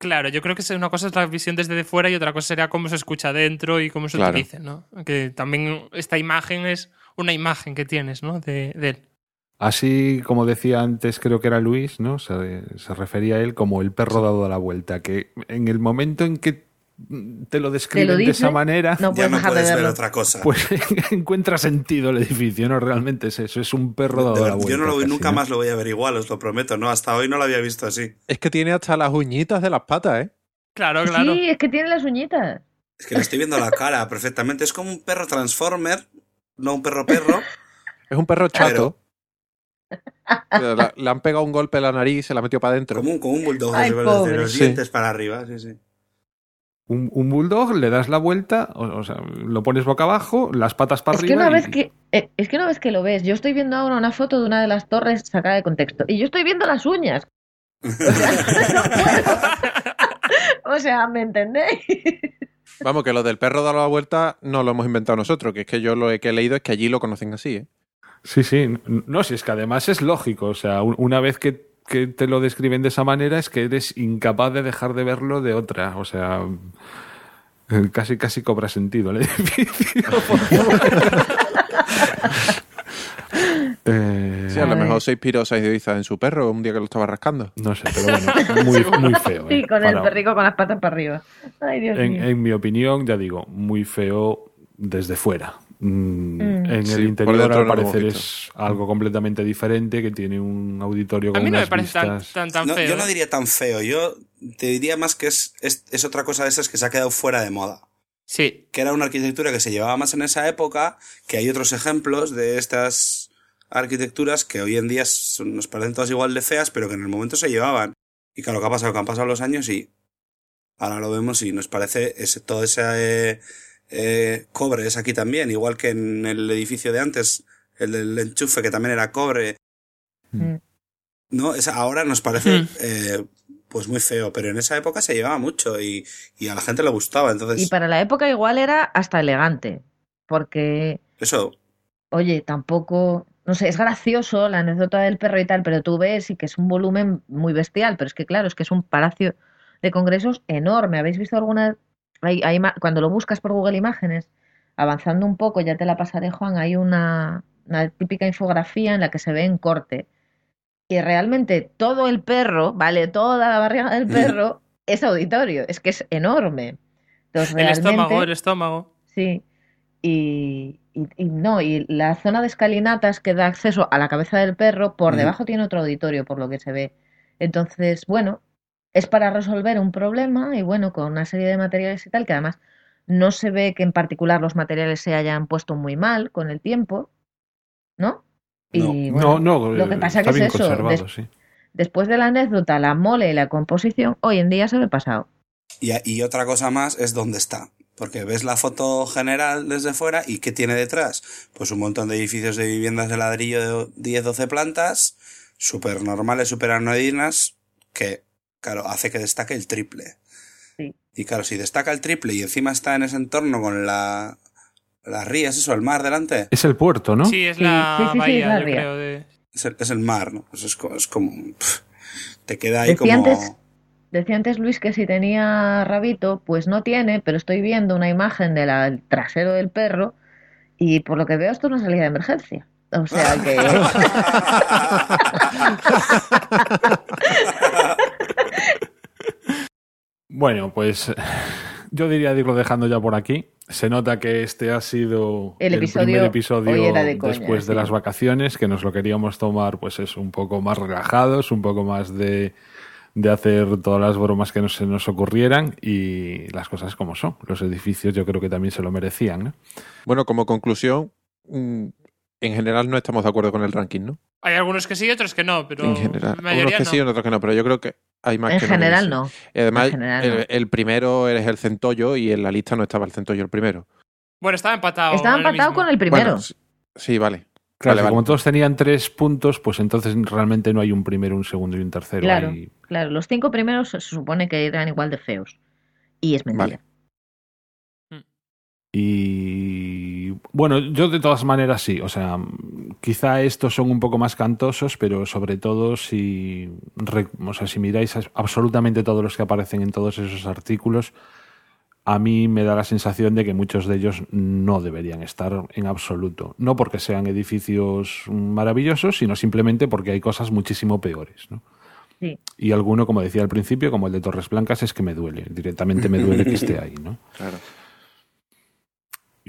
Claro, yo creo que una cosa es la visión desde fuera y otra cosa sería cómo se escucha dentro y cómo se Claro. utilice, ¿no? Que también esta imagen es una imagen que tienes, ¿no? De, de él. Así como decía antes, creo que era Luis, ¿no? Se, se refería a él como el perro dado a la vuelta, que en el momento en que te lo describen de esa manera, no ya puedes no puedes ver otra cosa. pues encuentra sentido el edificio, ¿no? Realmente es eso, es un perro dado De la verdad, vuelta. yo no lo, casi, nunca ¿no? más lo voy a ver igual, os lo prometo, ¿no? Hasta hoy no lo había visto así. Es que tiene hasta las uñitas de las patas, ¿eh? Claro, claro. Sí, es que tiene las uñitas. Es que le estoy viendo la cara perfectamente. Es como un perro transformer, no un perro perro. Es un perro chato. Le, le han pegado un golpe en la nariz y se la metió para adentro. Como un, como un bulldog, Ay, se los Sí. dientes para arriba, sí, sí. Un, un bulldog, le das la vuelta, o, o sea, lo pones boca abajo, las patas para Es que arriba. una y- vez que eh, es que una vez que lo ves, yo estoy viendo ahora una foto de una de las torres sacada de contexto y yo estoy viendo las uñas. O sea, no puedo. O sea, ¿me entendéis? Vamos, que lo del perro dado la vuelta no lo hemos inventado nosotros, que es que yo lo que he leído es que allí lo conocen así, ¿eh? Sí, sí. No, si es que además es lógico. O sea, un- una vez que, que te lo describen de esa manera es que eres incapaz de dejar de verlo de otra. O sea, eh, casi casi cobra sentido el edificio. Eh, Sí, a lo Ay. mejor se inspiró Saidiza en su perro un día que lo estaba rascando. no sé, pero bueno, muy, muy feo. Sí, eh, con el perrico con las patas para arriba. Ay, Dios en, mío. en mi opinión, ya digo, muy feo desde fuera. Mm, Mm. En Sí, el interior, al parecer, es algo completamente diferente, que tiene un auditorio A con mí no me parece tan, vistas... tan, tan No, feo. yo no ¿eh? diría tan feo, yo te diría más que es, es, es otra cosa de esas que se ha quedado fuera de moda. Sí, Que era una arquitectura que se llevaba más en esa época, que hay otros ejemplos de estas arquitecturas que hoy en día son- nos parecen todas igual de feas, pero que en el momento se llevaban. Y claro, ¿qué ha pasado? Que han pasado los años y ahora lo vemos y nos parece ese, todo ese eh, eh, cobre es aquí también, igual que en el edificio de antes, el del enchufe que también era cobre. Mm. No, es, ahora nos parece Mm. eh, pues muy feo, pero en esa época se llevaba mucho y, y a la gente le gustaba. Entonces, Y para la época igual era hasta elegante, porque eso, Oye, tampoco, no sé, es gracioso la anécdota del perro y tal, pero tú ves y que es un volumen muy bestial, pero es que claro, es que es un palacio de congresos enorme. ¿Habéis visto alguna? Hay, hay cuando lo buscas por Google Imágenes, avanzando un poco, ya te la pasaré, Juan, hay una, una típica infografía en la que se ve en corte. Y realmente todo el perro, ¿vale? Toda la barriga del perro es auditorio, es que es enorme. Entonces, el estómago, el estómago. Sí. Y, y- y no, y la zona de escalinatas que da acceso a la cabeza del perro, por debajo tiene otro auditorio, por lo que se ve. Entonces, bueno, es para resolver un problema y bueno, con una serie de materiales y tal, que además no se ve que en particular los materiales se hayan puesto muy mal con el tiempo, ¿no? Y no, bueno, no, lo que eh, pasa está que es bien eso, conservado, des- sí. después de la anécdota, la mole y la composición, hoy en día se ve pasado. y, y otra cosa más es dónde está. Porque ves la foto general desde fuera y ¿qué tiene detrás? Pues un montón de edificios de viviendas de ladrillo de 10-12 plantas, súper normales, súper anodinas, que, claro, hace que destaque el triple. Sí. Y claro, si destaca el triple y encima está en ese entorno con la, las rías, eso, el mar delante, Es el puerto, ¿no? Sí, es la sí, sí, sí, bahía, es la yo ría. creo. De... es el, es el mar, ¿no? Pues es, co- es como... te queda ahí Decía como... antes, decía antes Luis que si tenía rabito, pues no tiene, pero estoy viendo una imagen del trasero del perro y por lo que veo esto es una salida de emergencia. O sea que... Bueno, pues yo diría de irlo dejando ya por aquí. Se nota que este ha sido El episodio primer episodio de coña, después de sí. las vacaciones, que nos lo queríamos tomar, pues es un poco más relajados, un poco más de, de hacer todas las bromas que no se nos ocurrieran y las cosas como son. Los edificios yo creo que también se lo merecían, ¿no? Bueno, como conclusión, mm, en general no estamos de acuerdo con el ranking, ¿no? Hay algunos que sí y otros que no, pero en general. la mayoría Unos que no. sí, otros que no, pero yo creo que hay más En que general no. además, En general el, no. el primero es el centollo y en la lista no estaba el centollo el primero. Bueno, estaba empatado. Estaba el empatado con el primero. Bueno, sí, sí, vale. Claro, Vale, que vale. como todos tenían tres puntos, pues entonces realmente no hay un primero, un segundo y un tercero. Claro. Hay- Claro, los cinco primeros se supone que eran igual de feos. Y es mentira. Vale. Y bueno, yo de todas maneras sí, o sea, quizá estos son un poco más cantosos, pero sobre todo si, o sea, si miráis absolutamente todos los que aparecen en todos esos artículos, a mí me da la sensación de que muchos de ellos no deberían estar en absoluto. No porque sean edificios maravillosos, sino simplemente porque hay cosas muchísimo peores. ¿no? Sí. Y alguno, como decía al principio, como el de Torres Blancas, es que me duele. Directamente me duele que esté ahí, ¿no? Claro.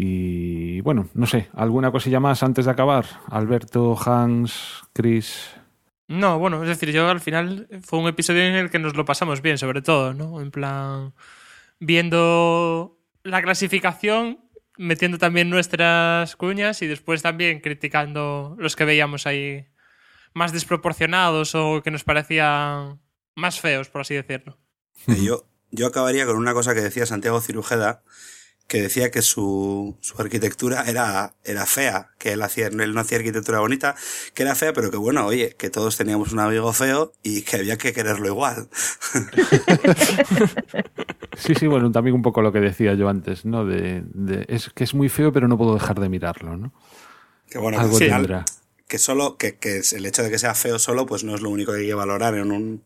Y bueno, no sé, ¿alguna cosilla más antes de acabar? Alberto, Hans, Chris. No, bueno, es decir, yo al final fue un episodio en el que nos lo pasamos bien, sobre todo, ¿no? En plan, viendo la clasificación, metiendo también nuestras cuñas y después también criticando los que veíamos ahí más desproporcionados o que nos parecían más feos, por así decirlo. Eh, Yo, yo acabaría con una cosa que decía Santiago Cirujeda, que decía que su, su arquitectura era, era fea, que él, hacía, él no hacía arquitectura bonita, que era fea, pero que bueno, oye, que todos teníamos un amigo feo y que había que quererlo igual. Sí, sí, bueno, también un poco lo que decía yo antes, ¿no? De, de- es que es muy feo, pero no puedo dejar de mirarlo, ¿no? Que bueno, que Algo tendrá. que solo, que, que el hecho de que sea feo solo, pues no es lo único que hay que valorar en un,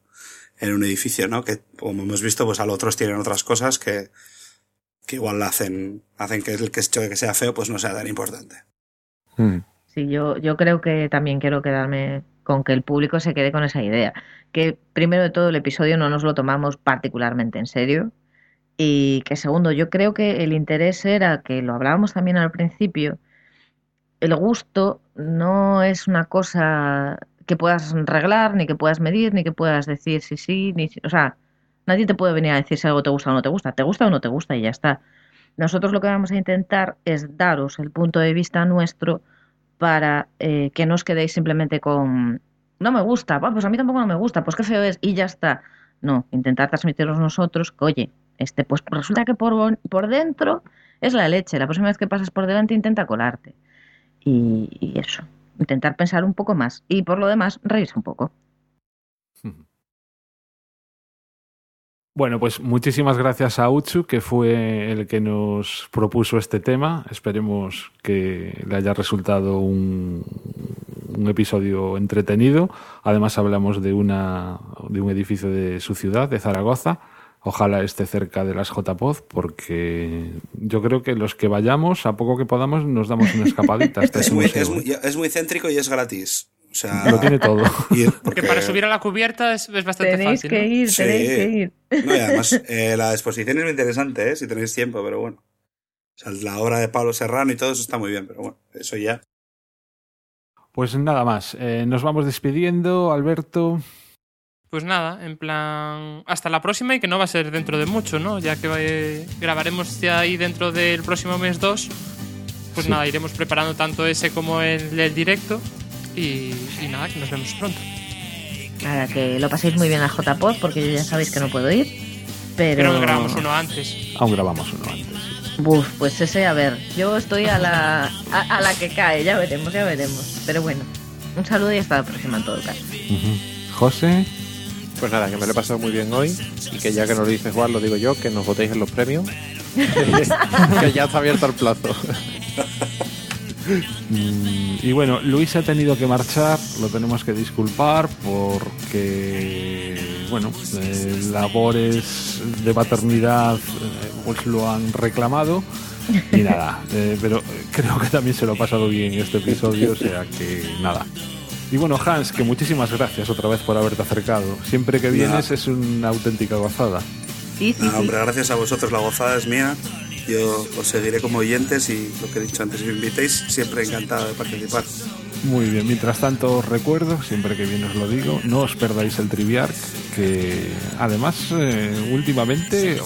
en un edificio, ¿no? Que como hemos visto, pues a los otros tienen otras cosas que, que igual hacen, hacen que el que hecho de que sea feo, pues no sea tan importante. Mm. Sí, yo, yo creo que también quiero quedarme con que el público se quede con esa idea. Que primero de todo el episodio no nos lo tomamos particularmente en serio. Y que segundo, yo creo que el interés era, que lo hablábamos también al principio, el gusto no es una cosa que puedas reglar, ni que puedas medir, ni que puedas decir si sí, ni si... O sea, nadie te puede venir a decir si algo te gusta o no te gusta. Te gusta o no te gusta y ya está. Nosotros lo que vamos a intentar es daros el punto de vista nuestro para eh, que no os quedéis simplemente con no me gusta, "Buah, pues a mí tampoco no me gusta, pues qué feo es y ya está. No, intentar transmitiros nosotros que, oye, este, pues resulta que por, por dentro es la leche. La próxima vez que pasas por delante intenta colarte. Y, y eso, intentar pensar un poco más. Y por lo demás, reírse un poco. Bueno, pues muchísimas gracias a Uchu, que fue el que nos propuso este tema. Esperemos que le haya resultado un, un episodio entretenido. Además hablamos de, una, de un edificio de su ciudad, de Zaragoza. Ojalá esté cerca de las JPOD, porque yo creo que los que vayamos, a poco que podamos, nos damos una escapadita hasta Es muy, museo. es, muy, es muy céntrico y es gratis. O sea, Lo tiene todo. y- Porque porque- para subir a la cubierta es, es bastante Tenéis fácil. que ¿no? ir, Sí. tenéis que ir. No, y además, eh, la exposición es muy interesante, ¿eh? si tenéis tiempo, pero bueno. O sea, la obra de Pablo Serrano y todo eso está muy bien, pero bueno, eso ya. Pues nada más. Eh, nos vamos despidiendo, Alberto. Pues nada, en plan, hasta la próxima y que no va a ser dentro de mucho, ¿no? Ya que eh, grabaremos ya ahí dentro del próximo mes 2, pues Sí. nada, iremos preparando tanto ese como el, el directo y, y nada, que nos vemos pronto. Nada, que lo paséis muy bien a JPod, porque yo ya sabéis que no puedo ir. Pero. Grabamos uno antes. Aún grabamos uno antes. Buf, pues ese, a ver, yo estoy a la, a, a la que cae, ya veremos, ya veremos. Pero bueno, un saludo y hasta la próxima en todo caso. José. Pues nada, que me lo he pasado muy bien hoy y que ya que nos lo dice Juan, lo digo yo, que nos votéis en los premios. que ya está abierto el plazo. Mm, Y bueno, Luis ha tenido que marchar, lo tenemos que disculpar porque, bueno, eh, labores de paternidad eh, pues lo han reclamado y nada, eh, pero creo que también se lo ha pasado bien este episodio, o sea que nada. Y bueno, Hans, que muchísimas gracias otra vez por haberte acercado. Siempre que vienes es una auténtica gozada. Sí, sí, Nada, sí. Ah, hombre, gracias a vosotros, la gozada es mía. Yo os seguiré como oyentes y lo que he dicho antes, si me invitéis, siempre encantado de participar. Muy bien, mientras tanto os recuerdo, siempre que bien os lo digo, no os perdáis el Triviarc, que además eh, últimamente,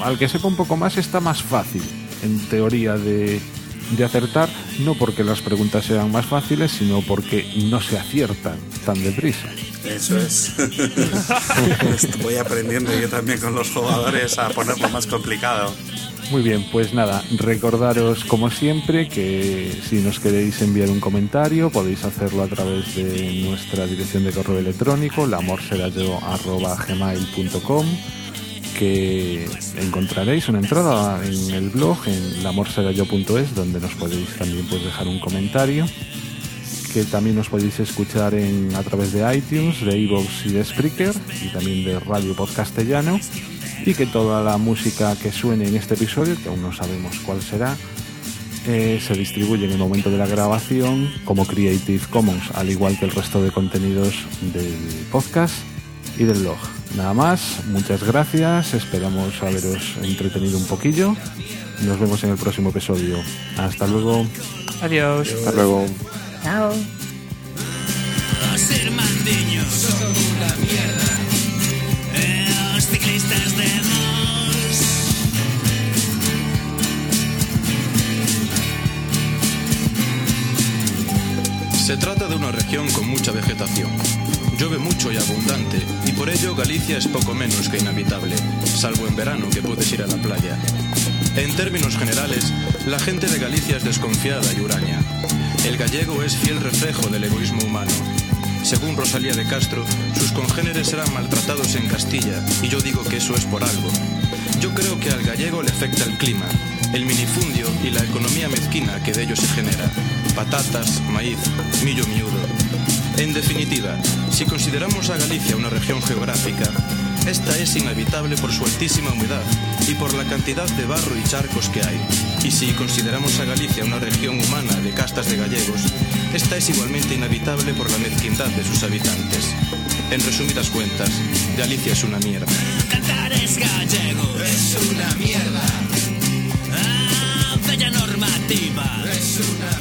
al que sepa un poco más, está más fácil, en teoría, de, de acertar, no porque las preguntas sean más fáciles, sino porque no se aciertan tan deprisa. Eso es. Estoy aprendiendo yo también con los jugadores a ponerlo más complicado. Muy bien, pues nada, recordaros como siempre que si nos queréis enviar un comentario podéis hacerlo a través de nuestra dirección de correo electrónico, lamorserayyo.gmail.com que encontraréis una entrada en el blog en lamorserayyo.es donde nos podéis también pues, dejar un comentario que también nos podéis escuchar en, a través de iTunes, de iVoox y de Spreaker y también de Radio Podcastellano y que toda la música que suene en este episodio, que aún no sabemos cuál será, eh, se distribuye en el momento de la grabación como Creative Commons, al igual que el resto de contenidos del podcast. y del blog. Nada más, muchas gracias, esperamos haberos entretenido un poquillo. Nos vemos en el próximo episodio. Hasta luego. Adiós. Hasta luego. Chao. Se trata de una región con mucha vegetación. Llueve mucho y abundante, y por ello Galicia es poco menos que inhabitable, salvo en verano que puedes ir a la playa. En términos generales, la gente de Galicia es desconfiada y huraña. El gallego es fiel reflejo del egoísmo humano. Según Rosalía de Castro, sus congéneres serán maltratados en Castilla, y yo digo que eso es por algo. Yo creo que al gallego le afecta el clima, el minifundio y la economía mezquina que de ello se genera. Patatas, maíz, millo miudo. En definitiva, si consideramos a Galicia una región geográfica, esta es inhabitable por su altísima humedad y por la cantidad de barro y charcos que hay. Y si consideramos a Galicia una región humana de castas de gallegos, esta es igualmente inhabitable por la mezquindad de sus habitantes. En resumidas cuentas, Galicia es una mierda. Cantar es gallego. Es una mierda. Ah, bella normativa. Es una